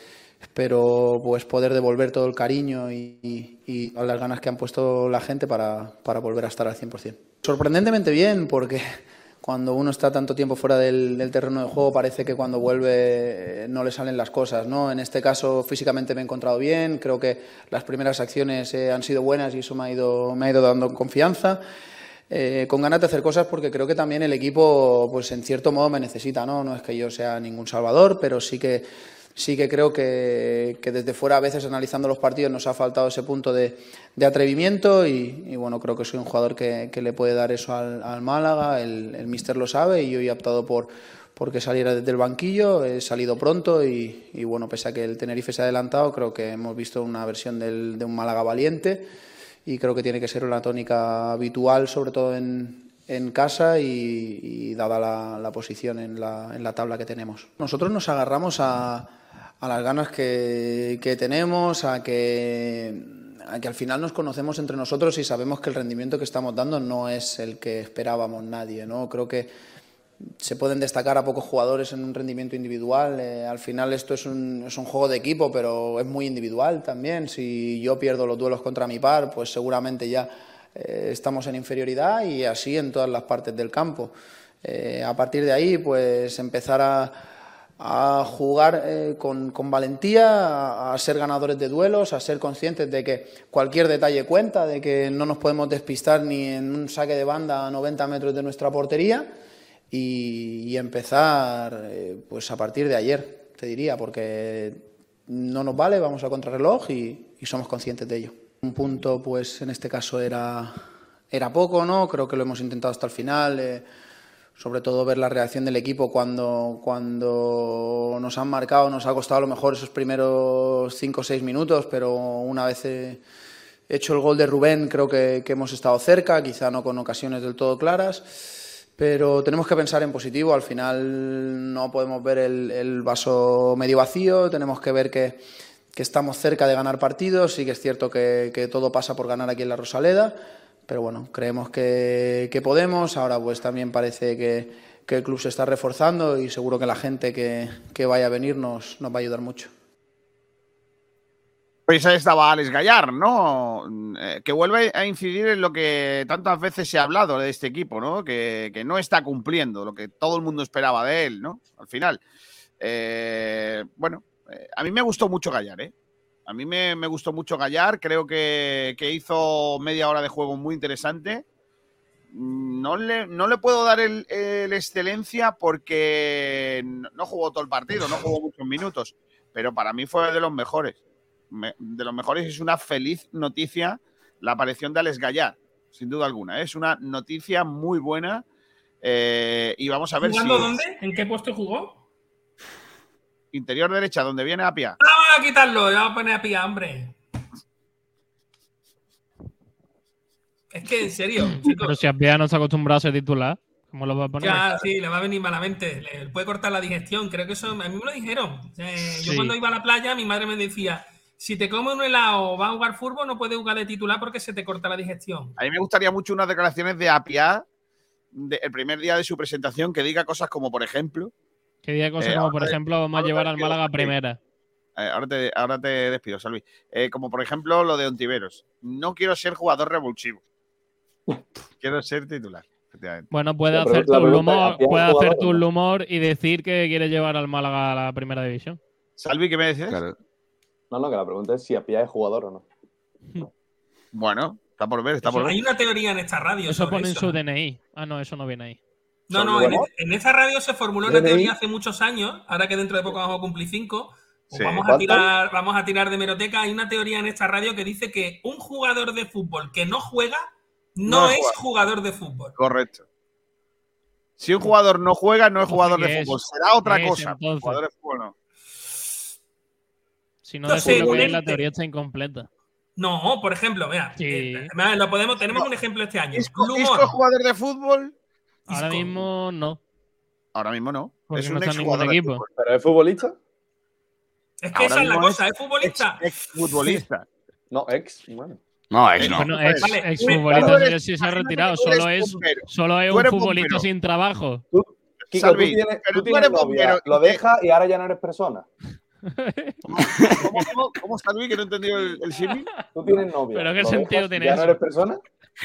espero pues poder devolver todo el cariño y, y, y, las ganas que han puesto la gente para, para volver a estar al 100%. Sorprendentemente bien, porque cuando uno está tanto tiempo fuera del, del, terreno de juego parece que cuando vuelve no le salen las cosas. ¿no? En este caso físicamente me he encontrado bien, creo que las primeras acciones eh, han sido buenas y eso me ha ido, me ha ido dando confianza. Eh, con ganas de hacer cosas porque creo que también el equipo, pues en cierto modo me necesita, ¿no? No es que yo sea ningún salvador, pero sí que sí que creo que, que, desde fuera a veces analizando los partidos nos ha faltado ese punto de, de atrevimiento y, bueno, creo que soy un jugador que, que le puede dar eso al, Málaga, el, el míster lo sabe y yo he optado por, porque saliera desde el banquillo, he salido pronto y, bueno, pese a que el Tenerife se ha adelantado, creo que hemos visto una versión del, de un Málaga valiente y creo que tiene que ser una tónica habitual, sobre todo en, en casa y, y dada la, la posición en la, en la, tabla que tenemos. Nosotros nos agarramos a, a las ganas que, que tenemos, a que, a que al final nos conocemos entre nosotros y sabemos que el rendimiento que estamos dando no es el que esperábamos nadie. ¿no? Creo que se pueden destacar a pocos jugadores en un rendimiento individual. Eh, al final esto es un, es un, juego de equipo, pero es muy individual también. Si yo pierdo los duelos contra mi par, pues seguramente ya eh, estamos en inferioridad y así en todas las partes del campo. Eh, a partir de ahí, pues empezar a, a jugar eh, con, con, valentía, a, a, ser ganadores de duelos, a ser conscientes de que cualquier detalle cuenta, de que no nos podemos despistar ni en un saque de banda a 90 metros de nuestra portería y, y empezar eh, pues a partir de ayer, te diría, porque no nos vale, vamos a contrarreloj y, y somos conscientes de ello. Un punto, pues en este caso era, era poco, ¿no? Creo que lo hemos intentado hasta el final. Eh, sobre todo ver la reacción del equipo cuando, cuando nos han marcado, nos ha costado a lo mejor esos primeros cinco o seis minutos, pero una vez hecho el gol de Rubén creo que, hemos estado cerca, quizá no con ocasiones del todo claras, pero tenemos que pensar en positivo, al final no podemos ver el, el vaso medio vacío, tenemos que ver que, que, estamos cerca de ganar partidos, sí que es cierto que, que todo pasa por ganar aquí en la Rosaleda, pero bueno, creemos que, podemos. Ahora pues también parece que, que, el club se está reforzando y seguro que la gente que, que vaya a venir nos, nos, va a ayudar mucho. Pues ahí estaba Alex Gallar, ¿no? Eh, que vuelve a incidir en lo que tantas veces se ha hablado de este equipo, ¿no? Que, que no está cumpliendo lo que todo el mundo esperaba de él, ¿no? Al final. Eh, bueno, eh, a mí me gustó mucho Gallar, ¿eh? A mí me, me gustó mucho Gallar, creo que, que, hizo media hora de juego muy interesante. No le, no le puedo dar el, el, excelencia porque no jugó todo el partido, no jugó muchos minutos, pero para mí fue de los mejores. Me, de los mejores es una feliz noticia la aparición de Alex Gallar, sin duda alguna. Es una noticia muy buena eh, y vamos a ver ¿Jugando si... dónde? ¿En qué puesto jugó? Interior derecha, donde viene Apia. ¡Ah, a quitarlo! Ya vamos a poner Apia, hombre. Es que, en serio, chicos. Pero si Apia no se acostumbrado a ser titular, ¿cómo lo va a poner? Ya, sí, le va a venir malamente. Le puede cortar la digestión. Creo que eso, a mí me lo dijeron. Eh, sí. Yo cuando iba a la playa, mi madre me decía, si te come un helado o va a jugar fútbol, no puedes jugar de titular porque se te corta la digestión. A mí me gustaría mucho unas declaraciones de Apia de, el primer día de su presentación que diga cosas como, por ejemplo, que diga cosas eh, como, por ejemplo, vamos a llevar al Málaga a primera. Eh, ahora, te, ahora te despido, Salvi. Eh, como por ejemplo lo de Ontiveros. No quiero ser jugador revulsivo. quiero ser titular. Bueno, puede hacer tu humor, puede hacer tu humor y decir que quiere llevar al Málaga a la primera división. Salvi, ¿qué me decías? Claro. No, no, que la pregunta es si Apia es jugador o no. bueno, está por ver, está por ver. Hay una teoría en esta radio. Eso pone en su DNI. Ah, no, eso no viene ahí. No, no, en, en, esa radio se formuló una teoría hace muchos años, ahora que dentro de poco vamos a cumplir cinco. Sí. Vamos, a tirar, vamos a tirar de meroteca. Hay una teoría en esta radio que dice que un jugador de fútbol que no juega no, no es jugador de fútbol. Correcto. Si un jugador no juega, no es jugador de fútbol. Será otra es, cosa. Jugador de fútbol no. Si no, entonces, que la teoría está incompleta. No, por ejemplo, mira, sí. eh, lo podemos, tenemos un ejemplo este año. ¿Es, ¿Es jugador de fútbol? Ahora mismo no. Ahora mismo no. Porque es no un está ningún equipo. ¿Pero es futbolista? Es que Ahora esa es la cosa, es futbolista. Ex, ex futbolista. No, ex, bueno. No, ex no. Bueno, ex, vale. ex futbolista claro, sí se ha retirado. Solo es, solo es un futbolista bombero. sin trabajo. Tú, Kiko, Salvi, tú tienes, tú tienes novia, lo deja y ahora ya no eres persona. ¿Cómo, cómo, cómo Salvi, que no he entendido el, el símil? Tú tienes novia. ¿Pero qué sentido tiene ¿Ya eso? no eres persona?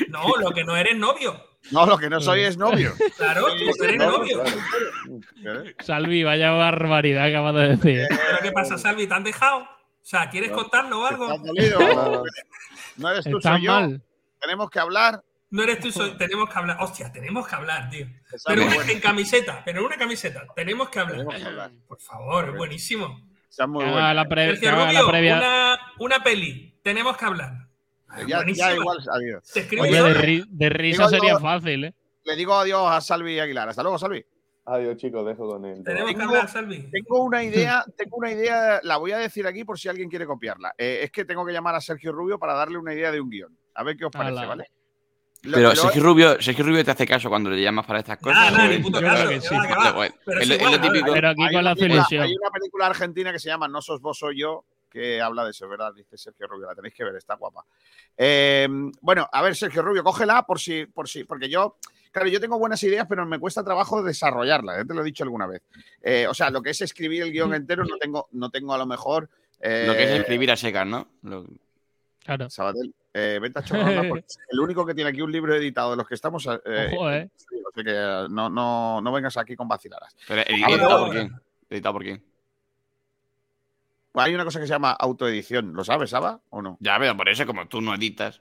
No, lo que no eres novio. No, lo que no soy es novio. Claro, tú eres novio. Salvi, vaya barbaridad que acabas de decir. ¿Pero qué pasa, Salvi? ¿Te han dejado? O sea, ¿quieres contarlo o algo? No eres tú, Está soy yo. mal. Tenemos que hablar. No eres tú, soy... tenemos que hablar. Hostia, tenemos que hablar, tío. Pero una, en camiseta, pero en una camiseta. Tenemos que hablar. Tenemos que hablar. Por favor, buenísimo. Muy Ah, la, pre Sergio que haga Rubio, la previa. una, una peli. Tenemos que hablar. Ya, igual escribo Oye, de, ri- de risa Digo, sería digo- fácil, ¿eh? Le digo adiós a Salvi Aguilar. Hasta luego, Salvi. Adiós, chicos, dejo con él. Tenemos que Tengo- hablar, Salvi. Tengo una idea, tengo una idea, la voy a decir aquí por si alguien quiere copiarla. Eh, es que tengo que llamar a Sergio Rubio para darle una idea de un guion. A ver qué os parece, Ala. ¿vale? Lo- Pero lo- Sergio Rubio, Sergio Rubio te hace caso cuando le llamas para estas cosas. Nada, nada, ¿o ni es- puto Yo caso. creo que que sí. va, que va. Vale, bueno. Pero Es es lo- es típico. Pero aquí hay con la una. Hay una película argentina que se llama No sos vos, soy yo, que habla de eso, ¿verdad? Dice Sergio Rubio, la tenéis que ver, está guapa. Eh, bueno, a ver, Sergio Rubio, cógela por si, por si, porque yo, claro, yo tengo buenas ideas, pero me cuesta trabajo desarrollarlas, ya te lo he dicho alguna vez. Eh, o sea, lo que es escribir el guion entero no tengo, no tengo a lo mejor. eh, Lo que es escribir a secas, ¿no? Lo- Claro. Sabatel, eh, vete a chorrona porque es el único que tiene aquí un libro editado de los que estamos. eh, Ojo, eh. sí, o sea que no, no, no vengas aquí con vaciladas. Pero, ver, ¿Editado ahora. por quién? ¿Editado por quién? Hay una cosa que se llama autoedición, ¿lo sabes, Saba? ¿O no? Ya, pero por eso, como tú no editas,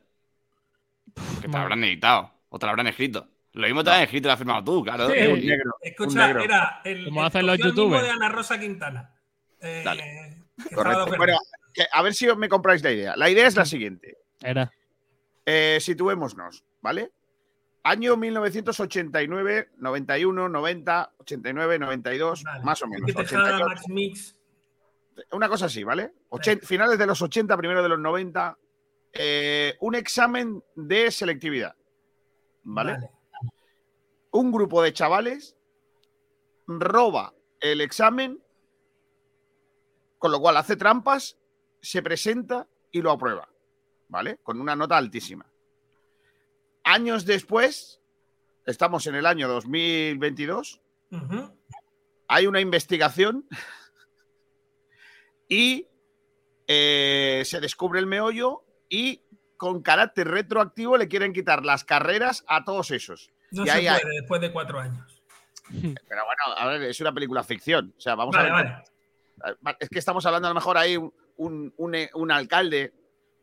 que te lo habrán editado o te lo habrán escrito. Lo mismo te lo han escrito y lo has firmado tú, claro. Sí. Sí. Un negro. un Escucha, negro. era el. Como hacen los escogió el mismo youtubers. de Ana Rosa Quintana. Eh, Dale. que Correcto. Bueno, que- a ver si me compráis la idea. La idea es la siguiente. Era. Eh, situémonos, ¿vale? Año 1989, 91, 90, 89, 92, Vale. más o menos. Enrique Tejada, 88. Max Mix. Una cosa así, ¿vale? Ochen- finales de los 80, primero de los 90. eh, un examen de selectividad, ¿vale? Un grupo de chavales roba el examen, con lo cual hace trampas, se presenta y lo aprueba, ¿vale? Con una nota altísima. Años después, estamos en el año 2022, Ujú. hay una investigación y eh, se descubre el meollo y con carácter retroactivo le quieren quitar las carreras a todos esos. No Y se ahí puede después de cuatro años. Pero bueno, a ver, es una película ficción. O sea, vamos Vale, a ver. vale. Es que estamos hablando a lo mejor ahí un, un- un- un alcalde,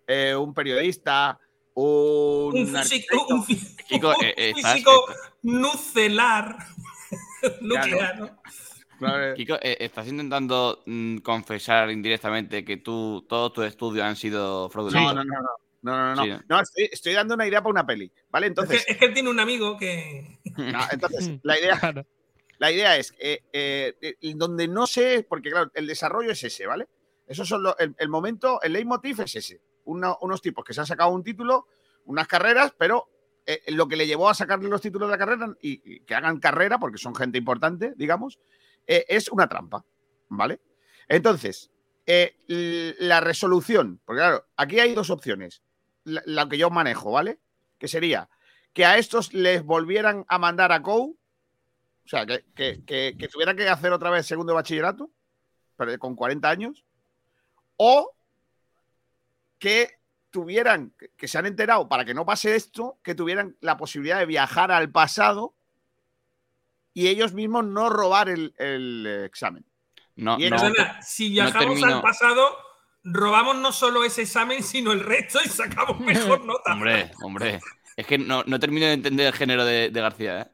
eh, un periodista, un, Un físico, un eh, eh, físico nucelar. nuclear, ¿no? Claro, Kiko, eh, ¿estás intentando mm, confesar indirectamente que tú, todos tus estudios han sido fraudulentos? no, no, no. No, no, no. Sí, no. ¿no? No, estoy, estoy dando una idea para una peli. ¿Vale? Es Entonces, que, es que él tiene un amigo que. no, entonces la idea, Claro. La idea es, eh, eh, eh, donde no sé, porque claro, el desarrollo es ese, ¿vale? Eso son lo- el, el momento, el leitmotiv es ese. Uno- unos tipos que se han sacado un título, unas carreras, pero eh, lo que le llevó a sacarle los títulos de la carrera y, y que hagan carrera, porque son gente importante, digamos, eh, es una trampa, ¿vale? Entonces, eh, la resolución, porque claro, aquí hay dos opciones, la, que yo manejo, ¿vale? Que sería que a estos les volvieran a mandar a COU, o sea, que, que, que, que hacer otra vez segundo bachillerato, pero con 40 años, o que tuvieran, que se han enterado para que no pase esto, que tuvieran la posibilidad de viajar al pasado y ellos mismos no robar el, el, eh, examen. No, Y no, Perdona, si viajamos al pasado, robamos no solo ese examen, sino el resto y sacamos mejor nota. hombre, hombre. Es que no, no termino de entender el género de, de García, ¿eh?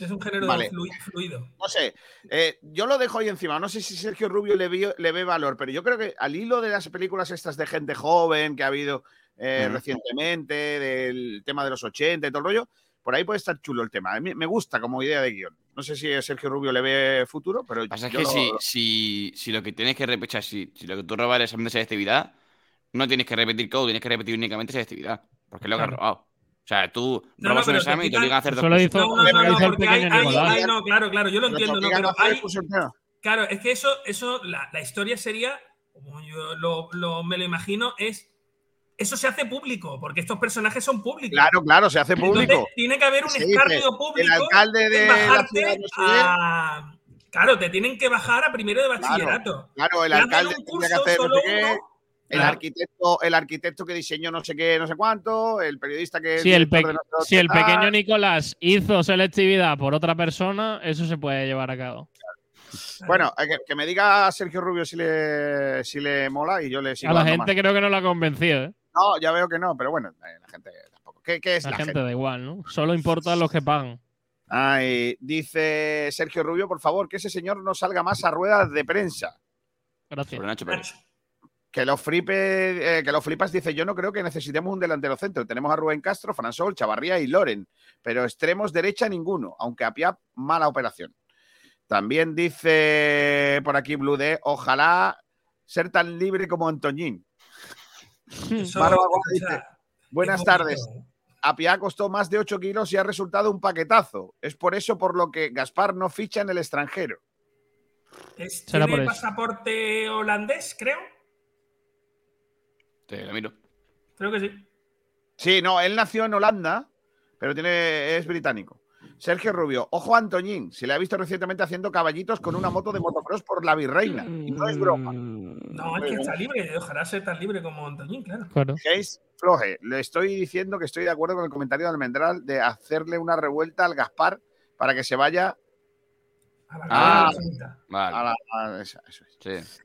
Es un género Vale. flui- fluido. No sé, eh, yo lo dejo ahí encima. No sé si Sergio Rubio le, vio- le ve valor, pero yo creo que al hilo de las películas estas de gente joven que ha habido eh, recientemente, del tema de los 80 y todo el rollo, por ahí puede estar chulo el tema. A mí me gusta como idea de guion. No sé si Sergio Rubio le ve futuro, pero Pasa es yo que lo- si, si, si lo que tienes que repetir, si, si lo que tú robas el examen de selectividad, no tienes que repetir código, tienes que repetir únicamente selectividad. Porque es lo que has robado. O sea, tú No, robas no, un examen y te obligan a hacer dos lo cosas. hizo, No, no, no, no, hizo el porque hay, pequeño hay- Nicolás. hay- no, claro, claro, yo lo pero entiendo, no, pero hay, claro, es que eso, eso, la, la historia sería, como yo lo, lo- me lo imagino, es eso se hace público, porque estos personajes son públicos. Claro, claro, se hace Entonces, público. tiene que haber un escarnio público. el alcalde de la ciudad a- Claro, te tienen que bajar a primero de bachillerato. Claro, el Te alcalde tendría que hacer no solo sé qué, uno. el Claro. arquitecto, el arquitecto que diseñó no sé qué, no sé cuánto, el periodista que Si el, pe- de si el pequeño Nicolás hizo selectividad por otra persona, eso se puede llevar a cabo. Bueno, eh, que, que me diga Sergio Rubio si le, si le mola y yo le sigo A la gente más. creo que no la ha convencido, ¿eh? No, ya veo que no, pero bueno, la gente tampoco. ¿Qué, qué es La, la, gente, gente? da igual, ¿no? Solo importan los que pagan. Ay, dice Sergio Rubio, por favor, que ese señor no salga más a ruedas de prensa. Gracias. Sobre Nacho Pérez. Nacho. Que los, fripe, eh, que los flipas dice, yo no creo que necesitemos un delantero centro. Tenemos a Rubén Castro, Fransol, Chavarría y Loren, pero extremos derecha ninguno, aunque a Pia mala operación. También dice por aquí Blue D, ojalá ser tan libre como Antoñín. Eso, Barba o Guada sea, dice, Buenas es tardes. bonito. Apia costó más de 8 kilos y ha resultado un paquetazo. Es por eso por lo que Gaspar no ficha en el extranjero. Es- Será ¿Tiene por pasaporte holandés, creo? Te lo miro. Creo que sí. Sí, no, él nació en Holanda, pero tiene, es británico. Sergio Rubio, ojo a Antoñín, se le ha visto recientemente haciendo caballitos con una moto de motocross por la Virreina. Y no es broma. No, es que está libre. Ojalá sea tan libre como Antoñín, claro. Claro. Case Floje, le estoy diciendo que estoy de acuerdo con el comentario de Almendral de hacerle una revuelta al Gaspar para que se vaya A la Ah. Vale. a la. a esa- eso es. Sí.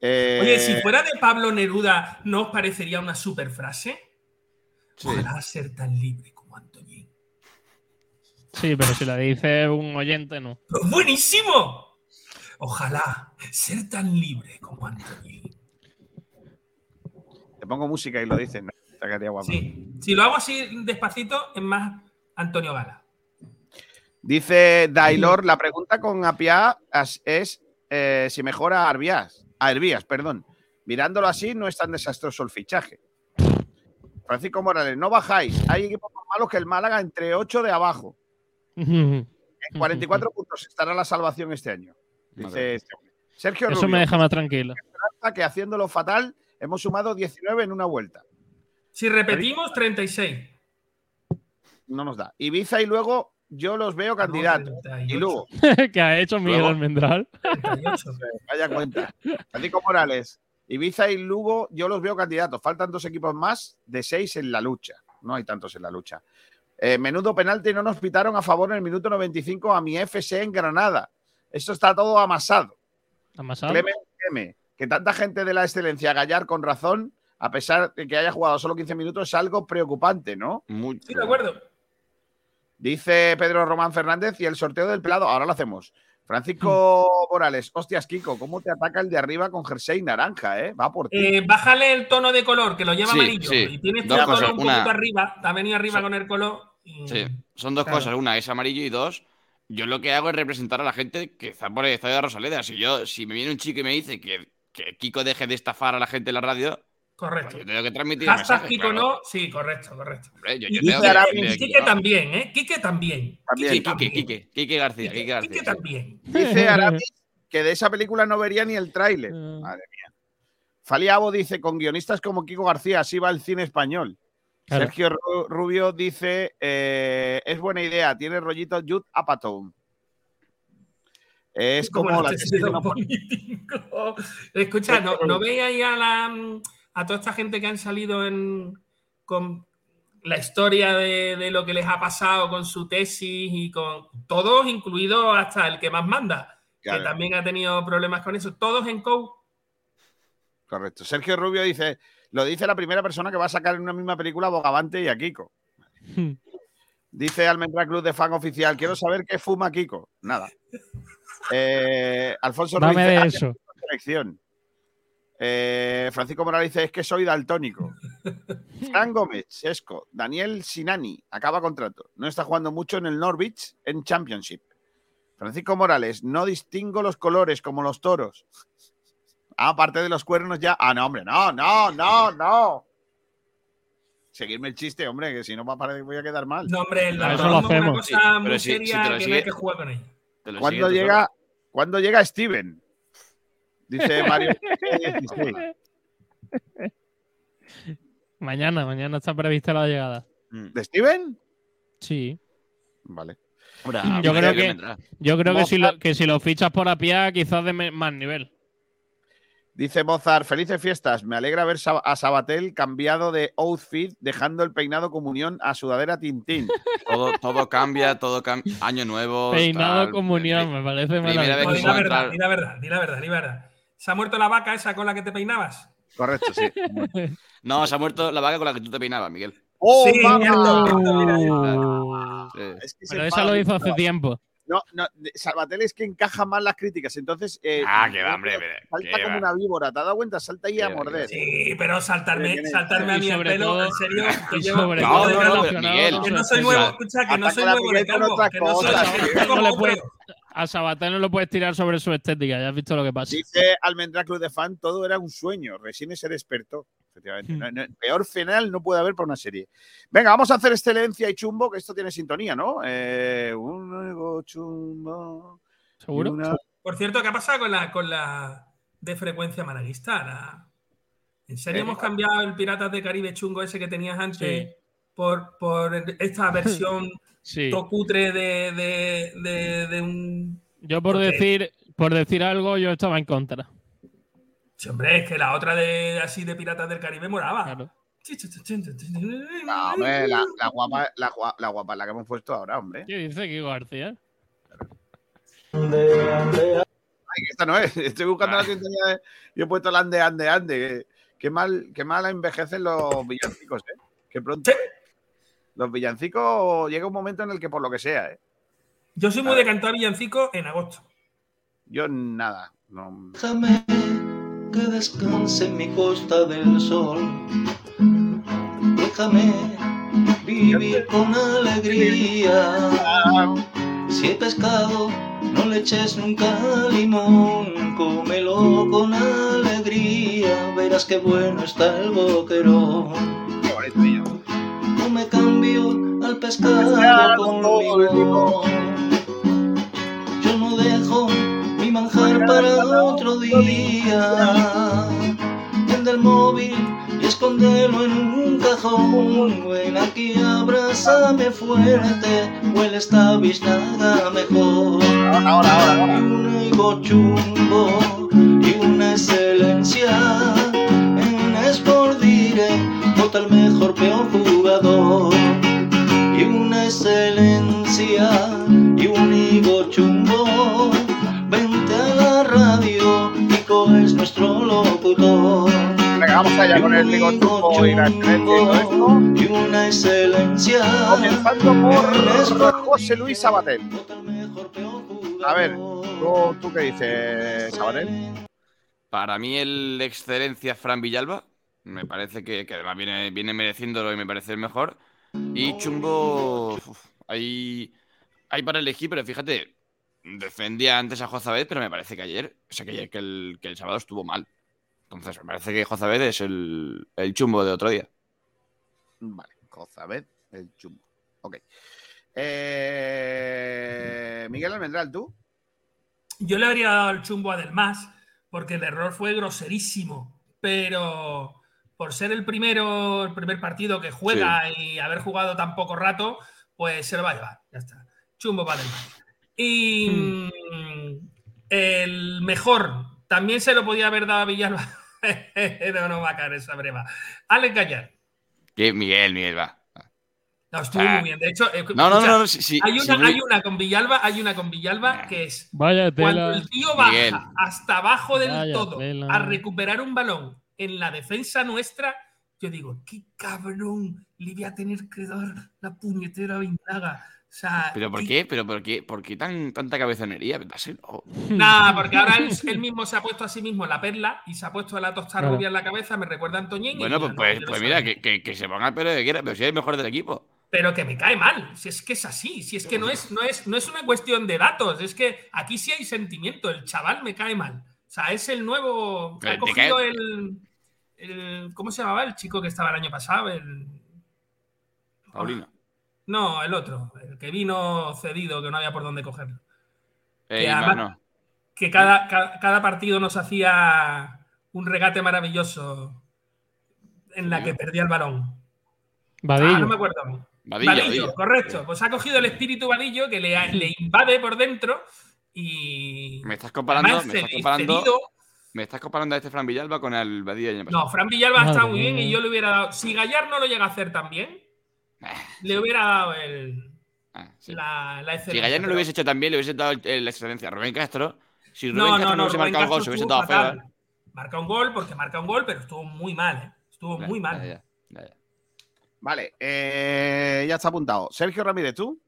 Eh, Oye, si fuera de Pablo Neruda, ¿no os parecería una super frase? Sí. Ojalá ser tan libre. Sí, pero si la dice un oyente, no. ¡Pero ¡Buenísimo! Ojalá ser tan libre como Antoñín. Te pongo música y lo dices. ¿no? Sí. Si lo hago así despacito, es más Antonio Gala. Dice Dailor, la pregunta con Apia es, eh, si mejora a Arbias. A Hervías, perdón. Mirándolo así, no es tan desastroso el fichaje. Francisco Morales, no bajáis. Hay equipos más malos que el Málaga entre 8 de abajo. En 44 puntos estará la salvación este año. Dice este hombre. Sergio Eso Rubio, me deja más tranquilo. que haciéndolo fatal hemos sumado 19 en una vuelta. Si repetimos, 36. No nos da. Ibiza y luego yo los veo candidatos. No, 38. y luego, que ha hecho Miguel Luego. Almendral. 38. vaya cuenta. Francisco Morales, Ibiza y Lugo, yo los veo candidatos. Faltan dos equipos más de seis en la lucha. No hay tantos en la lucha. Eh, menudo penalti no nos pitaron a favor en el minuto 95 a mi FC en Granada. Esto está todo amasado. Amasado. Clemen M, que tanta gente de la excelencia gallar con razón, a pesar de que haya jugado solo 15 minutos, es algo preocupante, ¿no? Mucho. Sí, de acuerdo. Dice Pedro Román Fernández y el sorteo del pelado, ahora lo hacemos. Francisco Morales, hostias, Kiko, ¿cómo te ataca el de arriba con jersey naranja, eh? Va por ti. Eh, bájale el tono de color, que lo lleva Sí, amarillo. sí. Y tienes tu Dos color cosas, un una- poquito arriba. Te ha venido arriba con el color. Y- Sí, son dos Claro. cosas. Una es amarillo y dos, yo lo que hago es representar a la gente que está por el estadio de Rosaleda. Si yo, si me viene un chico y me dice que, que Kiko deje de estafar a la gente en la radio, Correcto. pues yo tengo que transmitir Hashtag. Kiko claro. no. Sí, correcto, correcto. Hombre, yo, yo y- tengo que Quique Kiko. también, ¿eh? Quique también. También. Quique, Quique, Quique García, Quique García. Quique sí. también. Dice Aramis que de esa película no vería ni el tráiler. Ah. Madre mía. Faliabo dice, con guionistas como Kiko García, así va el cine español. Claro. Sergio Ru- Rubio dice, eh, es buena idea, tiene rollito Judd Apatow. Es como, la político. Escucha, ¿no, ¿no veis ahí a, la, a toda esta gente que han salido en, con la historia de, de lo que les ha pasado con su tesis y con todos, incluido hasta el que más manda, Claro. que también ha tenido problemas con eso? Todos en COU. Correcto. Sergio Rubio dice, lo dice la primera persona que va a sacar en una misma película a Bogavante y a Kiko. Dice Almendra Club de fan oficial, quiero saber qué fuma Kiko. Nada. Eh, Alfonso Ruiz Dame de "Ah, eso. selección. Eh, Francisco Morales dice, es que soy daltónico. Fran Gómez, Esco, Daniel Sinani, acaba contrato. No está jugando mucho en el Norwich en Championship. Francisco Morales, no distingo los colores como los toros. Ah, aparte de los cuernos ya. Ah, no, hombre, no, no, no, no. Seguirme el chiste, hombre, que si no va a parecer que voy a quedar mal. No, hombre, el Para eso lo daltonismo es una hacemos. cosa Sí, muy pero si- si seria te lo que no sigue- hay que jugar con ella. ¿Cuándo sigue llega, ¿Cuándo llega Steven? Dice Mario. 16. Mañana, mañana está prevista la llegada. Mm. ¿De Steven? Sí. Vale. Hombre, Yo creo que-. Yo creo que si, lo, que si lo fichas por Apia, quizás de más nivel. Dice Mozart, felices fiestas. Me alegra ver a Sabatel cambiado de outfit, dejando el peinado comunión a sudadera Tintín. Todo, todo cambia, todo cambia. Año nuevo. Peinado tal. comunión, me parece No, que di la verdad, di la verdad, di la verdad, di la verdad. ¿Se ha muerto la vaca esa con la que te peinabas? Correcto, sí. No, se ha muerto la vaca con la que tú te peinabas, Miguel. ¡Oh, Sí, mamá! cierto, cierto, mira. Sí. Es que se Pero esa lo hizo hace tiempo. No, no, Salvatel es que encaja más las críticas. Entonces. eh, Ah, que va, hombre. Salta que como va. una víbora. ¿Te has dado cuenta? Salta ahí a morder. Sí, pero saltarme, saltarme a mí el sobre pelo, todo- en serio, que no, no, relacionado Miguel. que no soy nuevo, escucha, que no soy nuevo que no soy No puedes- a Sabater no lo puedes tirar sobre su estética, ya has visto lo que pasa. Dice Almendra Cruz de Fan, todo era un sueño. Recién es ser experto. Efectivamente. Hmm. No- no- peor final no puede haber para una serie. Venga, vamos a hacer excelencia y chumbo, que esto tiene sintonía, ¿no? Eh, un nuevo chumbo. ¿Seguro? una- Por cierto, ¿qué ha pasado con la, con la de frecuencia malaguista? La- ¿En serio Eh, hemos cambiado el Piratas de Caribe chungo ese que tenías antes Sí. por, por esta versión Sí. tocutre de, de, de, de un... Yo por decir, por decir algo, yo estaba en contra. Sí, hombre, es que la otra de así de Piratas del Caribe moraba. Claro. No, hombre, la, la guapa, la, gua- la guapa, la que hemos puesto ahora, hombre. ¿Qué dice Kiko García? Ay, que esta no es. Estoy buscando Ah. la sintonía de- y he puesto la ande, ande, ande. Qué, mal, qué mal envejecen los villancicos, ¿eh? Qué pronto. Sí. Los villancicos llega un momento en el que por lo que sea, ¿eh? Yo soy muy de cantar villancico en agosto. Yo nada. No. Que descanse en mi costa del sol. Déjame vivir con alegría. Si hay pescado, no le eches nunca limón. Cómelo con alegría. Verás qué bueno está el boquerón. No me cambio al pescado con limón. Yo no dejo manjar para otro día. Prende el móvil y escóndelo en un cajón. Ven aquí, abrázame fuerte. Huele esta biznaga mejor. Ahora, ahora, ahora. ahora. Un higo chumbo y una excelencia. En Sport Direct vota el mejor peor jugador. Y una excelencia y un higo chumbo. Es nuestro locutor. Venga, vamos allá con el ligo chumbo y la excelencia y todo esto. Y una excelencia. Comenzando por José Luis Sabater. Vota el mejor peor A ver. ¿tú, tú qué dices, Sabater? Para mí el de excelencia Fran Villalba. Me parece que, que además viene, viene mereciéndolo y me parece el mejor. Y Chumbo. uf, hay, hay para elegir, pero fíjate, defendía antes a Jozabed, pero me parece que ayer, o sea, que ayer que el, que el sábado estuvo mal. Entonces, me parece que Jozabed es el, el chumbo de otro día. Vale, Cozabed, el chumbo. Ok. Eh, Miguel Almendral, ¿tú? Yo le habría dado el chumbo a Del Mas, porque el error fue groserísimo. Pero por ser el primero, el primer partido que juega y haber jugado tan poco rato, pues se lo va a llevar. Ya está. Chumbo para Del Mas. Y mm, el mejor, también se lo podía haber dado a Villalba. no, no va a caer esa breva. Alex Gallar. Que Miguel, Miguel, va. No, estuvo Ah. muy bien. De hecho, eh, No, no, escucha, no, no, hay, una, no- hay una con Villalba, hay una con Villalba que es Vaya cuando el tío baja Miguel. hasta abajo del Vaya todo tela. a recuperar un balón en la defensa nuestra, yo digo, qué cabrón le voy a tener que dar la puñetera vindaga. O sea, ¿Pero por qué? ¿Pero por qué? ¿Por qué tan, tanta cabezonería? Dáselo. Nada, porque ahora él, él mismo se ha puesto a sí mismo la perla y se ha puesto la tostada Claro. rubia en la cabeza, me recuerda a Antoñín. y Bueno, pues, no, pues, no pues mira, que, que, que se ponga el pelo que quiera, pero si es el mejor del equipo. Pero que me cae mal, si es que es así, si es que no es, no es, no es una cuestión de datos, es que aquí sí hay sentimiento, el chaval me cae mal. O sea, es el nuevo. Ha cogido cae- el, el- ¿Cómo se llamaba el chico que estaba el año pasado? El, Paulino. No, el otro, el que vino cedido, que no había por dónde cogerlo. Además- no. Que cada, ca- cada, partido nos hacía un regate maravilloso en la Sí. que perdía el balón. Vadillo. Ah, no me acuerdo. Vadillo, Vadillo, Vadillo. correcto. Pues ha cogido el espíritu Vadillo que le, le invade por dentro y. Me estás comparando, además me estás comparando, cedido. me estás comparando a este Fran Villalba con el pasado. No, Fran Villalba está muy bien y yo le hubiera dado. Si Gallar no lo llega a hacer tan bien, Ah, le hubiera dado el, ah, sí. la, la Si excelencia. Gallar no lo hubiese hecho tan bien, le hubiese dado la excelencia a Rubén Castro. Si Rubén No, Castro no, no, no, hubiese Rubén marcado el gol, Castro se hubiese dado feo. fatal. Marca un gol porque marca un gol, pero estuvo muy mal, ¿eh? Estuvo muy mal. ya, ya, ya. Vale, eh, ya está apuntado. Sergio Ramírez, ¿tú?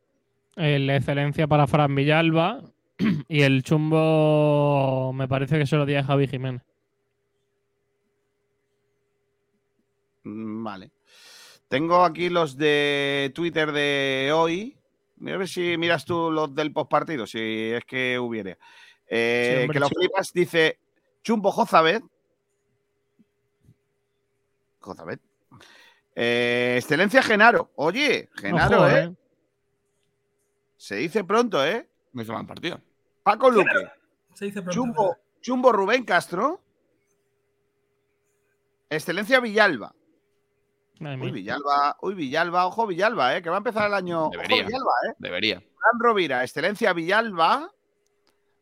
El excelencia para Fran Villalba. Y el chumbo me parece que se lo di a Javi Jiménez. Mm, Vale. Tengo aquí los de Twitter de hoy. Mira a ver si miras tú los del postpartido, si es que hubiere. Eh, Sí, hombre, que lo sí. flipas, dice Chumbo Jozabet. Jozabet. Eh, Excelencia Genaro. Oye, Genaro, Ojo, ¿eh? Se dice pronto, ¿eh? No hizo mal partido. Paco Luque. Se dice pronto. Chumbo, Chumbo Rubén Castro. Excelencia Villalba. Mía. Villalba, uy, Villalba, ojo Villalba, ¿eh? que va a empezar el año. Debería. Ojo Villalba, ¿eh? Debería. Fran Rovira, excelencia Villalba.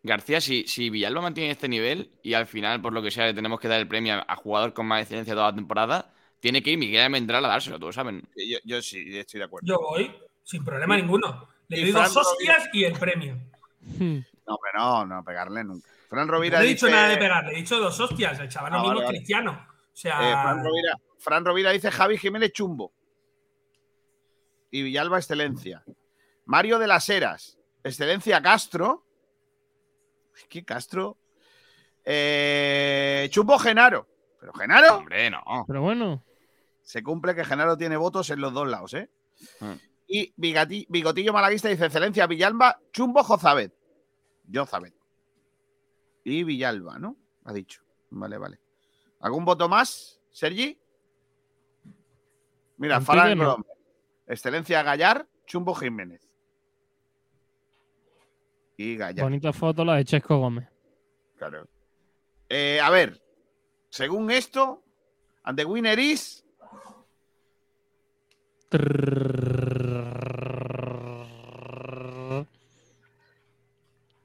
García, si, si Villalba mantiene este nivel y al final, por lo que sea, le tenemos que dar el premio a jugador con más excelencia toda la temporada, tiene que ir Miguel Almendral a dárselo, todos saben. Yo, yo sí, estoy de acuerdo. Yo voy, sin problema ninguno. Le y doy dos hostias y el premio. Hmm. No, pero no, no, pegarle nunca. Fran No Rovira he dicho dice, nada de pegarle, he dicho dos hostias. El chaval Ah, lo mismo vale, es vale. cristiano. Sea, eh, Fran, Rovira, Fran Rovira dice Javi Jiménez Chumbo. Y Villalba, excelencia. Mario de las Heras, excelencia Castro. Es que Castro. Eh, Chumbo Genaro. Pero Genaro. Hombre, no. Pero bueno, Se cumple que Genaro tiene votos en los dos lados, ¿eh? Mm. Y Bigati- Bigotillo Malaguista dice excelencia Villalba, Chumbo Jozabet. Jozabet. Y Villalba, ¿no? Ha dicho. Vale, vale. ¿Algún voto más, Sergi? Mira, Farán. Grom. Excelencia Gallar, Chumbo Jiménez. Y Gallar. bonita foto la de Chesco Gómez. Claro. Eh, a ver, según esto, ante winner is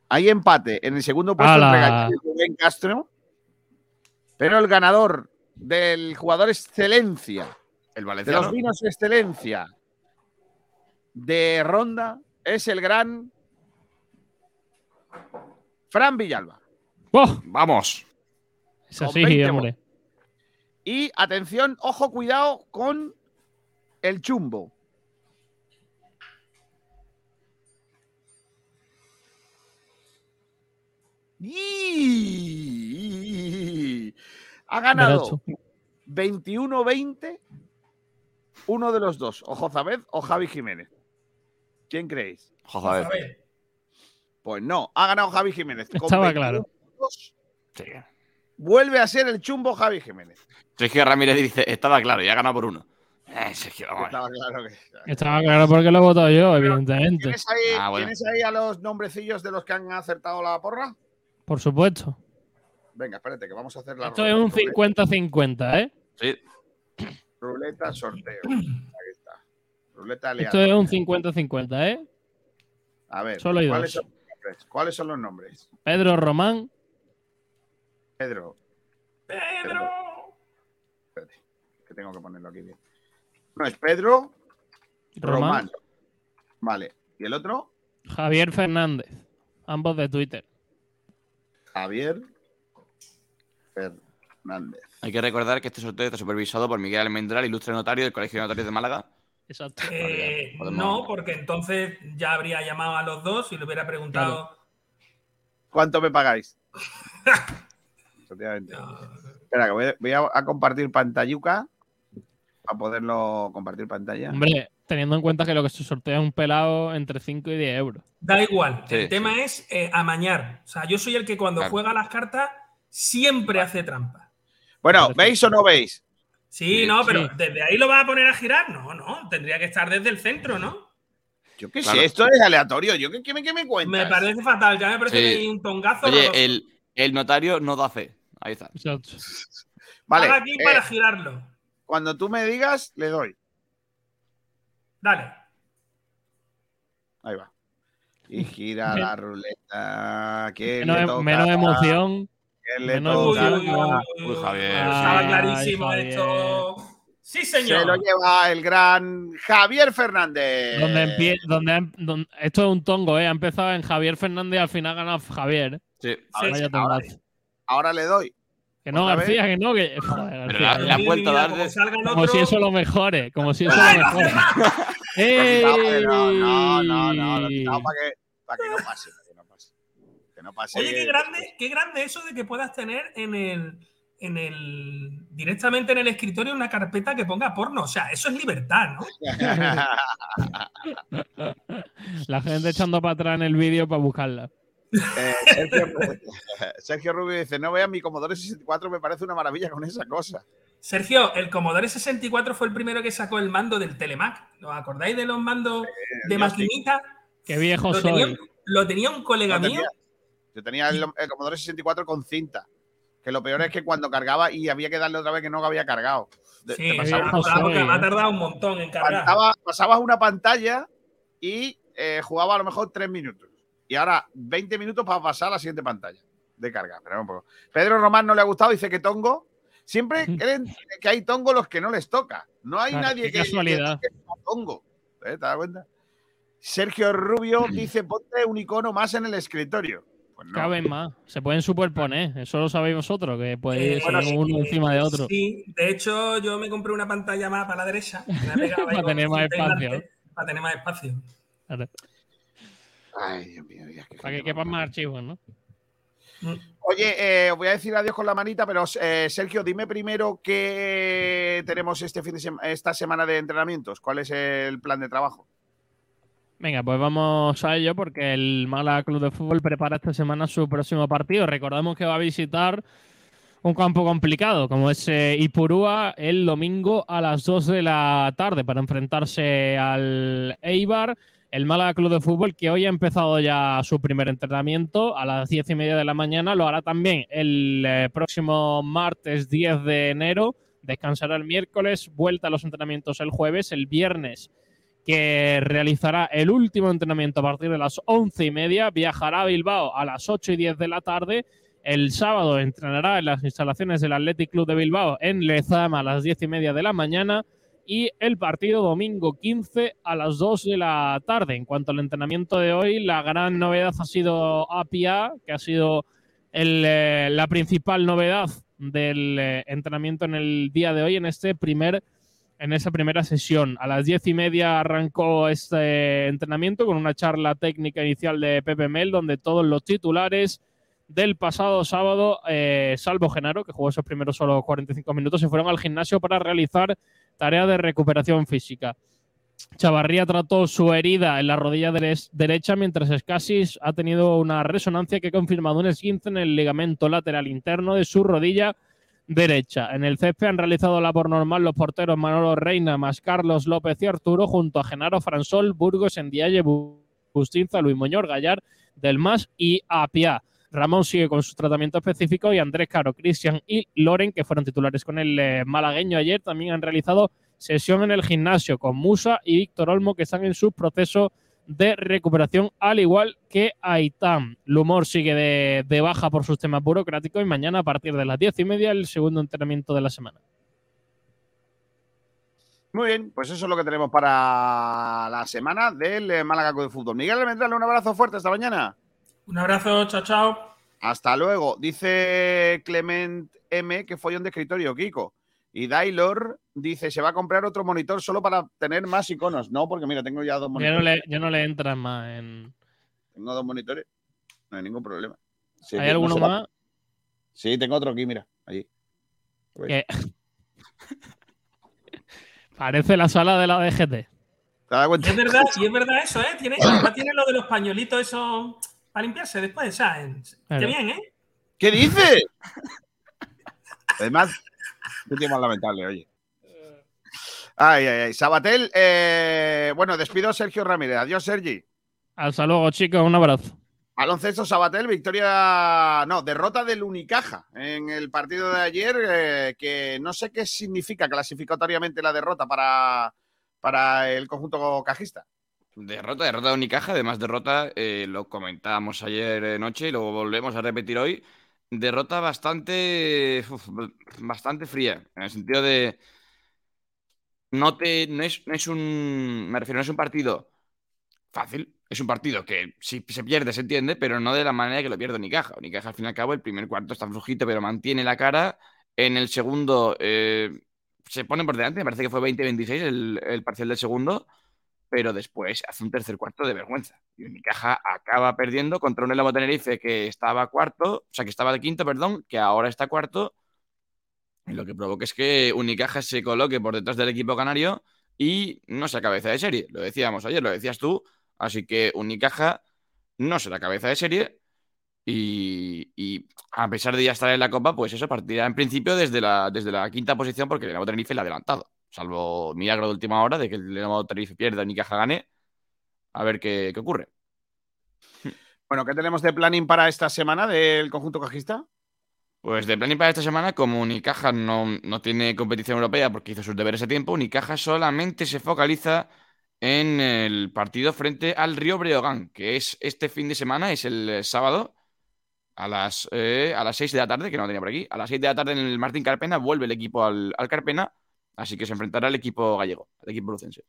Hay empate en el segundo puesto entre Gallar y Rubén Castro. Pero el ganador del jugador excelencia, El de los valenciano. vinos excelencia de Ronda, es el gran Fran Villalba. ¡Oh! Vamos. Es así, 20 hombre. Y atención, ojo, cuidado con el chumbo. Y- Ha ganado Verás 21-20 uno de los dos, o Jozabed o Javi Jiménez. ¿Quién creéis? Ver, Pues no, ha ganado Javi Jiménez. Estaba 21 claro. Sí. Vuelve a ser el chumbo Javi Jiménez. Sergio Ramírez dice, estaba claro, ya ha ganado por uno. Eh, Sergio, vamos. Estaba claro que. Estaba claro porque lo he votado yo, evidentemente. ¿Tienes ahí, Ah, bueno. ¿Tienes ahí a los nombrecillos de los que han acertado la porra? Por supuesto. Venga, espérate, que vamos a hacer la Esto es un 50-50, ¿eh? Sí. ruleta sorteo. Ahí está. Ruleta Esto aleatoria. es un 50-50, ¿eh? A ver, solo hay ¿cuáles dos. son, los nombres? ¿cuáles son los nombres? Pedro Román, Pedro, Pedro. espérate, que tengo que ponerlo aquí bien. No, es Pedro Román, Román. Vale. ¿Y el otro? Javier Fernández. Ambos de Twitter. Javier Fernández. Hay que recordar que este sorteo está supervisado por Miguel Almendral, ilustre notario del Colegio de Notarios de Málaga. Exacto. Eh, Podemos- no, porque entonces ya habría llamado a los dos y le hubiera preguntado. ¿Cuánto me pagáis? Efectivamente. No, Espera, que voy, a- voy a, a compartir pantalluca para poderlo compartir pantalla. Hombre, teniendo en cuenta que lo que se sortea es un pelado entre 5 y 10 euros. Da igual. Sí, el tema es eh, amañar. O sea, yo soy el que cuando Claro. juega las cartas siempre hace trampa. Bueno. ¿veis o no veis? Sí, Sí, no, pero sí. desde ahí lo vas a poner a girar. No, no. Tendría que estar desde el centro, ¿no? Yo qué Claro. sé, esto es aleatorio. ¿Yo qué, qué me, qué me cuentas? Me parece fatal. Ya me parece Sí. que hay un tongazo. Oye, el, el notario no da fe. Ahí está. Exacto. Vale, Haga aquí eh, para girarlo. cuando tú me digas, le doy. Dale. Ahí va. Y gira la ruleta. ¿Quién le Menos, toca? menos emoción. ¿Quién le menos Uy, toca? uy, uy, uy, Uy, uy. Javier. Estaba clarísimo Javier. esto. Sí, Se lo señor. lleva el gran Javier Fernández. Donde empie- donde, esto es un tongo, ¿eh? Ha empezado en Javier Fernández y al final ha ganado Javier. Sí. Ahora, Vaya ahora- tongazo. ahora le doy. Que no, ¿Otra García, que no, que. Joder, Pero García, la- la- dar como de- si eso lo mejore. Como si eso lo mejore. ¡Ey! No, no, no, no, para que, para que no pase, no pase. Oye, qué grande, qué grande eso de que puedas tener en el, en el directamente en el escritorio una carpeta que ponga porno. O sea, eso es libertad, ¿no? La gente echando para atrás en el vídeo para buscarla. Eh, Sergio, Sergio Rubio dice: No vean mi Commodore 64, me parece una maravilla con esa cosa. Sergio, el Commodore 64 fue el primero que sacó el mando del Telemac. ¿Os acordáis de los mandos de yo sí. maquinita? Qué viejo Lo tenía, soy. lo tenía un colega mío. tenía, yo tenía el, el Commodore 64 con cinta. Que lo peor es que cuando cargaba y había que darle otra vez que no había cargado. De- Sí, te pasaba- porque ha tardado un montón en cargar. pasaba- pasabas una pantalla y eh, jugaba a lo mejor tres minutos. Y ahora 20 minutos para pasar a la siguiente pantalla de carga. Pero un poco. Pedro Román no le ha gustado, dice que tongo. Siempre creen que hay tongo los que no les toca. No hay Claro, nadie que, casualidad. que- que sea tongo. ¿Eh? ¿Te das cuenta? Sergio Rubio dice: ponte un icono más en el escritorio. Pues no. Caben más. Se pueden superponer. Eso lo sabéis vosotros, que podéis Eh, sí, uno encima de otro. Sí, de hecho, yo me compré una pantalla más para la derecha. que me Para tener más espacio. Para tener más espacio. Claro, Ay, Dios mío, Dios, qué Para que quepan más más archivos, ¿no? Oye, eh, os voy a decir adiós con la manita, pero eh, Sergio, dime primero qué tenemos este fin de sema- esta semana de entrenamientos. ¿Cuál es el plan de trabajo? Venga, pues vamos a ello porque el Málaga Club de Fútbol prepara esta semana su próximo partido. Recordamos que va a visitar un campo complicado como es eh, Ipurúa el domingo a las 2 de la tarde para enfrentarse al Eibar. El Málaga Club de Fútbol que hoy ha empezado ya su primer entrenamiento a las 10 y media de la mañana. Lo hará también el eh, próximo martes 10 de enero. Descansará el miércoles, vuelta a los entrenamientos el jueves, el viernes que realizará el último entrenamiento a partir de las once y media, viajará a Bilbao a las 8 y 10 de la tarde. El sábado entrenará en las instalaciones del Athletic Club de Bilbao en Lezama a las 10 y media de la mañana. Y el partido domingo 15 a las 2 de la tarde. En cuanto al entrenamiento de hoy, la gran novedad ha sido APIA, que ha sido el, eh, la principal novedad del eh, entrenamiento en el día de hoy, en este primer en esa primera sesión. A las diez y media arrancó este entrenamiento con una charla técnica inicial de Pepe Mel, donde todos los titulares del pasado sábado, eh, salvo Genaro, que jugó esos primeros solo 45 minutos, se fueron al gimnasio para realizar tareas de recuperación física. Chavarría trató su herida en la rodilla dere- derecha, mientras Escasis ha tenido una resonancia que ha confirmado un esguince en el ligamento lateral interno de su rodilla derecha. En el césped han realizado labor normal los porteros Manolo Reina, más Carlos López y Arturo, junto a Genaro Fransol, Burgos, Endiaye, Bu- Bustinza, Luis Moñor, Gallar, Del Mas y Apia. Ramón sigue con su tratamiento específico y Andrés Caro, Cristian y Loren, que fueron titulares con el eh, malagueño ayer, también han realizado sesión en el gimnasio con Musa y Víctor Olmo, que están en su proceso de recuperación, al igual que Aitam. Lumor sigue de, de baja por sus temas burocráticos y mañana a partir de las diez y media el segundo entrenamiento de la semana. Muy bien, pues eso es lo que tenemos para la semana del eh, Málaga Club de Fútbol. Miguel Almendral, un abrazo fuerte esta mañana. Un abrazo, chao, chao. Hasta luego. Dice Clement M que follón de escritorio, Kiko. Y Dailor dice, se va a comprar otro monitor solo para tener más iconos. No, porque mira, tengo ya dos Ya monitores. no le, ya no le entran más en. Tengo dos monitores. No hay ningún problema. Sí, ¿Hay no alguno más? Sí, tengo otro aquí, mira. Allí. Que... Parece la sala de la DGT. ¿Te das Y cuenta? es verdad, y es verdad eso, ¿eh? Tiene, además tiene lo de los pañuelitos eso para limpiarse después, ¿sabes? Qué bien, ¿eh? ¿Qué dices? Además, qué más lamentable, oye. Ay, ay, ay. Sabatel, eh, bueno, despido a Sergio Ramírez. Adiós, Sergi. Hasta luego, chicos. Un abrazo. Baloncesto Sabatel, victoria, no, derrota del Unicaja en el partido de ayer, eh, que no sé qué significa clasificatoriamente la derrota para, para el conjunto cajista. Derrota, derrota de Unicaja, además derrota, eh, lo comentábamos ayer eh, noche y lo volvemos a repetir hoy, derrota bastante, bastante fría, en el sentido de, no te, no es, no es un, me refiero, no es un partido fácil, es un partido que si se pierde se entiende, pero no de la manera que lo pierde Unicaja. Unicaja al fin y al cabo el primer cuarto está flojito, pero mantiene la cara, en el segundo eh, se pone por delante, me parece que fue 20-26 el, el parcial del segundo. Pero después hace un tercer cuarto de vergüenza. Y Unicaja acaba perdiendo contra un Elamo Tenerife que estaba cuarto, o sea, que estaba de quinto, perdón, que ahora está cuarto. Y lo que provoca es que Unicaja se coloque por detrás del equipo canario y no sea cabeza de serie. Lo decíamos ayer, lo decías tú. Así que Unicaja no será cabeza de serie. Y, a pesar de ya estar en la Copa, pues eso partirá en principio desde la, desde la quinta posición porque el Elamo Tenerife le ha adelantado salvo milagro de última hora de que el Dinamo Tenerife pierda y Caja gane. A ver qué, qué, ocurre. Bueno, ¿qué tenemos de planning para esta semana del conjunto cajista? Pues de planning para esta semana, como Unicaja no, no tiene competición europea porque hizo sus deberes a tiempo, Unicaja solamente se focaliza en el partido frente al Río Breogán, que es este fin de semana, es el sábado, a las, eh, a las 6 de la tarde, que no lo tenía por aquí, a las 6 de la tarde en el Martín Carpena, vuelve el equipo al, al Carpena Así que se enfrentará al equipo gallego, al equipo lucense.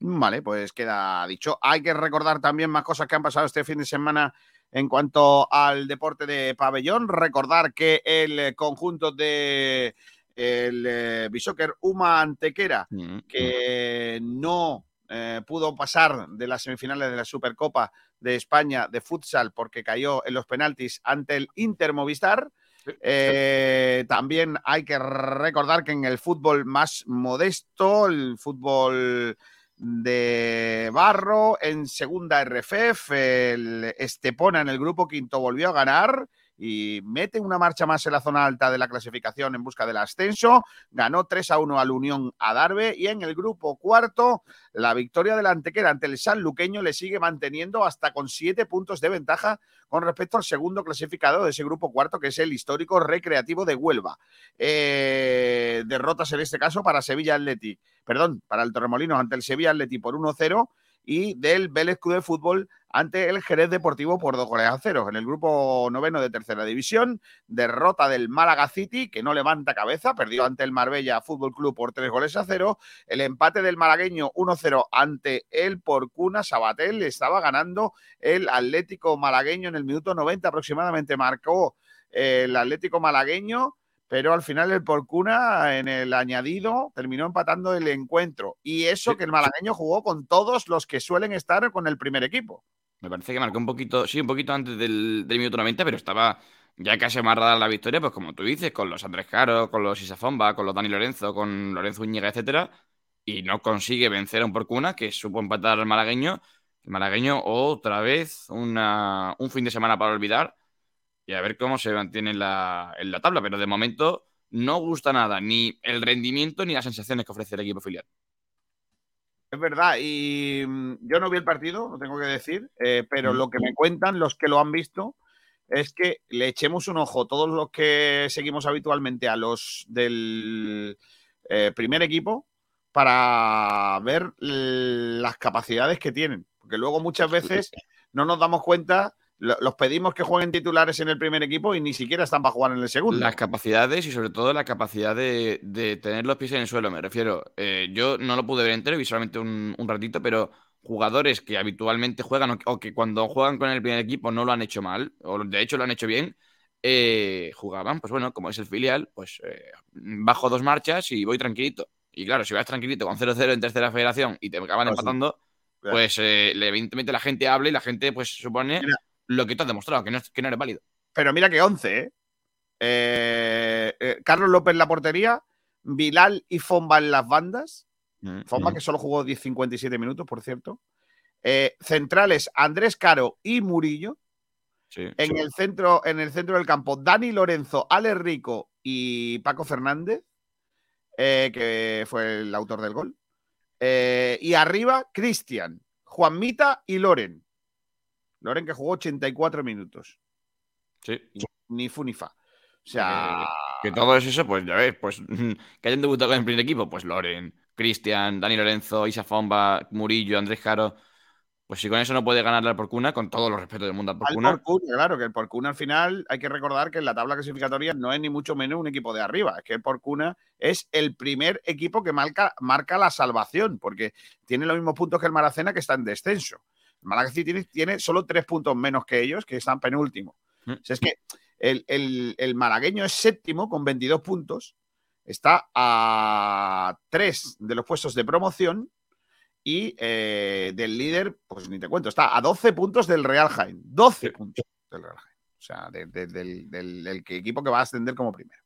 Vale, pues queda dicho. Hay que recordar también más cosas que han pasado este fin de semana en cuanto al deporte de pabellón. Recordar que el conjunto de el eh, Bishoker Uma Antequera, mm, que no eh, pudo pasar de las semifinales de la Supercopa de España de futsal porque cayó en los penaltis ante el Inter Movistar. Eh, también hay que recordar que en el fútbol más modesto, el fútbol de Barro, en segunda RFF, el Estepona en el grupo quinto volvió a ganar y mete una marcha más en la zona alta de la clasificación en busca del ascenso. Ganó 3 a 1 al Unión Adarve y en el grupo cuarto la victoria del Antequera ante el San Luqueño le sigue manteniendo hasta con siete puntos de ventaja con respecto al segundo clasificado de ese grupo cuarto, que es el histórico Recreativo de Huelva. Eh, derrotas en este caso para Sevilla Athletic, perdón, para el Torremolinos ante el Sevilla Athletic por 1-0 y del Vélez Club de Fútbol ante el Jerez Deportivo por dos goles a cero. En el grupo noveno de tercera división, derrota del Málaga City, que no levanta cabeza, perdió ante el Marbella Fútbol Club por tres goles a cero. El empate del malagueño 1-0 ante el Porcuna Sabatel, estaba ganando el Atlético malagueño en el minuto 90 aproximadamente, marcó el Atlético malagueño pero al final el Porcuna en el añadido terminó empatando el encuentro. Y eso que el malagueño jugó con todos los que suelen estar con el primer equipo. Me parece que marcó un poquito, sí, un poquito antes del, minuto 90, pero estaba ya casi amarrada la victoria, pues como tú dices, con los Andrés Caro, con los Isafomba, con los Dani Lorenzo, con Lorenzo Uñiga, etcétera, y no consigue vencer a un Porcuna que supo empatar al malagueño. El malagueño otra vez una, un fin de semana para olvidar y a ver cómo se mantiene en la, en la tabla. Pero de momento no gusta nada, ni el rendimiento ni las sensaciones que ofrece el equipo filial. Es verdad, y mm, yo no vi el partido, lo tengo que decir, eh, pero lo que me cuentan los que lo han visto es que le echemos un ojo todos los que seguimos habitualmente a los del eh, primer equipo para ver las capacidades que tienen, porque luego muchas veces no nos damos cuenta los pedimos que jueguen titulares en el primer equipo y ni siquiera están para jugar en el segundo. Las capacidades y sobre todo la capacidad de, tener los pies en el suelo, me refiero. Eh, yo no lo pude ver entero, visualmente un, un ratito, pero jugadores que habitualmente juegan o, que cuando juegan con el primer equipo no lo han hecho mal, o de hecho lo han hecho bien, eh, jugaban, pues bueno, como es el filial, pues eh, bajo dos marchas y voy tranquilito. Y claro, si vas tranquilito con 0-0 en tercera federación y te acaban pues empatando, pues evidentemente la gente habla y la gente pues supone lo que tú has demostrado, que no, que no eres válido. Pero mira que 11, ¿eh? Eh, ¿eh? Carlos López en la portería, Bilal y Fomba en las bandas. Mm, Fomba, mm. que solo jugó 10, 57 minutos, por cierto. Eh, centrales, Andrés Caro y Murillo. en, El centro, en el centro del campo, Dani Lorenzo, Ale Rico y Paco Fernández, que fue el autor del gol. y arriba, Cristian, Juanmita y Loren. Loren que jugó 84 minutos. Sí. Ni fu ni fa. O sea. Que, todo es eso, pues ya ves, pues que hayan debutado con el primer equipo, pues Loren, Cristian, Dani Lorenzo, Isa Fomba, Murillo, Andrés Caro. Pues si con eso no puede ganarle al Porcuna, con todo los respetos del mundo al Porcuna. claro, que el Porcuna al final hay que recordar que en la tabla clasificatoria no es ni mucho menos un equipo de arriba. Es que el Porcuna es el primer equipo que marca, marca la salvación, porque tiene los mismos puntos que el Maracena que está en descenso. Málaga tiene, tiene, solo tres puntos menos que ellos, que están penúltimo. Mm. O sea, es que el, malagueño es séptimo con 22 puntos, está a tres de los puestos de promoción Y eh, del líder, pues ni te cuento, está a 12 puntos del Real Jaén. 12 puntos del Real Jaén. O sea, de- de- del, del- del equipo que va a ascender como primero.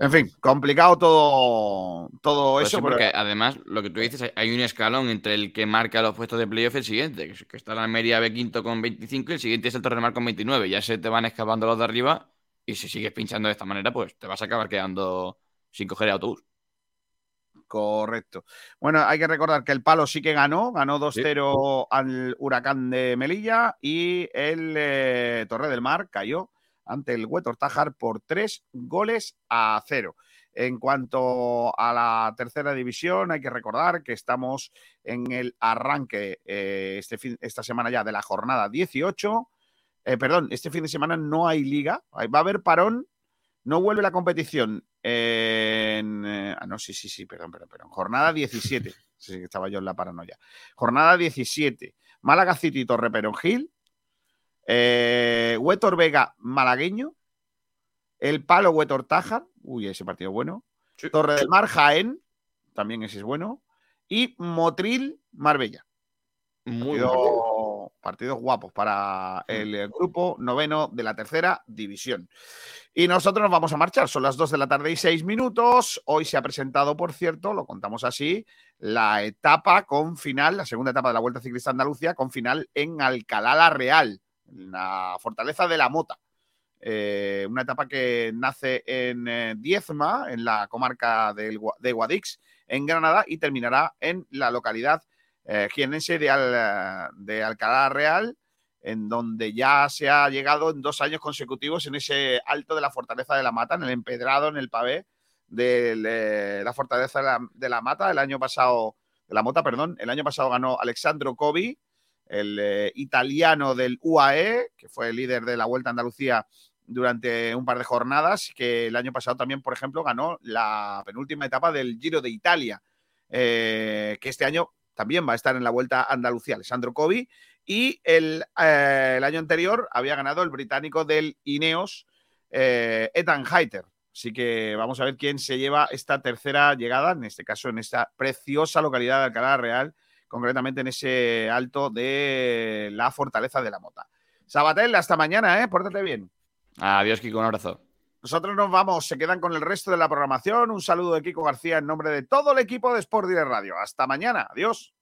En fin, complicado todo, todo Pues eso. sí, pero- porque además, lo que tú dices, hay- un escalón entre el que marca los puestos de playoff y el siguiente, que, es- que está la Almería B quinto con 25 y el siguiente es el Torremar con 29. Ya se te van escapando los de arriba y si sigues pinchando de esta manera, pues te vas a acabar quedando sin coger el autobús. Correcto. Bueno, hay que recordar que el Palo sí que ganó, ganó 2-0 al Huracán de Melilla y el eh, Torre del Mar cayó ante el Huetor Tájar por tres goles a cero. En cuanto a la tercera división, hay que recordar que estamos en el arranque eh, este fin- esta semana ya de la jornada 18. Eh, perdón, este fin de semana no hay liga, va a haber parón no vuelve la competición en. eh, ah, no, sí, sí, sí, perdón, perdón, perdón. Jornada 17. Sí, estaba yo en la paranoia. Jornada 17. Málaga City, Torre Peronjil. Eh, Huetor Vega, malagueño. El Palo Huetor Tájar. Uy, ese partido bueno. Torre del Mar, Jaén. También ese es bueno. Y Motril, Marbella. Muy Partido- partidos guapos para el eh, grupo noveno de la tercera división. Y nosotros nos vamos a marchar. Son las 2 de la tarde y 6 minutos. Hoy se ha presentado, por cierto, lo contamos así, la etapa con final, la segunda etapa de la Vuelta Ciclista Andalucía, con final en Alcalá la Real, la fortaleza de la Mota. Eh, una etapa que nace en eh, Diezma, en la comarca Gua- de Guadix, en Granada, y terminará en la localidad eh, jiennense de, Al- de Alcalá Real, en donde ya se ha llegado en dos años consecutivos en ese alto de la Fortaleza de la Mata, en el empedrado, en el pavé de eh, la Fortaleza de la, de Mata. El año pasado, de la Mota, perdón, el año pasado ganó Alexandro Covi, el eh, italiano del UAE, que fue el líder de la Vuelta a Andalucía durante un par de jornadas, que el año pasado también, por ejemplo, ganó la penúltima etapa del Giro de Italia, eh, que este año también va a estar en la Vuelta a Andalucía, Alessandro Covi, y el, eh, año anterior había ganado el británico del Ineos, Ethan Hayter. Así que vamos a ver quién se lleva esta tercera llegada, en este caso en esta preciosa localidad de Alcalá Real, concretamente en ese alto de la Fortaleza de la Mota. Sabatel, hasta mañana, ¿eh? Pórtate bien. Adiós, Kiko, un abrazo. Nosotros nos vamos, se quedan con el resto de la programación. Un saludo de Kiko García en nombre de todo el equipo de Sport Direct Radio. Hasta mañana, adiós.